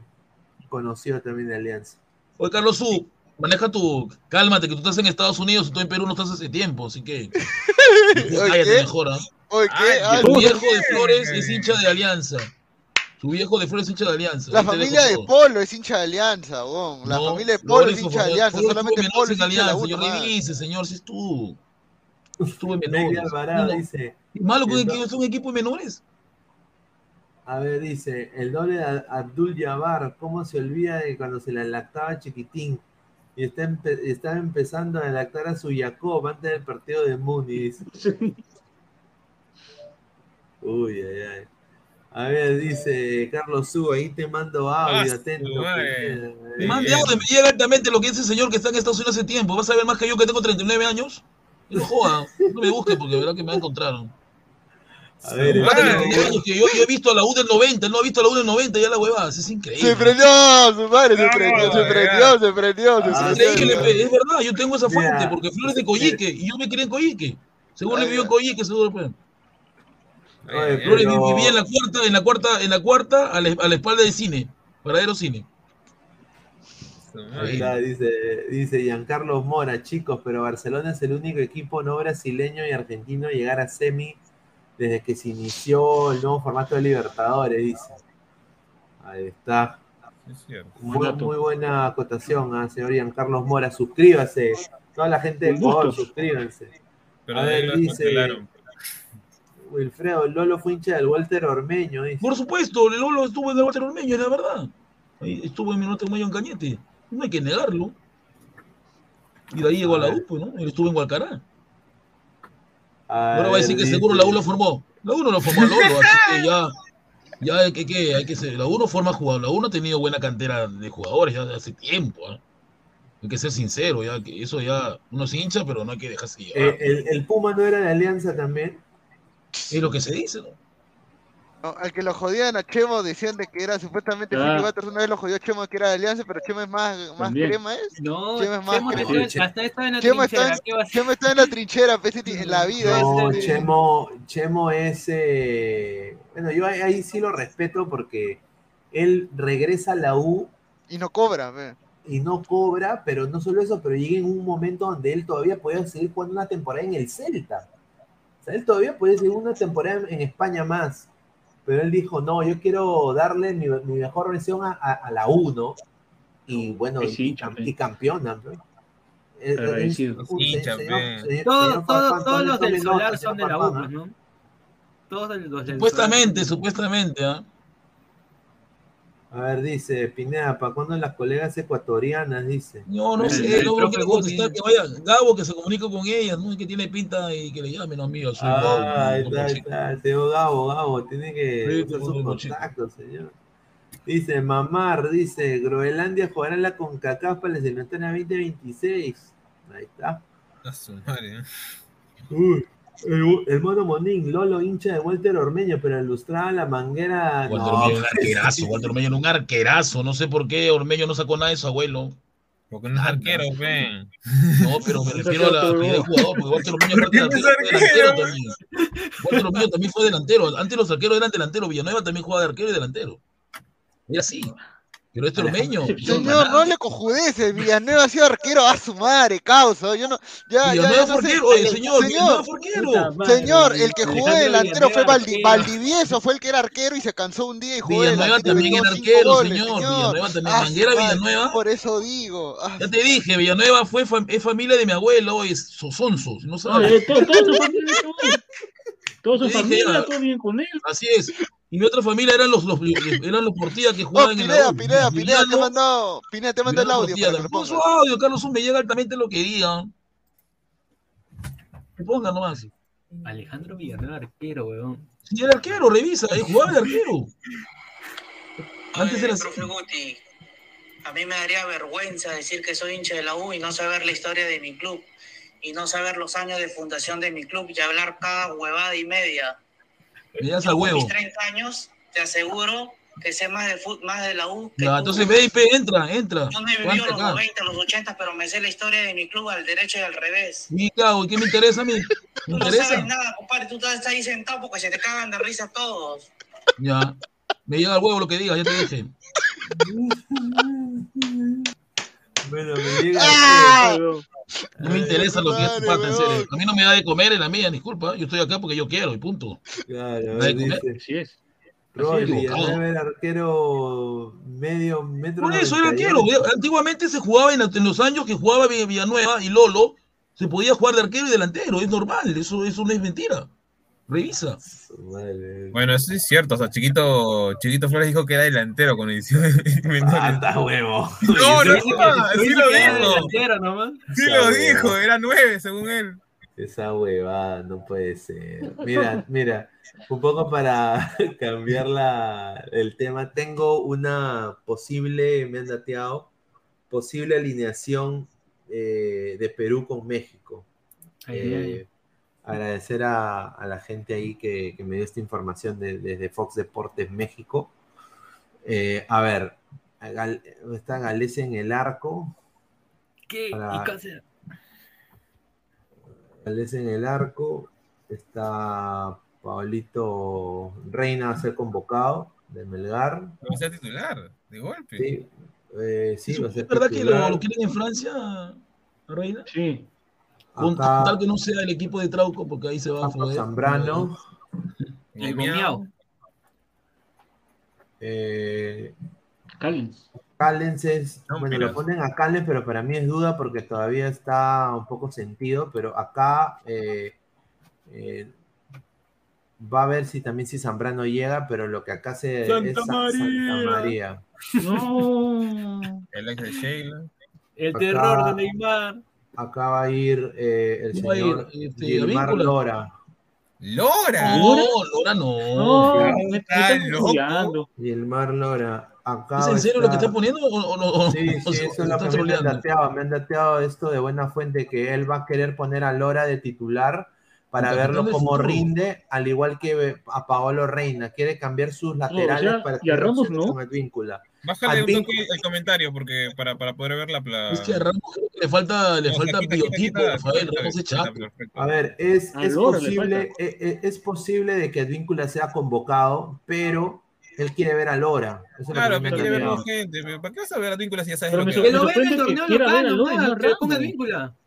conocido también de Alianza. Oye, Carlos Su, maneja tu. Cálmate, que tú estás en Estados Unidos y tú en Perú no estás hace tiempo, así que. Cállate mejor. Oye, ¿qué? Su no, viejo ¿qué? de Flores es hincha de Alianza. Su viejo de Flores es hincha de Alianza. La familia de. Polo es hincha de Alianza. La No, familia de Polo es hincha de Alianza. Solamente Polo es hincha de Alianza. U. Yo revise, señor, si es tú. Estuve Negri menores. Alvarado No, dice, ¿Es malo que es un equipo de menores? a ver, dice, el doble de Abdul Jabbar, ¿cómo se olvida de cuando se la lactaba chiquitín? Y está empe- estaba empezando a lactar a su Jacob antes del partido de Muni. dice. Uy, ay, ay. A ver, dice Carlos Su, ahí te mando audio, Ah, atento. mande audio, me llega directamente lo que dice el señor que está en Estados Unidos hace tiempo. ¿Vas a ver más que yo que tengo 39 años? No joda, no me busque porque verá que me va a ver, Un pata de 39 años que yo, yo he visto a la U del 90, él no ha visto a la U del 90, ya la huevada, es increíble. Se prendió, su madre, se prendió, se prendió, se prendió, se Es prendió. es verdad, yo tengo esa fuente, porque Flores de Coyique, y yo me crié en Coyique. Seguro le vivió en Coyique, seguro. Flores vivía en la cuarta, en la cuarta, en la cuarta, a la, a la espalda de cine, verdadero cine. Ahí está, dice, dice Giancarlo Mora, chicos, pero Barcelona es el único equipo no brasileño y argentino a llegar a semi desde que se inició el nuevo formato de Libertadores, dice. Ahí está. Es cierto. Muy, muy buena acotación, ¿ah, señor Giancarlo Mora. Suscríbase. Toda la gente de Ecuador, suscríbanse. Pero a ver, dice cancelaron. Wilfredo, Lolo fue hincha del Walter Ormeño, dice. Por supuesto, el Lolo estuvo en el Walter Ormeño, era verdad. Ahí estuvo en el Walter Ormeño en Cañete. No hay que negarlo. Y de ahí llegó a la U, pues, ¿no? Él estuvo en Hualcará. Ahora va a decir que seguro la U lo formó. La U no lo formó Lolo, así que ya, ya hay que, que- hay que ser. La U no forma jugadores. La U no ha tenido buena cantera de jugadores ya de hace tiempo. ¿ah? Hay que ser sincero, ya que eso ya uno se hincha, pero no hay que dejarse llevar. Eh, el, el Puma no era de Alianza también. Es lo que se dice, ¿no? No, al que lo jodían a Chemo decían de que era supuestamente Ah. Una vez lo jodió a Chemo que era de Alianza, pero Chemo es más, más También. crema, ¿es? No, Chemo es más Chemo crema. está- hasta estaba en la Chemo está trinchera, en-. Chemo está en la trinchera, pues, en la vida. No, ese- Chemo, Chemo es. eh, bueno, yo ahí, ahí sí lo respeto porque él regresa a la U Y no cobra, ve. y no cobra, pero no solo eso, pero llega en un momento donde él todavía puede seguir jugando una temporada en el Celta. O sea, él todavía puede seguir una temporada en España más. Pero él dijo, no, yo quiero darle mi, mi mejor versión a, a- a la U, ¿no? Y bueno, y, pe. y campeona, ¿no? Eh, eh, Hincha, señor- Todos, señor todos, Farfán, todos tome- los del Solar son de la U, Farfán, pues, ¿ah? ¿no? Todos los del Supuestamente, supuestamente, ¿ah? A ver, dice Pineda, ¿para cuándo las colegas ecuatorianas? Dice. No, no El- sé, el no, Guti. contestar, que vaya Gabo que se comunique con ella, no es que tiene pinta y que le llamen a mí, a su Ah, ahí está, ahí está, el Gabo, Gabo, tiene que Sí, un mochito. contactos, señor. Dice, Mamar, dice, Groenlandia jugará la CONCACAF para la eliminatoria 2026. Ahí está. A su madre. ¿eh? Uy, el, el mono Monín, Lolo hincha de Walter Ormeño, pero ilustraba la manguera. Walter no, Ormeño un arquerazo, Walter Ormeño era un arquerazo, no sé por qué Ormeño no sacó nada de su abuelo. Porque no es arquero, ven. No, pero me refiero a la calidad de jugador, porque Walter Ormeño aparte delantero también. Walter Ormeño también fue delantero, antes los arqueros eran delanteros, Villanueva también jugaba de arquero y delantero. Era así. Pero este Ormeño, Señor, no le cojudeces, Villanueva ha sido arquero a su madre, causa. Yo no, ya, ya, Villanueva ya oye, el- señor, el que jugó de Alejandro delantero fue. Valdivieso, fue el que era arquero y se cansó un día y jugó de Villanueva también era arquero, goles, señor. Villanueva también. Ah, Manguera madre, Villanueva. Por eso digo. ah, Ya te dije, Villanueva fue fam- es familia de mi abuelo, es Sosonso, no No, sabes. eh, todo. Todos son familia, todo bien con él. Así es. Y mi otra familia eran los, los, eran los Portilla que jugaban oh, en la Pineda, Pineda, Pineda, te mandó, Pineda, te mandó el audio. Pon su audio, Carlos me llega altamente lo quería. Que ponga nomás. Alejandro Villarreal, arquero, weón. Sí, el arquero, revisa, él jugaba de arquero. Antes era profe Guti, a mí me daría vergüenza decir que soy hincha de la U y no saber la historia de mi club y no saber los años de fundación de mi club y hablar cada huevada y media. Me das al huevo. mis 30 años, te aseguro que sé más de, más de la U. No, entonces VIP, entra, entra. Yo no he vivido los 90, los 80, pero me sé la historia de mi club al derecho y al revés. Mi cago, ¿qué me interesa a mí? ¿Me tú interesa? no sabes nada, compadre. Tú estás ahí sentado porque se te cagan de risa todos. Ya. Me llega al huevo lo que digas, ya te dije. bueno, me llega. ¡Ah! No me interesa lo que es tu pata, en serio. A mí no me da de comer en la mía, disculpa. Yo estoy acá porque yo quiero y punto. Claro, dice. Así es. Rodri, el arquero medio metro. Por eso era arquero. Antiguamente se jugaba en, en, los años que jugaba Villanueva y Lolo, se podía jugar de arquero y delantero. Es normal, eso, eso no es mentira. Revisa. Bueno, eso es cierto. O sea, Chiquito, Chiquito Flores dijo que era delantero con edición. ¡Anda huevo! No, no, sí lo dijo. Sí lo dijo, era nueve según él. Esa huevada no puede ser. Mira, mira, un poco para cambiar la, el tema, tengo una posible, me han dateado, posible alineación eh, de Perú con México. Ay, Eh, agradecer a, a la gente ahí que, que me dio esta información de- desde Fox Deportes México. Eh, a ver, Gal- está Galese en el arco. ¿Qué? Para- ¿Y qué hacer? Galese en el arco. Está Pablito Reina a ser convocado de Melgar. Va a ser titular, de golpe. Sí, eh, sí, va a ¿Es verdad que lo, lo quieren en Francia, Reina? Sí. Con Acá- tal que no sea el equipo de Trauco, porque ahí se va a joder. Zambrano. El gomeado. Eh, Callens. Callens es, No, bueno, lo ponen a Callens, pero para mí es duda porque todavía está un poco sentido, pero acá eh, eh, va a ver si también si Zambrano llega, pero lo que acá se Santa es María. Santa María. No. El ex de Sheila. El Acá- terror de Neymar. Acá va a ir eh, el ¿Quién va a señor ir? Este, Gilmar. Lora. ¡Lora! No, Lora no. No, me, está loco. Gilmar Lora. Acá ¿Es en serio lo que está poniendo o, o no? o- Sí, o sí, eso es lo que me han dateado. Me han dateado esto de buena fuente que él va a querer poner a Lora de titular para verlo cómo rinde, al igual que a Paolo Reina. Quiere cambiar sus laterales sea, para y a tener Ramos opciones no. Advíncula. Bájale un Advíncula- toque el comentario porque para, para poder ver la pla... Es que a Ramos creo que le falta, le No, falta quita, biotipo, quita, Rafael. quita, Ramos es quita, chato. perfecto. A ver, es, A es posible, falta. eh, eh, es posible de que Advíncula sea convocado, pero él quiere ver a Lora. Eso es Claro, me quiere ver más gente. pero ¿Para qué vas a ver a Víncula si ya sabes Pero lo que sor- va a Que lo ven en el torneo local, no Ramos. víncula. No, yo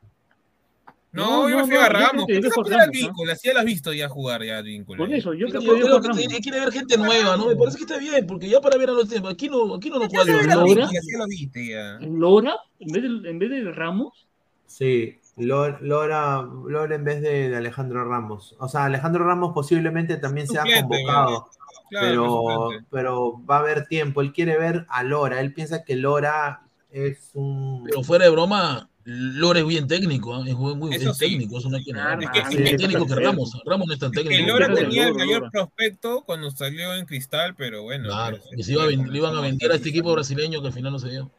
No, no, a yo creo Ramos. que ¿Por qué deje vas a Ramos. Si ya lo has visto ya jugar ya a Víncula. Por eso, yo creo dejo que tiene- quiere ver gente nueva, ¿no? Me parece que está bien, porque ya para ver a los tiempos, aquí no, aquí no la lo viste ya. Lora, en vez de, en vez de Ramos, Sí, Lora, Lora, Lora en vez de, de Alejandro Ramos. O sea, Alejandro Ramos posiblemente también sea convocado, Claro, pero, pero va a haber tiempo. Él quiere ver a Lora. Él piensa que Lora es un. Pero fuera de broma, Lora es bien técnico, ¿ah? es muy, sí. técnico, eso no hay que negar. Es que- Es sí, técnico es que. Ramos. Ramos no es tan técnico. Lora Lora, tenía el mayor prospecto cuando salió en Cristal, pero bueno. Claro, que se iba a ven- le iban a vender a este equipo brasileño que al final no se dio.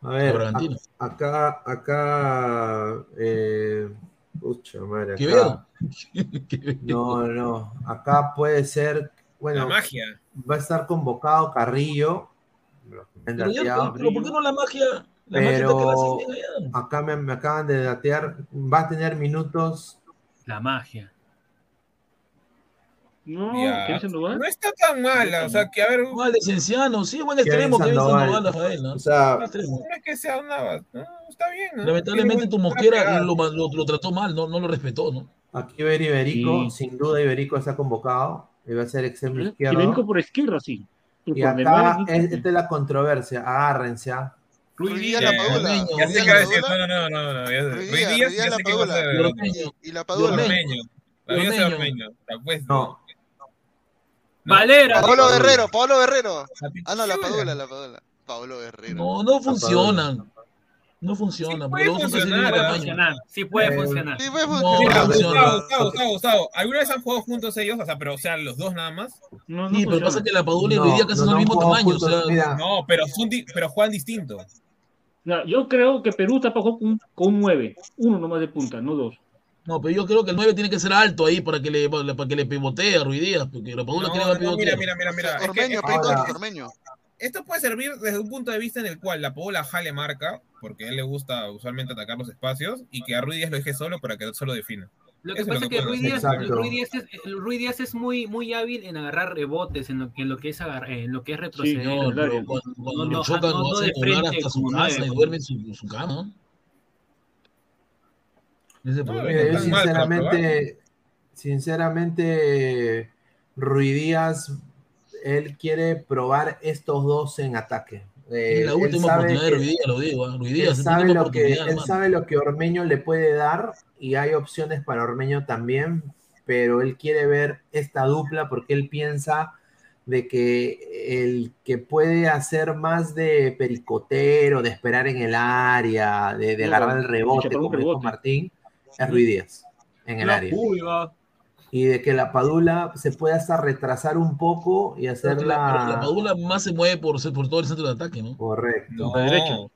A ver, a- acá, acá. Eh, pucha madre. Que acá- veo. No, no. Acá puede ser. La Bueno, magia. va a estar convocado Carrillo. ya, pero ¿por qué no la magia? Pero acá me, me acaban de datear. Va a tener minutos. La magia. no. No está tan mala, o sea, que a ver, no Igual de sí, buen Kevin extremo que Sandoval. Sandoval, Rafael, ¿no? O sea, extremo. es que sea una. No, está bien. ¿no? Lamentablemente tu Mosquera lo, lo- lo trató mal, no, no lo respetó, ¿no? aquí va a ir Iberico. Sí. Sin duda, Iberico está convocado. Y va a ser extremo Y izquierdo. vengo por izquierda, sí. Y acá esta es la controversia. Agárrense. ¿ah? Ruiz Díaz la Padula. Ormeño, Ya Ruiz sé Díaz que va a la decir, Padula. no, no, no, no. Ruiz Ruiz Díaz, Díaz, Ruiz Díaz la que va a Padula. ser Y la Padula. Ormeño. No. Valera. Pablo Guerrero, Pablo Guerrero. Ah, no, la Padula, la Padula. Pablo Guerrero. No, no funcionan. No funciona. puede los otros funcionar. Funcionar, Sí puede Eh, funcionar. Sí, No, porque- no Mira, funciona. Gustavo, Gustavo, Gustavo, Gustavo, ¿alguna vez han jugado juntos ellos? O sea, pero o sea, los dos nada más. No, no Sí, pero pasa que la Padula y No, hoy día casi no, son no el mismo tamaño. O sea, No, pero son pero juegan distinto. No, yo creo que Perú está con, con un 9. Uno nomás de punta, no dos. no, pero yo creo que el 9 tiene que ser alto ahí para que le, para que le pivotee a Ruiz Díaz, porque la Padula No, quiere no, pivotear. mira, mira, mira, mira. Es que- Ormeño, es que Ormeño. esto puede servir desde un punto de vista en el cual la Paola jale marca, porque a él le gusta usualmente atacar los espacios, y que a Ruiz Díaz lo deje solo para que él solo defina. Lo que Eso pasa es que Ruiz. Díaz. Ruiz Díaz es, el Ruiz Díaz es muy, muy hábil en agarrar rebotes, en lo, en lo que es agar- en lo que es retroceder. No, claro. cuando, cuando No, chocan, no, lo no de frente hasta su casa y duerme en su, su cama. Ese No, yo sinceramente, sinceramente, Ruidías, él quiere probar estos dos en ataque. Eh, Es la él última sabe oportunidad de Díaz, lo digo. ¿eh? Ruiz él sabe lo que él hermano. sabe lo que Ormeño le puede dar y hay opciones para Ormeño también, pero él quiere ver esta dupla porque él piensa de que el que puede hacer más de pericotero, de esperar en el área, de, de No, agarrar el rebote, como dijo rebote. Martín, es Ruiz Díaz en el La área. pulga. Y de que la Padula se puede hasta retrasar un poco y hacer la, la la... Padula más se mueve por, por todo el centro de ataque, ¿no? Correcto. No, Por derecho.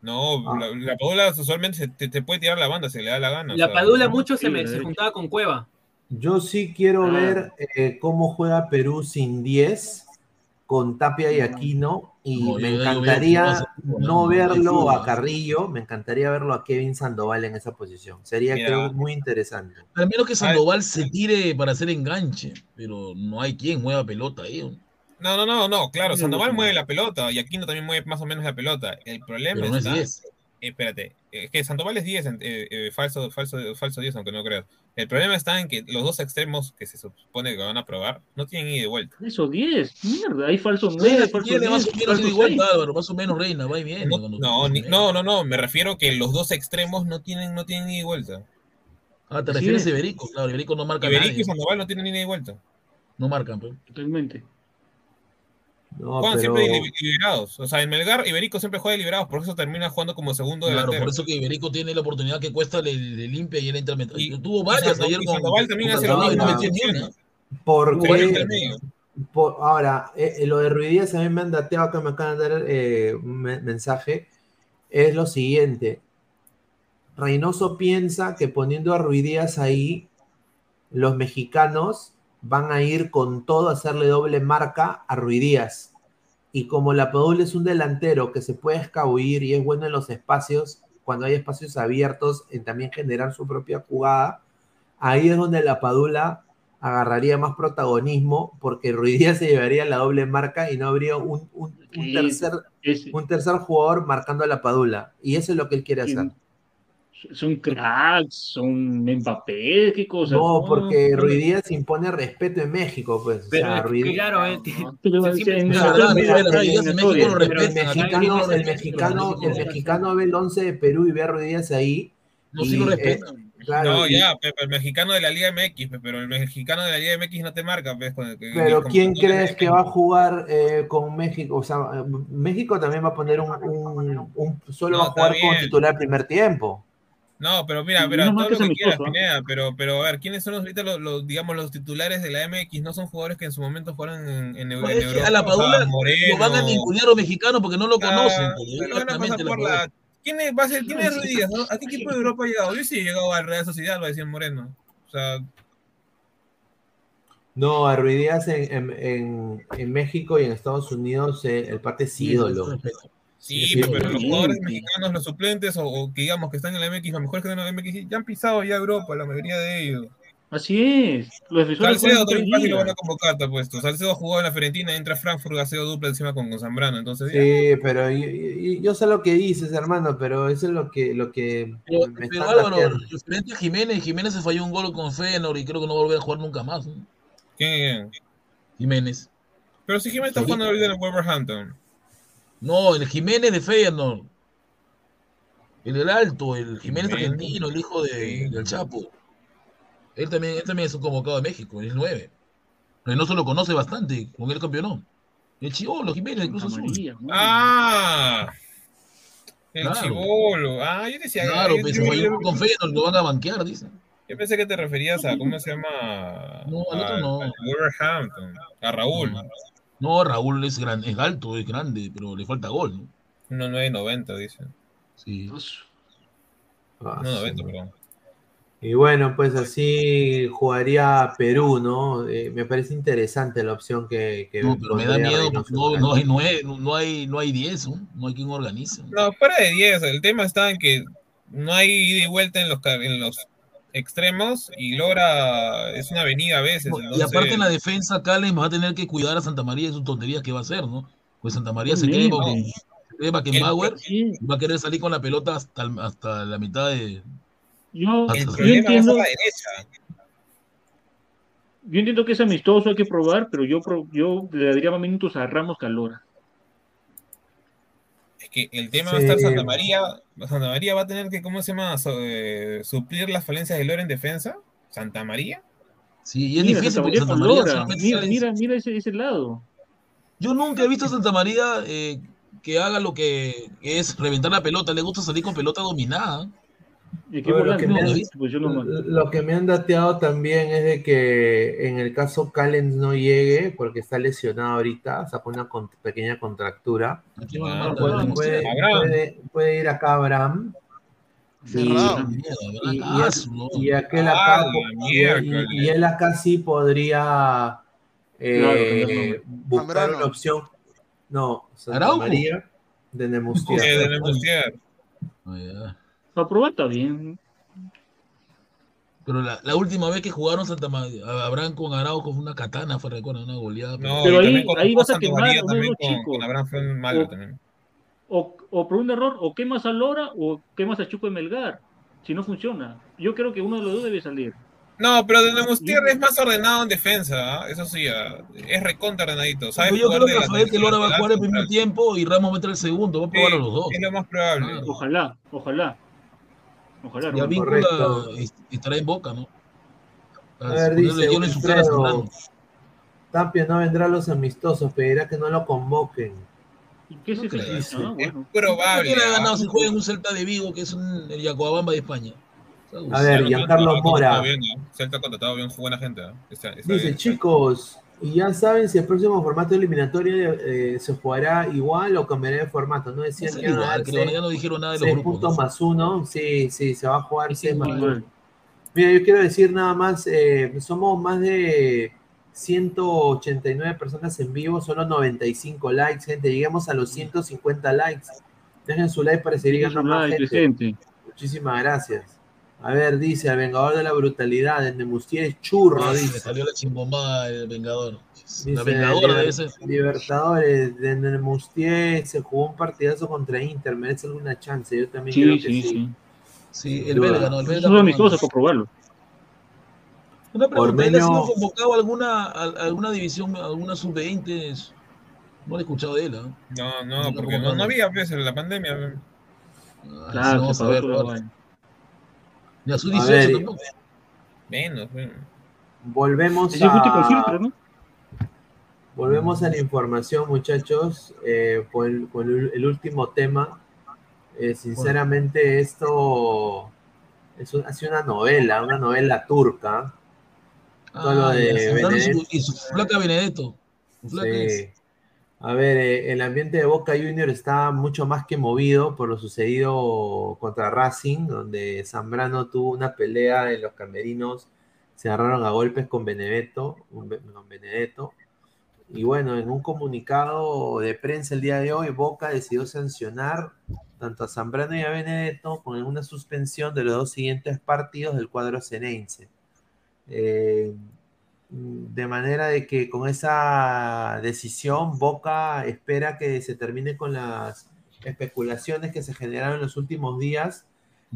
no, Ah. la, la Paola usualmente se- te, te puede tirar la banda si le da la gana. o La sea, Padula ¿no? mucho se, me, se juntaba con Cueva. Yo sí quiero Ah. ver eh, cómo juega Perú sin 10 con Tapia y Aquino y No, me encantaría no verlo a Carrillo, me encantaría verlo a Kevin Sandoval en esa posición. Sería Mira. creo muy interesante. Al menos que Sandoval se tire para hacer enganche, pero no hay quien mueva pelota ahí. ¿no? No, no, no, no, claro, Sandoval mueve la pelota y Aquino también mueve más o menos la pelota. El problema Pero no es está. 10. Eh, espérate, es que Sandoval es 10, en- eh, eh, falso, falso, falso 10, aunque no creas. El problema está en que los dos extremos que se supone que van a probar no tienen ida y vuelta. Eso, 10. Mierda, hay falso 9, falso Tiene 10, más o menos falso ida y vuelta, 6. Álvaro, más o menos reina, va y viene. No, no, ni- no, no, no, me refiero que los dos extremos no tienen, no tienen ida y vuelta. Ah, te refieres es. a Iberico, claro, Iberico no marca Iberico nadie. y Sandoval no tienen ida y vuelta. No marcan, pues. Totalmente. No, Juegan pero siempre li- liberados. O sea, en Melgar, Iberico siempre juega liberados, por eso termina jugando como segundo Claro, delantero. por eso que Iberico tiene la oportunidad que cuesta, le, le limpia y él entra. Y- Tuvo varias ayer con. Sandoval también hace lo mismo. metió ni una. ¿por Tuvo qué? varias Entre medio. Por- ahora, eh, eh, lo de Ruidías a mí me han dateado que me acaban de dar eh, un me- mensaje. Es lo siguiente. Reynoso piensa que poniendo a Ruidías ahí, los mexicanos van a ir con todo a hacerle doble marca a Ruidías. Y como la Padula es un delantero que se puede escabullir y es bueno en los espacios, cuando hay espacios abiertos, en también generar su propia jugada, ahí es donde la Padula agarraría más protagonismo porque Ruidías se llevaría la doble marca y no habría un, un- un tercer, un tercer jugador marcando a la Padula. Y eso es lo que él quiere hacer. Son cracks, son Mbappé, qué cosa. No, porque Ruidías impone respeto en México, pues. O sea, claro, el mexicano, no el mexicano, el no ve el 11 de Perú y ve a Ruidías ahí. No, y, sí lo eh, respetan. claro, no, ya, pe- pe- el mexicano de la Liga MX, pe- pero el mexicano de la Liga MX no te marca, pues, con el Pero con- ¿quién con- crees que va a jugar eh, con México? O sea, eh, México también va a poner un, un- un- solo No, va a jugar bien. titular primer tiempo. No, pero mira, mira, todo lo que quieras, amistoso, ¿ah? Pineda, pero, pero a ver, ¿quiénes son los, ahorita los, los, digamos, los titulares de la MX? No son jugadores que en su momento jugaron en, Pues en es que Europa. a la o sea, Padula lo van a ningunear los mexicanos porque no lo ah, conocen. pues, pero van a pasar exactamente la por Padula. la... ¿Quién es, va a ser, ¿quién es Ruiz Díaz? no? ¿A qué equipo de Europa ha llegado? Yo sí he llegado al Real Sociedad, lo decía Moreno. O sea, No, a Ruidías en, en, en- en México y en Estados Unidos eh, el parte es ídolo. sí. Sí, Sí, pero sí. los jugadores mexicanos, los suplentes, o, o que digamos que están en la MX, los mejores que están en la MX, ya han pisado ya Europa, la mayoría de ellos. Así es. Los Salcedo también fácil lo van a convocar, te apuesto. Salcedo jugó en la Fiorentina, entra Frankfurt, Salcedo dupla encima con, con Zambrano, entonces ya. Sí, pero yo, yo- yo sé lo que dices, hermano, pero eso es lo que, lo que Pero, me pero está Álvaro, referente a Jiménez, Jiménez se falló un gol con Feyenoord y creo que no va a volver a jugar nunca más. ¿no? ¿Quién? Jiménez. Pero si Jiménez está jugando ahorita en el Wolverhampton. No, el Jiménez de Feyenoord. El del alto, el Jiménez Jiménez. argentino, el hijo de, del Chapo. Él también, él también es un convocado de México, es 9. Pero no se lo conoce bastante, con el campeón. El Chivolo, Jiménez, incluso Azul. Ah, el claro. Chivolo. Ah, yo decía. Claro, pues, yo, con Feyenoord lo van a banquear, dicen. Yo pensé que te referías a, ¿cómo se llama? No, al otro no. A Wolverhampton, a Raúl. No, Raúl es, gran, es alto, es grande, pero le falta gol, ¿no? 1.990, dicen. Sí. Ah, 1.90, perdón. Y bueno, pues así jugaría Perú, ¿no? Eh, me parece interesante la opción que... que no, pero me da miedo porque no, no, hay, no, hay, no, hay, no hay 10, ¿no? no hay quien organice. No, fuera de 10, el tema está en que no hay ida y vuelta en los, en los extremos y logra, es una avenida a veces. Entonces... Y aparte en la defensa, Calen va a tener que cuidar a Santa María de sus tonterías que va a hacer, ¿no? Pues Santa María se cree, no. cree Bauer va a querer salir con la pelota hasta, hasta la mitad de... Yo, yo entiendo, yo entiendo que es amistoso, hay que probar, pero yo, yo le daría más minutos a Ramos que a Lora. Que el tema va a estar Santa María. Santa María va a tener que, ¿cómo se llama? Eh, suplir las falencias de Lora en defensa. Santa María. Sí, y es mira, difícil porque Santa María. Mira, mira, mira ese, ese, lado. Yo nunca he visto a Santa María eh, que haga lo que es reventar la pelota. Le gusta salir con pelota dominada. Bueno, lo, que han, pues lo, que me han, dateado también es de que en el caso Callens no llegue, porque está lesionado ahorita, sacó una con, pequeña contractura. Ah, puede, puede, puede, puede, ir acá Abraham. Y, y, y, aquel acá, y, él acá sí podría eh, buscar una opción. No, Santa María de Nemustier. de Nemustier. Oh, yeah. Para probar está bien. Pero la, la, última vez que jugaron Santa María, Abraham con Araujo fue una katana, fue recuerdo, una goleada. No, pero ahí, ahí vas a quemar a uno chico. Con Abraham fue malo o, también. O, o, por un error, o quemas a Lora o quemas a Chuco de Melgar. Si no funciona. Yo creo que uno de los dos debe salir. No, pero de Nemustier es más ordenado en defensa, ¿eh? eso sí, es recontra ordenadito. ¿sabes yo creo que Rafael que Lora va a jugar el primer tiempo y Ramos va a entrar el segundo, va a probar a los dos. Es lo más probable. Ojalá, ojalá. Ojalá. Y a Víncula estará en boca, ¿no? A ver, dice, Tapia no vendrá a los amistosos, pedirá que no lo convoquen. ¿Qué es eso? Ah, bueno. Es probable. ¿Quién ha ganado si juega en un Celta de Vigo, que es un, el Yacoabamba de España? A ver, Giancarlo Mora. Celta ha contratado bien buena gente. ¿eh? Esta, esta dice, bien. chicos, y ya saben si el próximo formato eliminatorio eh, se jugará igual o cambiará de formato. No decían no que igual, creo, ya no dijeron nada de los grupos. puntos más uno. Sí, sí, se va a jugar 6 más uno. Mira, yo quiero decir nada más, eh, somos más de 189 personas en vivo, solo 95 likes, gente. Lleguemos a los 150 likes. Dejen su like para seguir ganando más gente. Muchísimas gracias. A ver, dice, el Vengador de la Brutalidad, el Nemustier es churro, Ah, dice. Me salió la chimbombada del Vengador. Dice, la Vengadora debe ser. Libertadores, de Nemustier se jugó un partidazo contra Inter, merece alguna chance, yo también Sí, creo que sí, sí. sí. Sí, el belga, ¿no? El belga. Eso es amistoso para probarlo. Una pregunta, ¿él ha sido convocado a alguna, a alguna división, a alguna sub-20? No lo he escuchado de él, ¿ah? No, no, porque no, no había pues, en la pandemia. Ah, Claro, sí, vamos se a pagó ver. toda la ahora. vaina. Ni a su A 18 ver, tampoco. Menos, bueno. Volvemos a, filtro, ¿no? volvemos a la información, muchachos, eh, por el, con el, el último tema. Eh, sinceramente, esto es un- ha sido una novela, una novela turca. Todo lo de y su- Benedetto. y su flaca Benedetto. Su flaca Sí. A ver, eh, el ambiente de Boca Junior está mucho más que movido por lo sucedido contra Racing, donde Zambrano tuvo una pelea en los camerinos, se agarraron a golpes con Benedetto, con Benedetto. Y bueno, en un comunicado de prensa el día de hoy, Boca decidió sancionar tanto a Zambrano y a Benedetto con una suspensión de los dos siguientes partidos del cuadro cenense. Eh, de manera de que con esa decisión Boca espera que se termine con las especulaciones que se generaron en los últimos días,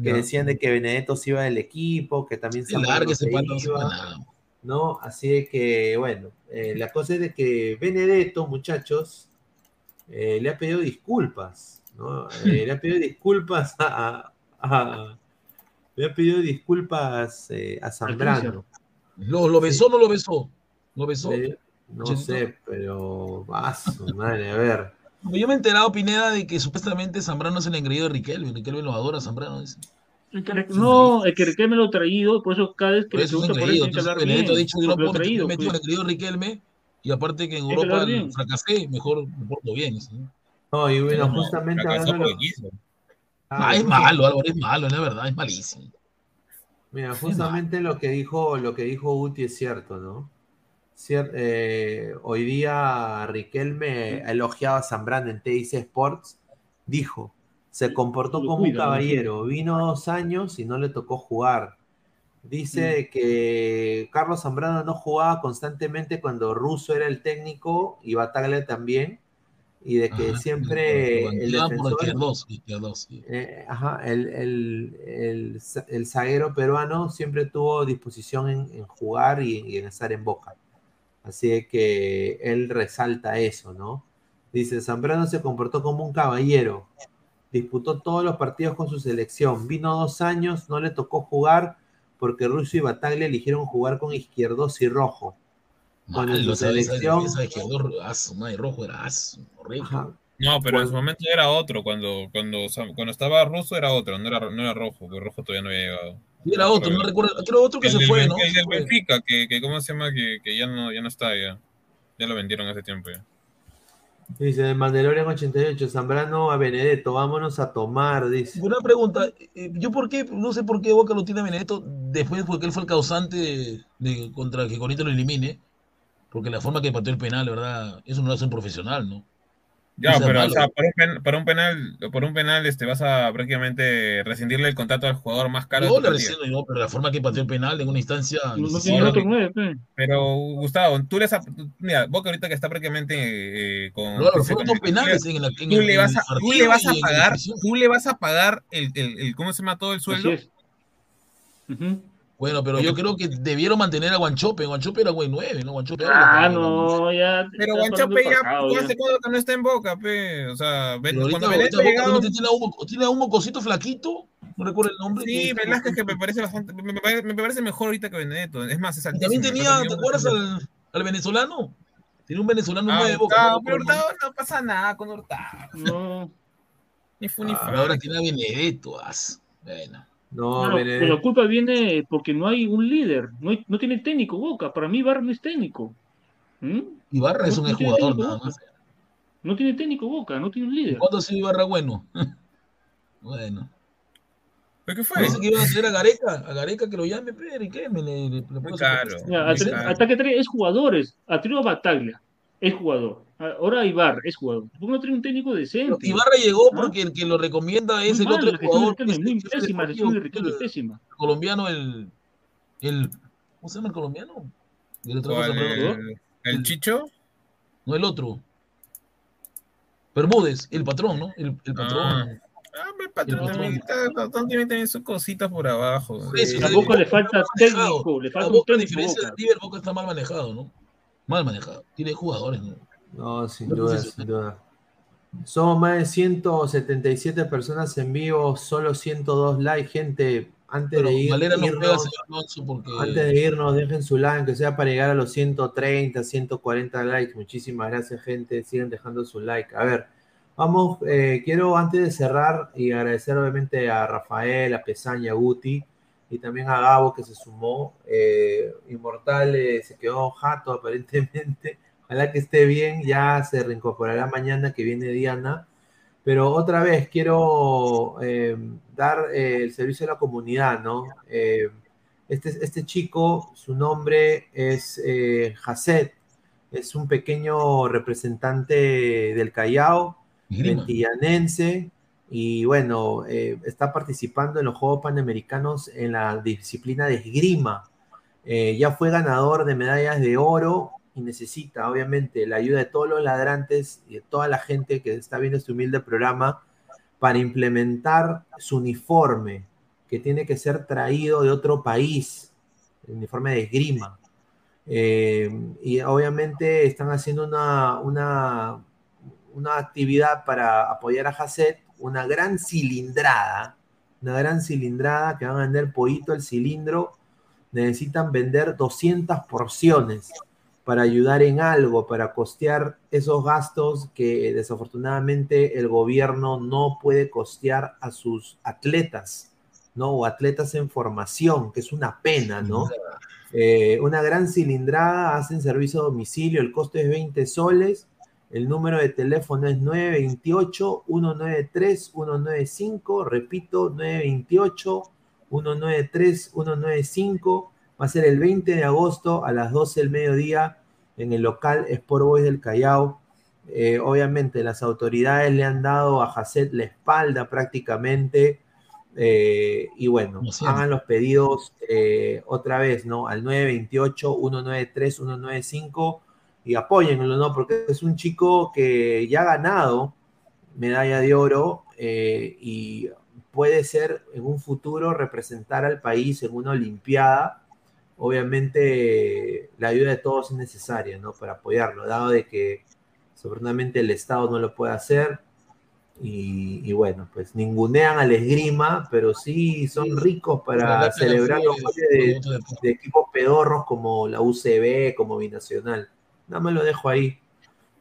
que decían de que Benedetto se iba del equipo, que también se no sepa iba. ¿no? Así de que, bueno, eh, la cosa es de que Benedetto, muchachos, eh, le ha pedido disculpas, ¿no? Eh, le ha pedido disculpas a, a- Le ha pedido disculpas a Zambrano. ¿Lo, ¿Lo, besó o no lo besó? ¿Lo besó? no sé, pero. Vaso, madre, a ver. Yo me he enterado, Pineda, de que supuestamente Zambrano es el engreído de Riquelme. Riquelme lo adora, Zambrano. Dice. no, es que Riquelme lo ha traído, por eso cada vez que por eso le pregunta por él, que ha dicho, yo no puedo traído, me pues. el engreído Riquelme, y aparte que en Europa fracasé, mejor me porto bien. No, y bueno, justamente hablando Ah, ah, es malo, Álvaro, es malo, la verdad, es malísimo. Mira, justamente lo que dijo, lo que dijo Uti es cierto, ¿no? Eh, hoy día Riquelme ha elogiado a Zambrano en TIC Sports, dijo, se comportó como un caballero, vino dos años y no le tocó jugar. Dice que Carlos Zambrano no jugaba constantemente cuando Russo era el técnico y Bataglia también, y de que siempre el defensor, eh, ajá, el, el, el, zaguero peruano siempre tuvo disposición en, jugar y, en estar en boca. Así que él resalta eso, ¿no? Dice, Zambrano se comportó como un caballero, disputó todos los partidos con su selección, vino dos años, no le tocó jugar porque Russo y Bataglia eligieron jugar con izquierdos y rojo en su selección. rojo era horrible. No, pero en su momento era otro. Cuando, cuando, cuando estaba ruso era otro, no era, no era rojo, porque rojo todavía no había llegado. Sí, era otro, no recuerdo. Creo otro que se fue, ¿no? El del Benfica, que, que, ¿cómo se llama? Que, que, ya, no, ya no está ya. Ya lo vendieron hace tiempo ya. Dice Mandalorian 88, Zambrano a Benedetto, vámonos a tomar, dice. Una pregunta, eh, yo por qué, no sé por qué Boca lo tiene a Benedetto después porque él fue el causante de, de contra que Conito lo elimine porque la forma que pateó el penal, ¿verdad? Eso no lo hace un profesional, ¿no? Ya, pero o sea, para, un penal, por un penal este, vas a prácticamente rescindirle el contrato al jugador más caro. No, le rescindo, no, pero la forma que pateó el penal en una instancia. No, tiene otro nueve, Pero, Gustavo, tú le Mira, Boca ahorita que está prácticamente eh, con. No, fueron dos penales en, el, tú, le vas a, tú le vas a pagar, tú le vas a pagar el, el, el, ¿cómo se llama todo el sueldo? Bueno, pero yo creo que debieron mantener a Guanchope. Guanchope era güey 9, ¿no? Guanchope Ah, no, ya. Pero Guanchope ya, hace cuando que no está en boca, pe. O sea, ven, cuando ahorita, llegado... tiene, un, tiene un mocosito flaquito. No recuerdo el nombre. Sí, Velázquez que me parece bastante. Me, me, parece mejor ahorita que Benedetto. Es más, es También tenía, ¿te acuerdas al, al venezolano? Tiene un venezolano ah, de boca. No, pero Hurtado no pasa nada con Hurtado. No. Ni fu ni ah, Ahora tiene a Benedetto. Bueno. No, la culpa viene porque no hay un líder, no, no tiene técnico Boca. Para mí Ibarra no es técnico. ¿Mm? Ibarra es un jugador nada más. No tiene técnico Boca, no tiene un líder. ¿Cuándo ha sido Ibarra bueno? bueno. ¿Pero qué fue? Dice que iban a hacer a Gareca, a Gareca que lo llame, pero ¿y qué? Me, le, le, claro. Hasta que trae es jugadores. A Trio Bataglia es jugador. Ahora Ibar es jugador. ¿Por qué no trae un técnico decente? Ibarra llegó ¿Ah? porque el que lo recomienda es el otro jugador. Es muy pésima, de pésima. El colombiano, el, el. ¿Cómo se llama el colombiano? ¿El, el, el Chicho? No, el otro. Bermúdez, el patrón, ¿no? El, el patrón. Ah. Ah, el patrón, también, tiene también sus cositas por abajo. Sí, tampoco le falta técnico, le falta un técnico. La diferencia de River Boca está mal manejado, ¿no? Mal manejado. Tiene jugadores, ¿no? No, sin duda, sin duda. Somos más de 177 personas en vivo, solo 102 likes, gente. Antes de, ir, irnos, antes de irnos, dejen su like, que sea para llegar a los 130, 140 likes. Muchísimas gracias, gente. Sigan dejando su like. A ver, vamos, eh, quiero antes de cerrar y agradecer obviamente a Rafael, a Pesaña, a Guti y también a Gabo que se sumó. Eh, Inmortal eh, se quedó jato aparentemente. Ojalá que esté bien, ya se reincorporará mañana que viene Diana. Pero otra vez quiero eh, dar eh, el servicio a la comunidad, ¿no? Este, este, chico, su nombre es Jacet, es un pequeño representante del Callao, ventillanense, y bueno, está participando en los Juegos Panamericanos en la disciplina de esgrima. ya fue ganador de medallas de oro y necesita, obviamente, la ayuda de todos los ladrantes y de toda la gente que está viendo este humilde programa para implementar su uniforme, que tiene que ser traído de otro país, el uniforme de esgrima. Eh, y obviamente están haciendo una, una, una actividad para apoyar a Hasset, una gran cilindrada, una gran cilindrada que van a vender pollito al cilindro. Necesitan vender 200 porciones para ayudar en algo, para costear esos gastos que desafortunadamente el gobierno no puede costear a sus atletas, ¿no? O atletas en formación, que es una pena, ¿no? Eh, una gran cilindrada, hacen servicio a domicilio, el costo es 20 soles, el número de teléfono es 928-193-195, repito, 928-193-195, va a ser el 20 de agosto a las 12 del mediodía en el local Sport Boys del Callao. Eh, obviamente las autoridades le han dado a Jacet la espalda prácticamente. Eh, y bueno, hagan los pedidos eh, otra vez, ¿no? Al 928-193-195 y apóyenlo, ¿no? Porque es un chico que ya ha ganado medalla de oro y puede ser en un futuro representar al país en una Olimpiada obviamente la ayuda de todos es necesaria, ¿no? Para apoyarlo, dado de que seguramente el Estado no lo puede hacer. Y, bueno, pues ningunean al esgrima, pero sí son ricos para celebrar los de, de, equipos pedorros como la UCB, como Binacional. Nada más lo dejo ahí.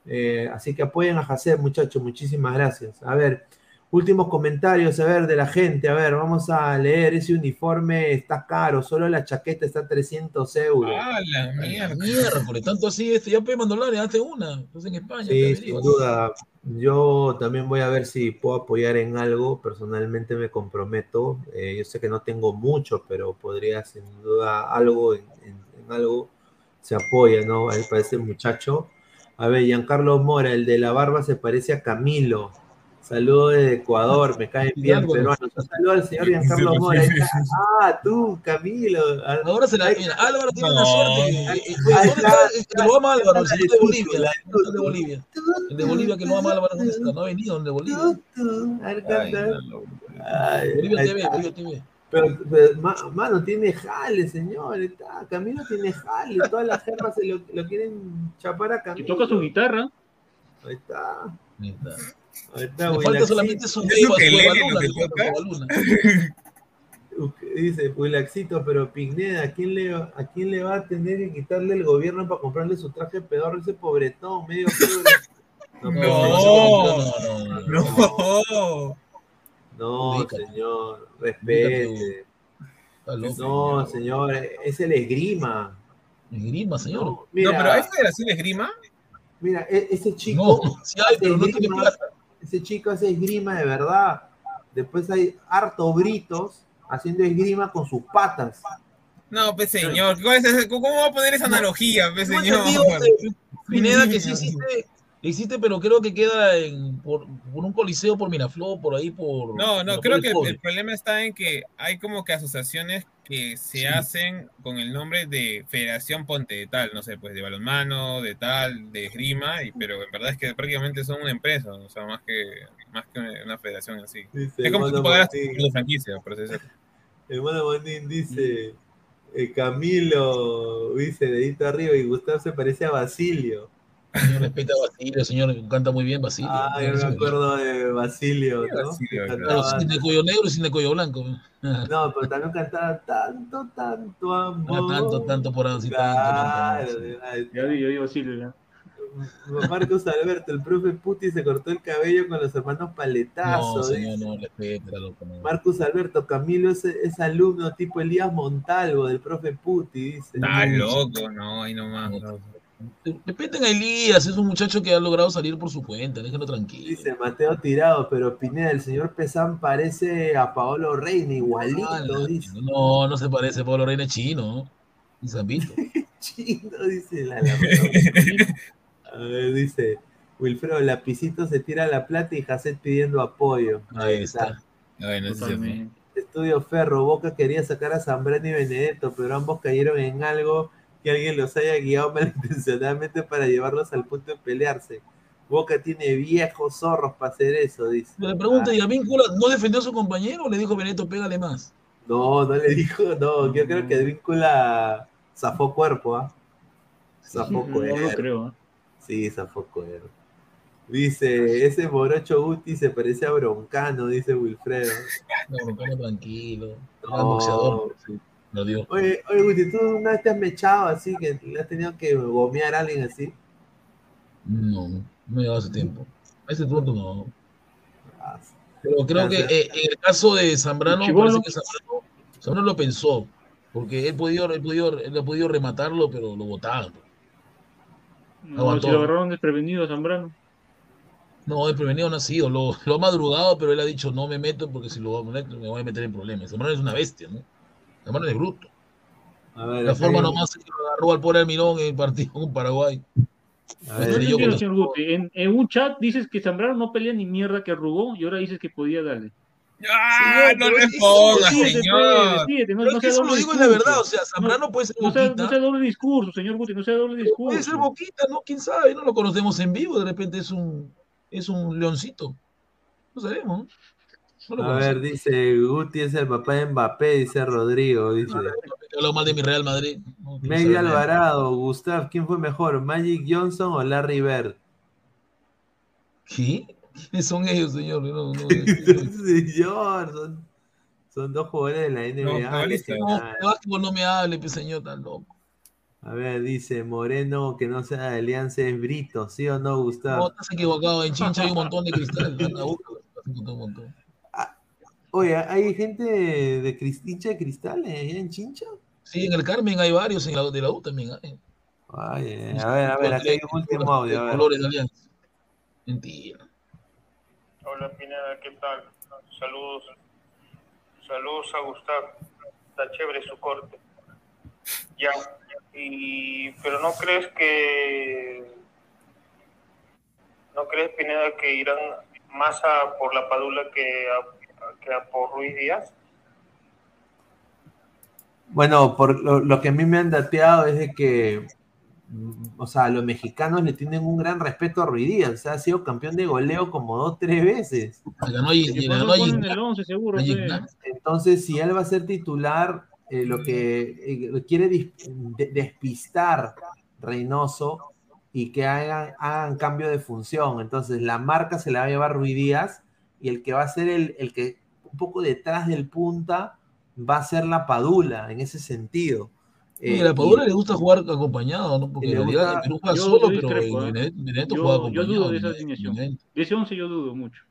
Eh, así que apoyen a Jacer, muchachos, muchísimas gracias. A ver, Últimos comentarios, a ver, de la gente. A ver, vamos a leer. Ese uniforme está caro, solo la chaqueta está a 300 euros. ¡Ah, la mierda! mierda por tanto así, este, ya pedimos dólares, hace una. Entonces en España. Sí, sin duda. Yo también voy a ver si puedo apoyar en algo. Personalmente me comprometo. Eh, yo sé que no tengo mucho, pero podría, sin duda, algo en, algo se apoya, ¿no? Ahí parece el muchacho. A ver, Giancarlo Mora, el de la barba se parece a Camilo. Saludos de Ecuador, me caen bien peruanos. Saludos al señor Giancarlo Mora. Ah, tú, Camilo. Ahora se la mira. Álvaro tiene una suerte. Que lo ama Álvaro, el de Bolivia. El de Bolivia. El de Bolivia que lo ama Álvaro, no ha venido, el de Bolivia. Bolivia TV, Bolivia TV. Pero, pero, mano, tiene jale, señor. Está, Camilo tiene jale. Todas las germas se lo, lo, quieren chapar a Camilo. Y toca su guitarra. Ahí está. Ahí está. Ahorita, Me falta solamente su. Dice Wilaxito, pero Pigneda, ¿a quién, le, ¿a quién le va a tener que quitarle el gobierno para comprarle su traje pedorro ese pobretón, medio pobre? No, no, no, no, señor, respete. No, señor, es el esgrima. Esgrima, señor. No, mira, no pero ¿es Federación Esgrima? Mira, ese chico. No, sí hay, pero no tiene plata ese chico hace esgrima de verdad. Después hay harto britos haciendo esgrima con sus patas. No, pues señor, ¿cómo va a poner esa analogía, pues señor? Pineda que sí existe, existe, pero creo que queda en, por, por, un coliseo por Miraflor, por ahí por... No, no, creo que el, problema está en que hay como que asociaciones que se hacen con el nombre de Federación Ponte de tal, no sé, pues de balonmano, de tal, de esgrima, y, pero en verdad es que prácticamente son una empresa, o sea, más que, más que una federación así. es como si tú pagaras tu franquicia, por así decirlo. Hermano Bonín dice, eh, Camilo, dice, dedito arriba, y Gustavo se parece a Basilio. Señor, respeta a Basilio, señor, canta muy bien Basilio. Ah, yo me acuerdo de Basilio, ¿no? Basilio, sin de cuello negro y sin de cuello blanco. No, pero también cantaba tanto, tanto amor. tanto, tanto por así, claro, tanto, tanto. Yo digo, yo Basilio, ya. Marcos Alberto, el profe Puti se cortó el cabello con los hermanos paletazos. No, señor, no, respeta, loco. No. Marcos Alberto, Camilo es, es, alumno tipo Elías Montalvo del profe Puti, dice. Está loco, no, ahí nomás. No. Respeten a Elías, es un muchacho que ha logrado salir por su cuenta, déjenlo tranquilo. Dice Mateo Tirado, pero Pineda, el señor Pesán parece a Paolo Reina, igualito, ah, dice. No, no se parece, Paolo Reina es chino, chino, dice la, A ver, dice Wilfredo, Lapicito se tira la plata y Jacet pidiendo apoyo. Ahí, está. Estudio Ferro, Boca quería sacar a Zambrano y Benedetto, pero ambos cayeron en algo que alguien los haya guiado malintencionadamente para llevarlos al punto de pelearse. Boca tiene viejos zorros para hacer eso, dice. Le pregunto, ¿y a Víncula no defendió a su compañero o le dijo Benedetto, pégale más? No, no le dijo, no, yo creo que Víncula zafó cuerpo, ¿ah? Zafó cuerpo. No, creo. ¿eh? Sí, zafó cuerpo. Dice, ese morocho Guti se parece a Broncano, dice Wilfredo. No, tranquilo. Era boxeador. Sí. Lo dio. Oye, oye, Guti, ¿tú una vez te has mechado así que le has tenido que gomear a alguien así? No, no lleva ese tiempo. A ese punto no. Pero creo que eh, en el caso de Zambrano, parece que Zambrano, Zambrano, lo pensó, porque él podía, él podía, él ha podido rematarlo, pero lo botaban. No, si lo agarraron desprevenido a Zambrano. No, desprevenido no ha sido, lo, lo, ha madrugado, pero él ha dicho no me meto porque si lo voy a meter me voy a meter en problemas. Zambrano es una bestia, ¿no? Zambrano es bruto. A ver, la forma nomás es que lo agarró al pobre Almirón en el partido con Paraguay. En, en, un chat dices que Zambrano no pelea ni mierda que arrugó y ahora dices que podía darle. ¡Ah! no le pongas, señor. no, eso lo digo en la verdad, o sea, Zambrano puede ser no sea, no sea doble discurso, señor Guti, no sea doble discurso. Puede ser boquita, ¿no? ¿Quién sabe? No lo conocemos en vivo, de repente es un, es un leoncito. No sabemos, ¿no? A ver, dice Guti es el papá de Mbappé, dice Rodrigo. Dice. Hablo mal de mi Real Madrid. Megui Alvarado, Gustav, ¿quién fue mejor? ¿Magic Johnson o Larry Bird? ¿Qué? ¿Quiénes son ellos, señor? No, no, señor, son, son, dos jugadores de la NBA. No, no, no me hable, pues, señor, tan loco. A ver, dice Moreno que no sea de Alianza es Brito, ¿sí o no, Gustavo? No, estás equivocado, en Chincha hay un montón de cristal. ah, oye, ¿hay gente de, de hincha de cristal en Chincha? Sí, en el Carmen hay varios, en la, de la U también hay. Ay, a ver, a ver, aquí hay un último audio. A ver. Colores de Alianza. Mentira. Hola Pineda, ¿qué tal? Saludos. Saludos a Gustavo. Está chévere su corte. Ya. Y, pero no crees que no crees Pineda que irán más a por la Padula que a, por Ruiz Díaz? Bueno, por lo, lo, que a mí me han dateado es de que o sea, los mexicanos le tienen un gran respeto a Ruiz Díaz, o sea, ha sido campeón de goleo como dos, tres veces. Entonces, si él va a ser titular, eh, lo que eh, quiere despistar Reynoso y que hagan, hagan, cambio de función. Entonces, la marca se la va a llevar Ruiz Díaz y el que va a ser el, el que un poco detrás del punta va a ser la Padula en ese sentido. Eh, a Padula le gusta jugar acompañado, ¿no? Porque en realidad Perú juega solo, pero en ¿eh? Benedetto juega acompañado. Yo dudo de esa alineación. De ese 11 yo dudo mucho.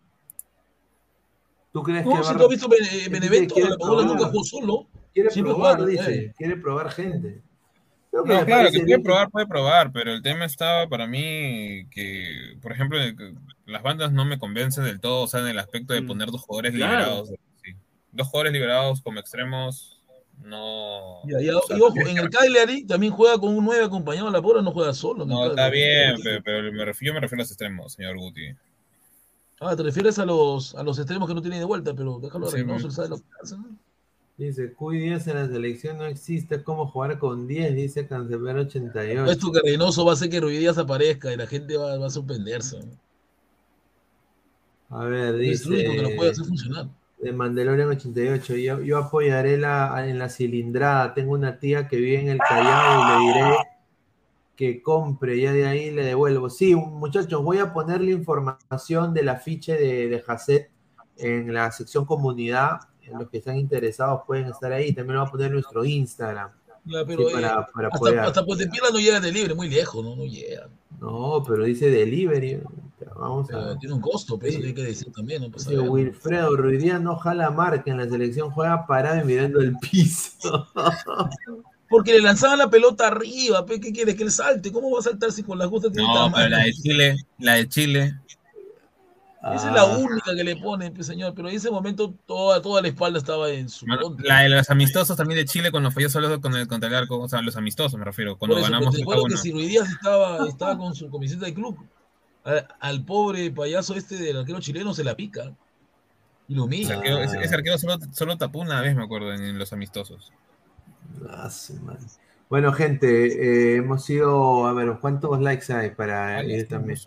¿Tú crees no, que si tú has visto Benevento, la Padula nunca jugó solo. Quiere probar, dice. Quiere probar gente. No, claro, que puede probar, puede probar, pero el tema estaba para mí que, por ejemplo, las bandas no me convencen del todo, o sea, en el aspecto de mm. poner dos jugadores liberados. Dos jugadores liberados como extremos no. y, ojo, en el Cagliari también juega con un 9 acompañado a la pura, no juega solo. No, está bien, pero, me refiero, yo me refiero a los extremos, señor Guti. Ah, te refieres a los, a los extremos que no tiene de vuelta, pero déjalo a Reynoso, sabe lo que hace, Dice, Cuy 10 en la selección no existe, ¿cómo jugar con 10? Dice Cancelero 88. Esto que Reynoso va a hacer que Ruiz Díaz aparezca y la gente va, va a sorprenderse. A ver, dice... Es el único que lo puede hacer funcionar de Mandalorian 88. Yo, yo apoyaré la, en la cilindrada. Tengo una tía que vive en el Callao y le diré que compre. Ya de ahí le devuelvo. Sí, muchachos, voy a ponerle información del afiche de, de Hasset en la sección comunidad. Los que están interesados pueden estar ahí. También lo voy a poner en nuestro Instagram. Ya, pero, sí, para, eh, para hasta, poder... hasta no llega de libre, muy lejos, ¿no? No llega. No, pero dice delivery. Vamos a... Tiene un costo, pero eso tiene que decir también. ¿no? Pues Wilfredo Ruidía no jala marca en la selección, juega parado y mirando el piso. Porque le lanzaban la pelota arriba, ¿qué quieres? Que le salte. ¿Cómo va a saltar si con las justas tiene No, pero la de Chile, la de Chile. Esa es la ah. única que le pone, pues, señor, pero en ese momento toda, toda la espalda estaba en su. La de los amistosos también de Chile cuando falló solo con el contra el arco, o sea, los amistosos me refiero, cuando eso, ganamos. Recuerdo que si Ruiz Díaz estaba, estaba con su camiseta de club, al pobre payaso este del arquero chileno se la pica. Y lo mira. Ese arquero, solo, solo, tapó una vez, me acuerdo, en, los amistosos. Ah, bueno, gente, eh, hemos ido, a ver, ¿cuántos likes hay para ir también?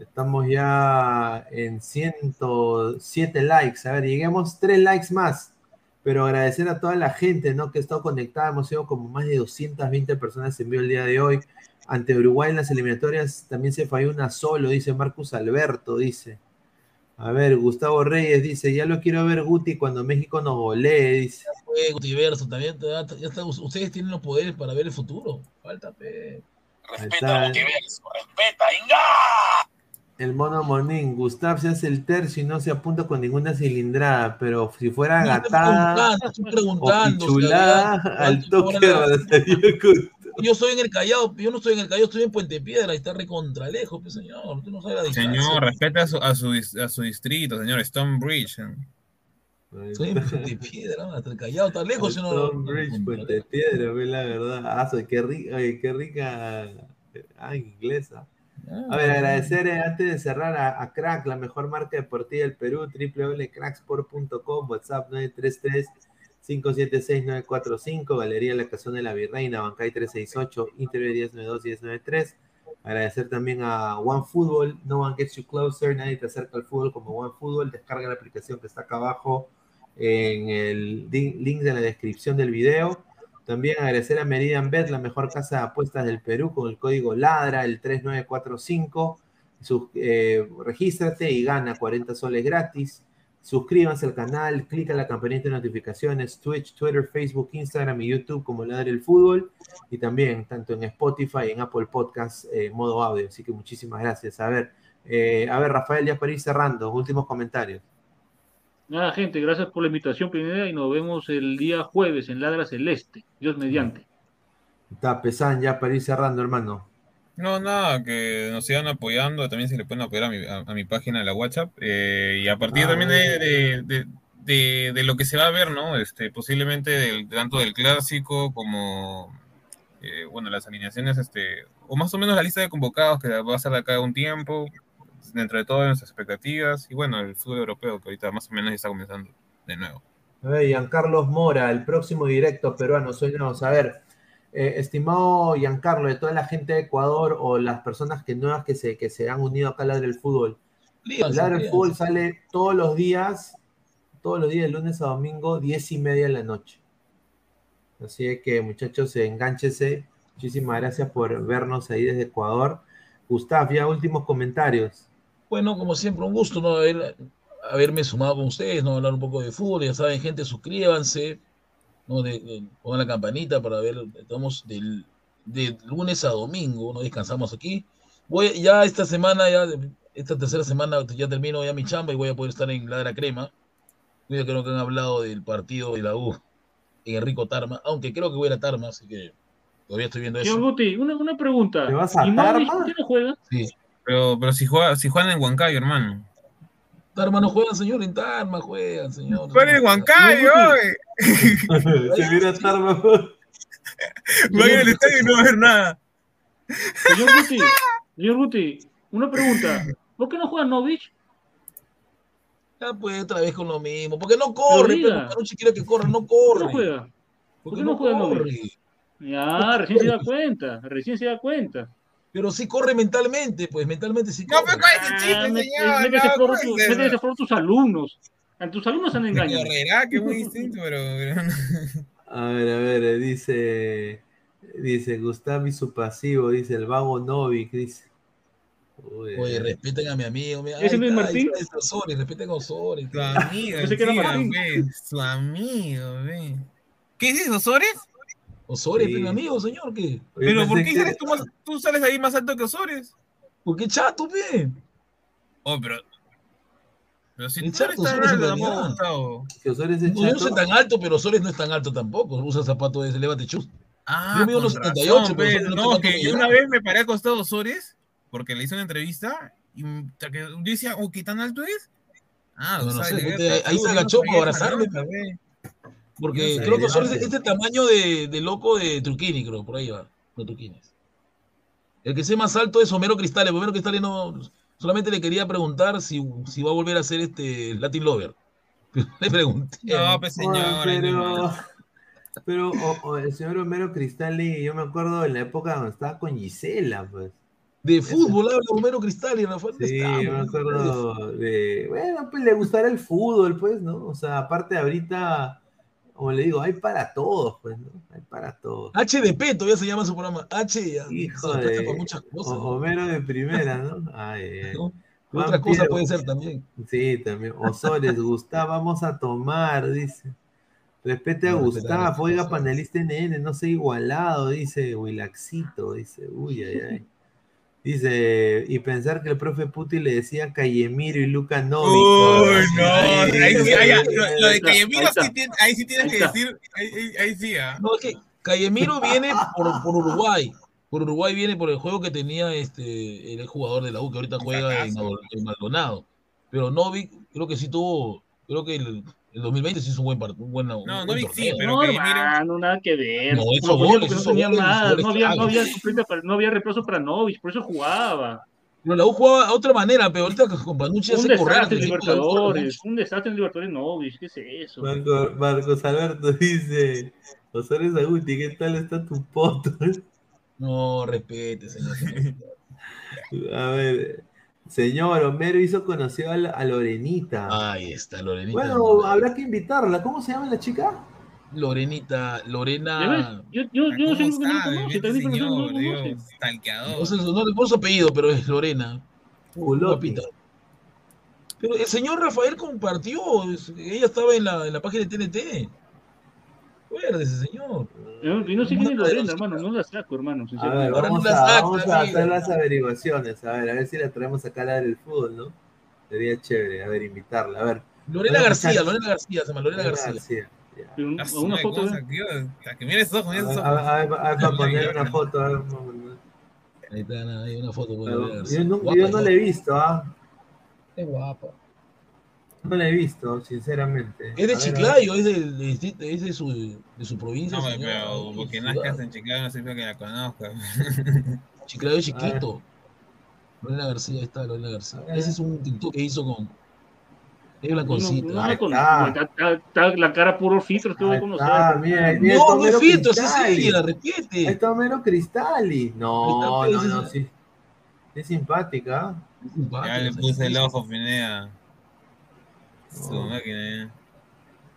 Estamos ya en 107 likes. A ver, lleguemos 3 likes más. Pero agradecer a toda la gente, ¿no? Que ha estado conectada. Hemos sido como más de 220 personas en vivo el día de hoy. Ante Uruguay en las eliminatorias también se falló una solo, dice Marcus Alberto, dice. A ver, Gustavo Reyes dice, ya lo quiero ver Guti cuando México nos golee, dice. También, ya está, ustedes tienen los poderes para ver el futuro. Falta, pe. Respeta a Guti Verso, respeta, ¡inga! El mono Monín, Gustav se hace el tercio y no se apunta con ninguna cilindrada, pero si fuera No, gatada o pichulada, o sea, al toque Yo estoy en el Callao, yo no estoy en el Callao, estoy en Puente Piedra, y está recontra lejos, pues señor, usted no sabe la distancia. Señor, respeta a su, a su, a su distrito, señor. Stonebridge. Estoy en Puente Piedra, hasta el Callao está lejos, si no. Stonebridge, Puente Piedra, ve la verdad. Ah, soy- qué rica, qué rica. Ah, inglesa. A ver, agradecer eh, antes de cerrar a, a Crack, la mejor marca deportiva del Perú, www.cracksport.com, WhatsApp 933 576-945, Galería La Cazón de la Virreina, Bancay 368, Interior 1092 1093. Agradecer también a OneFootball, No One Gets You Closer, nadie te acerca al fútbol como OneFootball. Descarga la aplicación que está acá abajo en el link de la descripción del video. También agradecer a Meridian Bet, la mejor casa de apuestas del Perú, con el código LADRA, el 3945. Sus- eh, regístrate y gana 40 soles gratis. Suscríbanse al canal, clica la campanita de notificaciones, Twitch, Twitter, Facebook, Instagram y YouTube como Ladre el Fútbol. Y también tanto en Spotify, en Apple Podcast, eh, modo audio. Así que muchísimas gracias. A ver, eh, a ver, Rafael, ya para ir cerrando, últimos comentarios. Nada, gente, gracias por la invitación, Pineda, y nos vemos el día jueves en Ladra Celeste. Dios mediante. Está Pesan, ya para ir cerrando, hermano. No, nada, que nos sigan apoyando. También se le pueden apoyar a mi, a, a mi página de la WhatsApp. eh, y a partir Ah, también de, de, de- de- de lo que se va a ver, ¿no? Este, posiblemente del, tanto del clásico como, eh, bueno, las alineaciones, este, o más o menos la lista de convocados que va a ser de acá un tiempo, dentro de todas nuestras expectativas. Y bueno, el fútbol europeo, que ahorita más o menos ya está comenzando de nuevo. A ver, Giancarlos Mora, el próximo directo peruano. Soy vamos a ver. eh, estimado Giancarlo, de toda la gente de Ecuador o las personas que nuevas que se, que se han unido acá a Ladre el Fútbol. Líganse, Ladre el. Fútbol sale todos los días, todos los días, de lunes a domingo, diez y media de la noche. Así que, muchachos, engánchese. Muchísimas gracias por vernos ahí desde Ecuador. Gustav, ya últimos comentarios. Bueno, como siempre, un gusto ¿no? haber, haberme sumado con ustedes, ¿no? hablar un poco de fútbol. Ya saben, gente, suscríbanse, ¿no? De- pongan la campanita para ver, estamos del, de lunes a domingo, no descansamos aquí. Voy ya esta semana, ya esta tercera semana ya termino ya mi chamba y voy a poder estar en Ladra Crema. Yo creo que han hablado del partido de la U en Enrico Tarma, aunque creo que voy a ir a Tarma, así que todavía estoy viendo Señor eso. Guti, una, una pregunta. ¿Te vas a ¿Y Tarma? por qué no juega? Sí. Pero, pero si, juega, si juegan en Huancayo, hermano. Tarma no juegan, señor, en Tarma juegan, señor. Juegan en Huancayo, Se mira Tarma. Van al estadio y no va a ver nada. Señor Guti, señor Guti, una pregunta. ¿Por qué no juega Novich? Ya pues otra vez con lo mismo, porque no corre, diga. pero Panucci quiere que corra, no ¿Por corre. qué no juega? ¿Por Porque qué no no juega corre. Novich? Ya, recién se da cuenta, recién se da cuenta. Pero sí corre mentalmente, pues mentalmente sí No, corre. pero ¿cuál es el Ah, chiste, mete- señor? mete ese No, puede tu- ese a tus alumnos. A tus alumnos han engañado. Correrá, que es muy distinto, pero... pero no. A ver, a ver, eh, dice, dice Gustav y su pasivo, dice el vago Novik, dice. Uy, Oye, eh, respeten a mi amigo. mira, ¿Ese no es Martín? ahí está Osorio, respeten a Osorio. Tu amigo, su amigo, ve. ¿Qué dices, Osores? Osorio, Sí. es mi amigo, señor, ¿qué? ¿Pero por qué sales tú, más, tú sales ahí más alto que Osores? Porque chato, pe. Oh, pero... Pero si tú eres chato, tan Osores alto, tampoco. Gustavo. que Osorio es el No, yo no chato. soy tan alto, pero Osorio no es tan alto tampoco. Usa zapatos de ese levante chus. Ah, Yo mido unos 78, razón, pero. Osorio no que yo una vez me paré a costado de Osores porque le hice una entrevista y yo decía, oh, ¿qué tan alto es? Ah, No, no sé, ahí- se agachó para esa abrazarme. Porque creo que Osorio es este tamaño de, de loco de Truquini, creo, por ahí va, Truquines. El que sé más alto es Homero Cristales. Homero Cristales no. Solamente le quería preguntar si, si va a volver a ser este Latin Lover. Le pregunté. No, pues señor. pero, pero el señor Homero Cristalli, yo me acuerdo en la época cuando estaba con Gisela, pues. De fútbol habla Homero Cristales, Rafael. ¿dónde Sí, estamos? yo me acuerdo de, bueno, pues le gustará el fútbol, pues, ¿no? O sea, aparte ahorita, como le digo, hay para todos, pues, ¿no? Hay para todos. HDP todavía se llama su programa. H. Hijo de para muchas cosas. O- Homero de primera, ¿no? Ay, ay, ay. ¿no? Otra cosa puede ser también. Sí, también. Osores, Gustavo, vamos a tomar, dice. Respete a No, Gustavo, oiga, panelista NN, no sé igualado, dice Wilaxito, dice, uy, ay, ay. Dice, y pensar que el profe Puti le decía Callemiro y Luca Novi. Uy, no, ahí sí, ahí- Ay, lo, de Callemiro sí tiene- ahí sí tienes Ahí que decir, ahí, ahí- ahí sí, ah. No, es que Callemiro viene por, por Uruguay. Por Uruguay viene por el juego que tenía este el jugador de la U que ahorita juega en, en Maldonado. Pero Novik creo que sí tuvo, creo que el, el 2020 sí hizo un buen partido. Un buen, un No, buen sí, pero No, hermano, nada que ver. No, No, goles, no goles, hizo nada, goles no había, no, había para- no había reemplazo para Novich, por eso jugaba. Pero la U jugaba a otra manera, pero ahorita con Panucci Un hace correr. desastre en Libertadores, un desastre en Libertadores Novich, ¿qué es eso? Marco- Marcos Alberto dice, Osores Aguti, ¿qué tal está tu poto? No, respete, señor. A ver, señor, Homero hizo conocido a, Lorenita. Ahí está, Lorenita. Bueno, habrá que invitarla. ¿Cómo se llama la chica? Lorenita, ¿Ya Lorena. ves? Yo, yo, yo no sé ¿Cómo qué no le puso apellido, pero es Lorena. Guapita. Pero el señor Rafael compartió, ella estaba en la, en la página de TNT. Acuérdese, señor. Yo, yo no sé quién es Lorena, hermano, no la saco, hermano, A ver, vamos a, vamos a hacer las averiguaciones. A ver, a ver si la traemos acá a la del fútbol, ¿no? Sería chévere, a ver, invitarla. A ver. Lorena García, muchachos. Lorena García, se llama Lorena García. Pero una foto, ¿cómo ¿eh? que esos ojos, A ver, esos ojos. a para poner una foto. Ahí está, hay una foto con Pero Lorena García. yo no, yo no la he visto, ¿ah? Es guapa. No la he visto, sinceramente. Es de A ver, a ver. Chiclayo, es de, de- es de su, de su provincia. No, señor, pero porque nazcas en Chiclayo no significa que la conozca. Chiclayo es chiquito. Lorena García, ahí está Lorena García. Ese es un TikTok que hizo con. Es blanconcita. No, no con- está. está, está- está la cara puro filtro que voy a conocer. Ah, mira, mira, No, no es filtro, esa es ella, repite. está Homero Cristalli. No, no, no, pues, sí. Es simpática. Ya le puse el ojo, Pinea. Su máquina.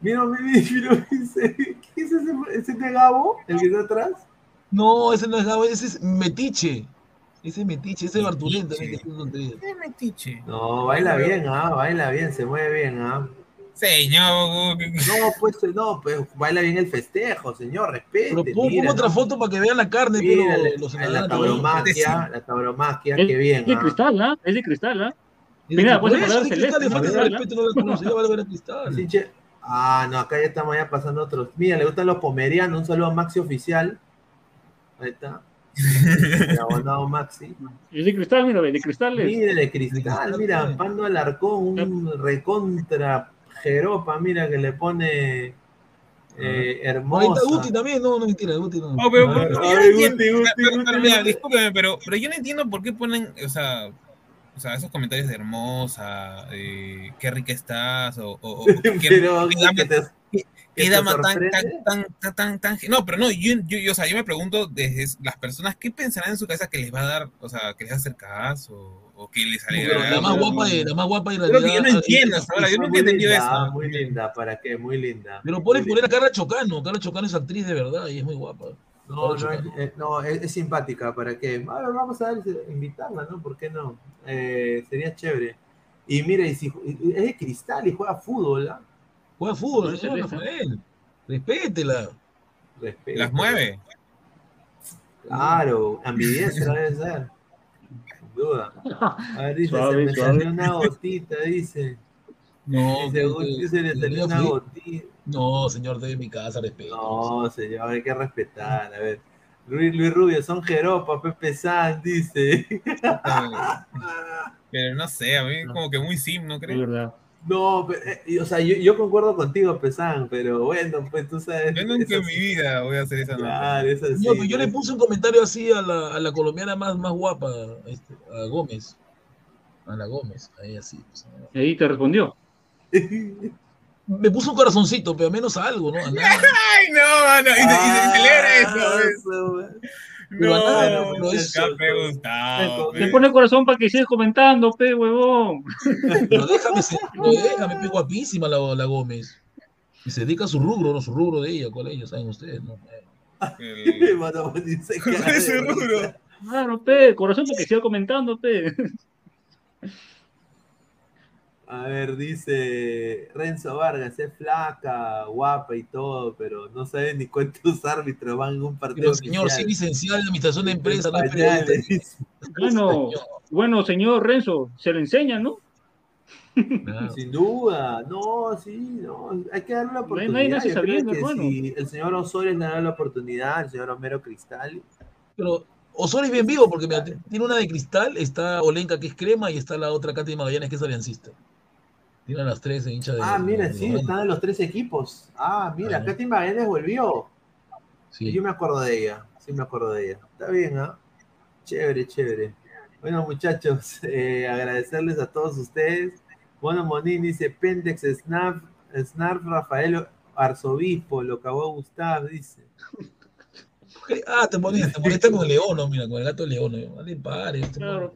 Mira, mira, mira, ¿qué es ese, ese de Gabo? ¿El que está atrás? No, ese no es Gabo, ese es Metiche. Ese es Metiche, ese es Bartolén también. que es. ¿Qué metiche? No, baila bien, ah, baila bien, se mueve bien, ah. Señor, No, pues, no, pues, baila bien el festejo, señor, respete. Pero pon, mira, otra ¿no? foto para que vean la carne, Mira, pero la- los la tauromaquia, la tauromaquia, Es qué bien, de ah. cristal, ¿ah? Es de cristal, ¿ah? De- Mira, pues eso, celeste, le ¿ah? respeto, no la cristal. Sí, che. Ah, acá ya estamos ya pasando otros. Mira, le gustan los pomerianos, un saludo a Maxi Oficial. Ahí está. El abonado Maxi. Es de cristal, mira, de cristal es. Mira, de cristal, mira. Pando Alarcón, un recontra jeropa, mira, que le pone eh, Ahí hermosa. está Guti también, no, no mentira, Guti no. Oh, no Guti, pero- Guti, pero mira, Guti. discúlpeme, pero, pero yo no entiendo por qué ponen, o sea, o sea, esos comentarios de hermosa, eh, qué rica estás, o, o, o qué, Pero, qué dama, ¿qué te- qué- dama tan, tan, tan, tan, tan, tan- no, pero no, yo, yo, yo, o sea, yo me pregunto desde las personas, ¿qué pensarán en su cabeza que les va a dar, o sea, que les va a hacer caso, o que les Pero alegrará? la más guapa, de- la más guapa en Creo que yo no entiendo ahora, yo Muy nunca he entendido linda, eso. ah, Muy linda, ¿para qué? Muy linda. Pero Muy poner a Carla Chocano. Carla Chocano es actriz de verdad y es muy guapa. No, no, eh, no, es, es simpática, ¿para qué? Vamos a invitarla, ¿no? ¿Por qué no? Eh, sería chévere. Y mira, y si, es de cristal y juega fútbol, ¿ah? Juega fútbol, No, señor. Rafael. Respétela. Las mueve. Claro, ambidiestra debe ser. Sin duda. A ver, dice, Suave, se me suave. salió una gotita, dice. No, Dice, que- se le salió una gotita. No, señor, estoy en mi casa, respeto. No, señor, hay que respetar. A ver. Luis, Luis Rubio, son jeropa, Pepe San, dice. Pero no sé, a mí como que muy sim, ¿no Es crees? verdad. No, pe- eh, o sea, yo, yo concuerdo contigo, Pesan, pero bueno, pues tú sabes. Yo nunca en es mi vida voy a hacer esa nota. Claro, es. Yo, yo le puse un comentario así a la, a la colombiana más, más guapa, este, a Gómez. A la Gómez, ahí así. pues, ahí te respondió. Me puso un corazoncito, pero menos algo, ¿no? A nada. Ay, no, mano, y, se celebra eso. Ah, a nada, No, pero ya eso-. Te pone el corazón para que sigas comentando, pe, huevón. Pero déjame, pero déjame, pe, guapísima la, la Gómez. Y se dedica a su rubro, ¿no? Su rubro de ella, ¿cuál es ella? ¿Saben ustedes? No? Mano, dice ¿Cuál que- es ese rubro? Claro, pe, corazón para que siga comentando, pe. A ver, dice Renzo Vargas, es flaca, guapa y todo, pero no sabe ni cuántos árbitros van en un partido. Pero señor, sí licenciado en administración de no es periodista. Bueno, bueno, señor Renzo, se le enseña, ¿no? Sin duda, no, sí, no, hay que darle la oportunidad. sabiendo, si el señor Osorio le da la oportunidad, el señor Homero Cristal. Pero Osorio es bien vivo porque tiene una de cristal, está Olenka que es crema y está la otra Katy Magallanes que es aliancista. Tienen las tres hinchas de. Ah, mira, sí, están en los tres equipos. Ah, mira, Katy Magallanes volvió. Sí. Yo me acuerdo de ella, sí me acuerdo de ella. Está bien, ¿ah? Chévere, chévere. Bueno, muchachos, eh, agradecerles a todos ustedes. Bueno, Monín dice Pendex, Snap, Snarf, Rafael Arzobispo, lo acabó Gustav, dice. Ah, te molesta, te molesta con el león, ¿no? Mira, con el gato león. ¿no? Vale, pare. Claro,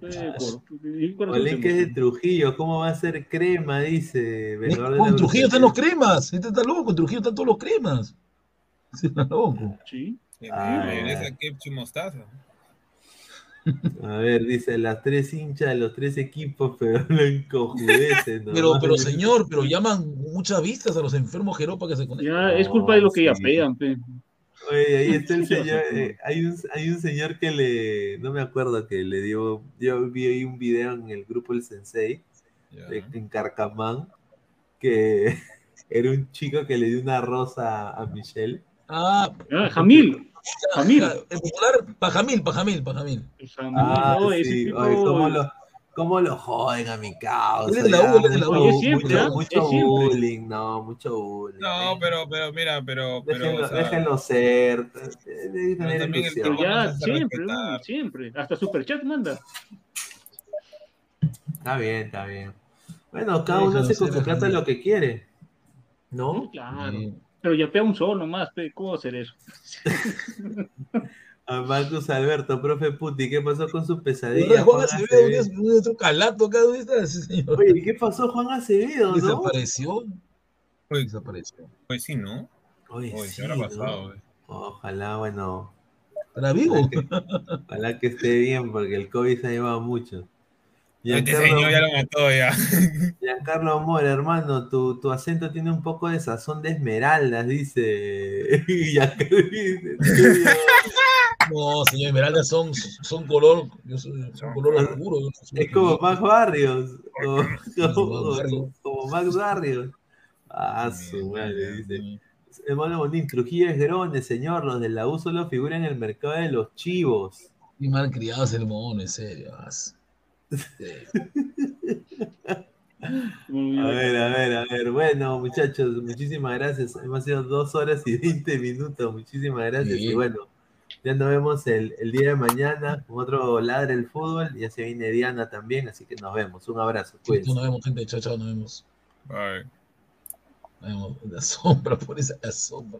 Olé que es de Trujillo, ¿cómo va a ser crema? Dice. Con Trujillo están los cremas. Este está loco, con Trujillo están todos los cremas. Sí, está loco. Sí. Ah, ketchup mostaza. A ver, dice las tres hinchas de los tres equipos, pero no encojudecen. Pero, pero señor, pero llaman muchas vistas a los enfermos Jeropa que se conectan. Ya, es culpa de lo que ya pegan, pe. Oye, ahí está el señor. Eh, hay, un, hay un señor que le. No me acuerdo que le dio. Yo vi ahí un video en el grupo El Sensei, en Carcamán, que era un chico que le dio una rosa a Michelle. Ah, ah Jamil. Jamil. El popular, Pajamil, Pajamil, Pajamil. Ah, sí. ¿cómo, lo, ¿cómo, lo, joden a mi causa? Es la U, es la U. Mucho, mucho bullying, no, mucho bullying. No, pero, pero mira, pero. pero déjenlo, o sea, déjenlo ser. Pero ya, siempre, siempre. Hasta Superchat manda. Está bien, está bien. Bueno, cada uno hace con su plata lo que quiere. ¿No? Claro. Pero ya pega un solo nomás, ¿cómo va a hacer eso? A Marcus Alberto, profe Puti, ¿qué pasó con su pesadilla? Juan, Acevedo, un otro calato acá, ¿dónde está ese señor? Oye, ¿qué pasó Juan Acevedo, no? Desapareció. Pues, desapareció. Pues sí, ¿no? Oye, sí, ¿qué habrá pasado? Ojalá, bueno. ¿Para vivo? Ojalá que, ojalá que esté bien, porque el COVID se ha llevado mucho. Este señor ya lo mató ya. Giancarlo Amor, hermano, tu, tu, acento tiene un poco de sazón de esmeraldas, dice. no, señor, esmeraldas son, son color, son color oscuro. es como Max Barrios. Como, como, Max Barrios. Ah, su madre, dice. Hermano Bonín, Trujillo es grone, señor. Los del la U solo figuran en el mercado de los chivos. Y mal criados el mono, en serio. A ver, a ver, a ver. Bueno, muchachos, muchísimas gracias. Hemos sido dos horas y veinte minutos. Muchísimas gracias. Y bueno, ya nos vemos el, el, día de mañana con otro Ladre el Fútbol. Ya se viene Diana también, así que nos vemos. Un abrazo. Nos vemos, gente. Chao, chao, nos vemos. Bye. Nos vemos. La sombra, por esa la sombra.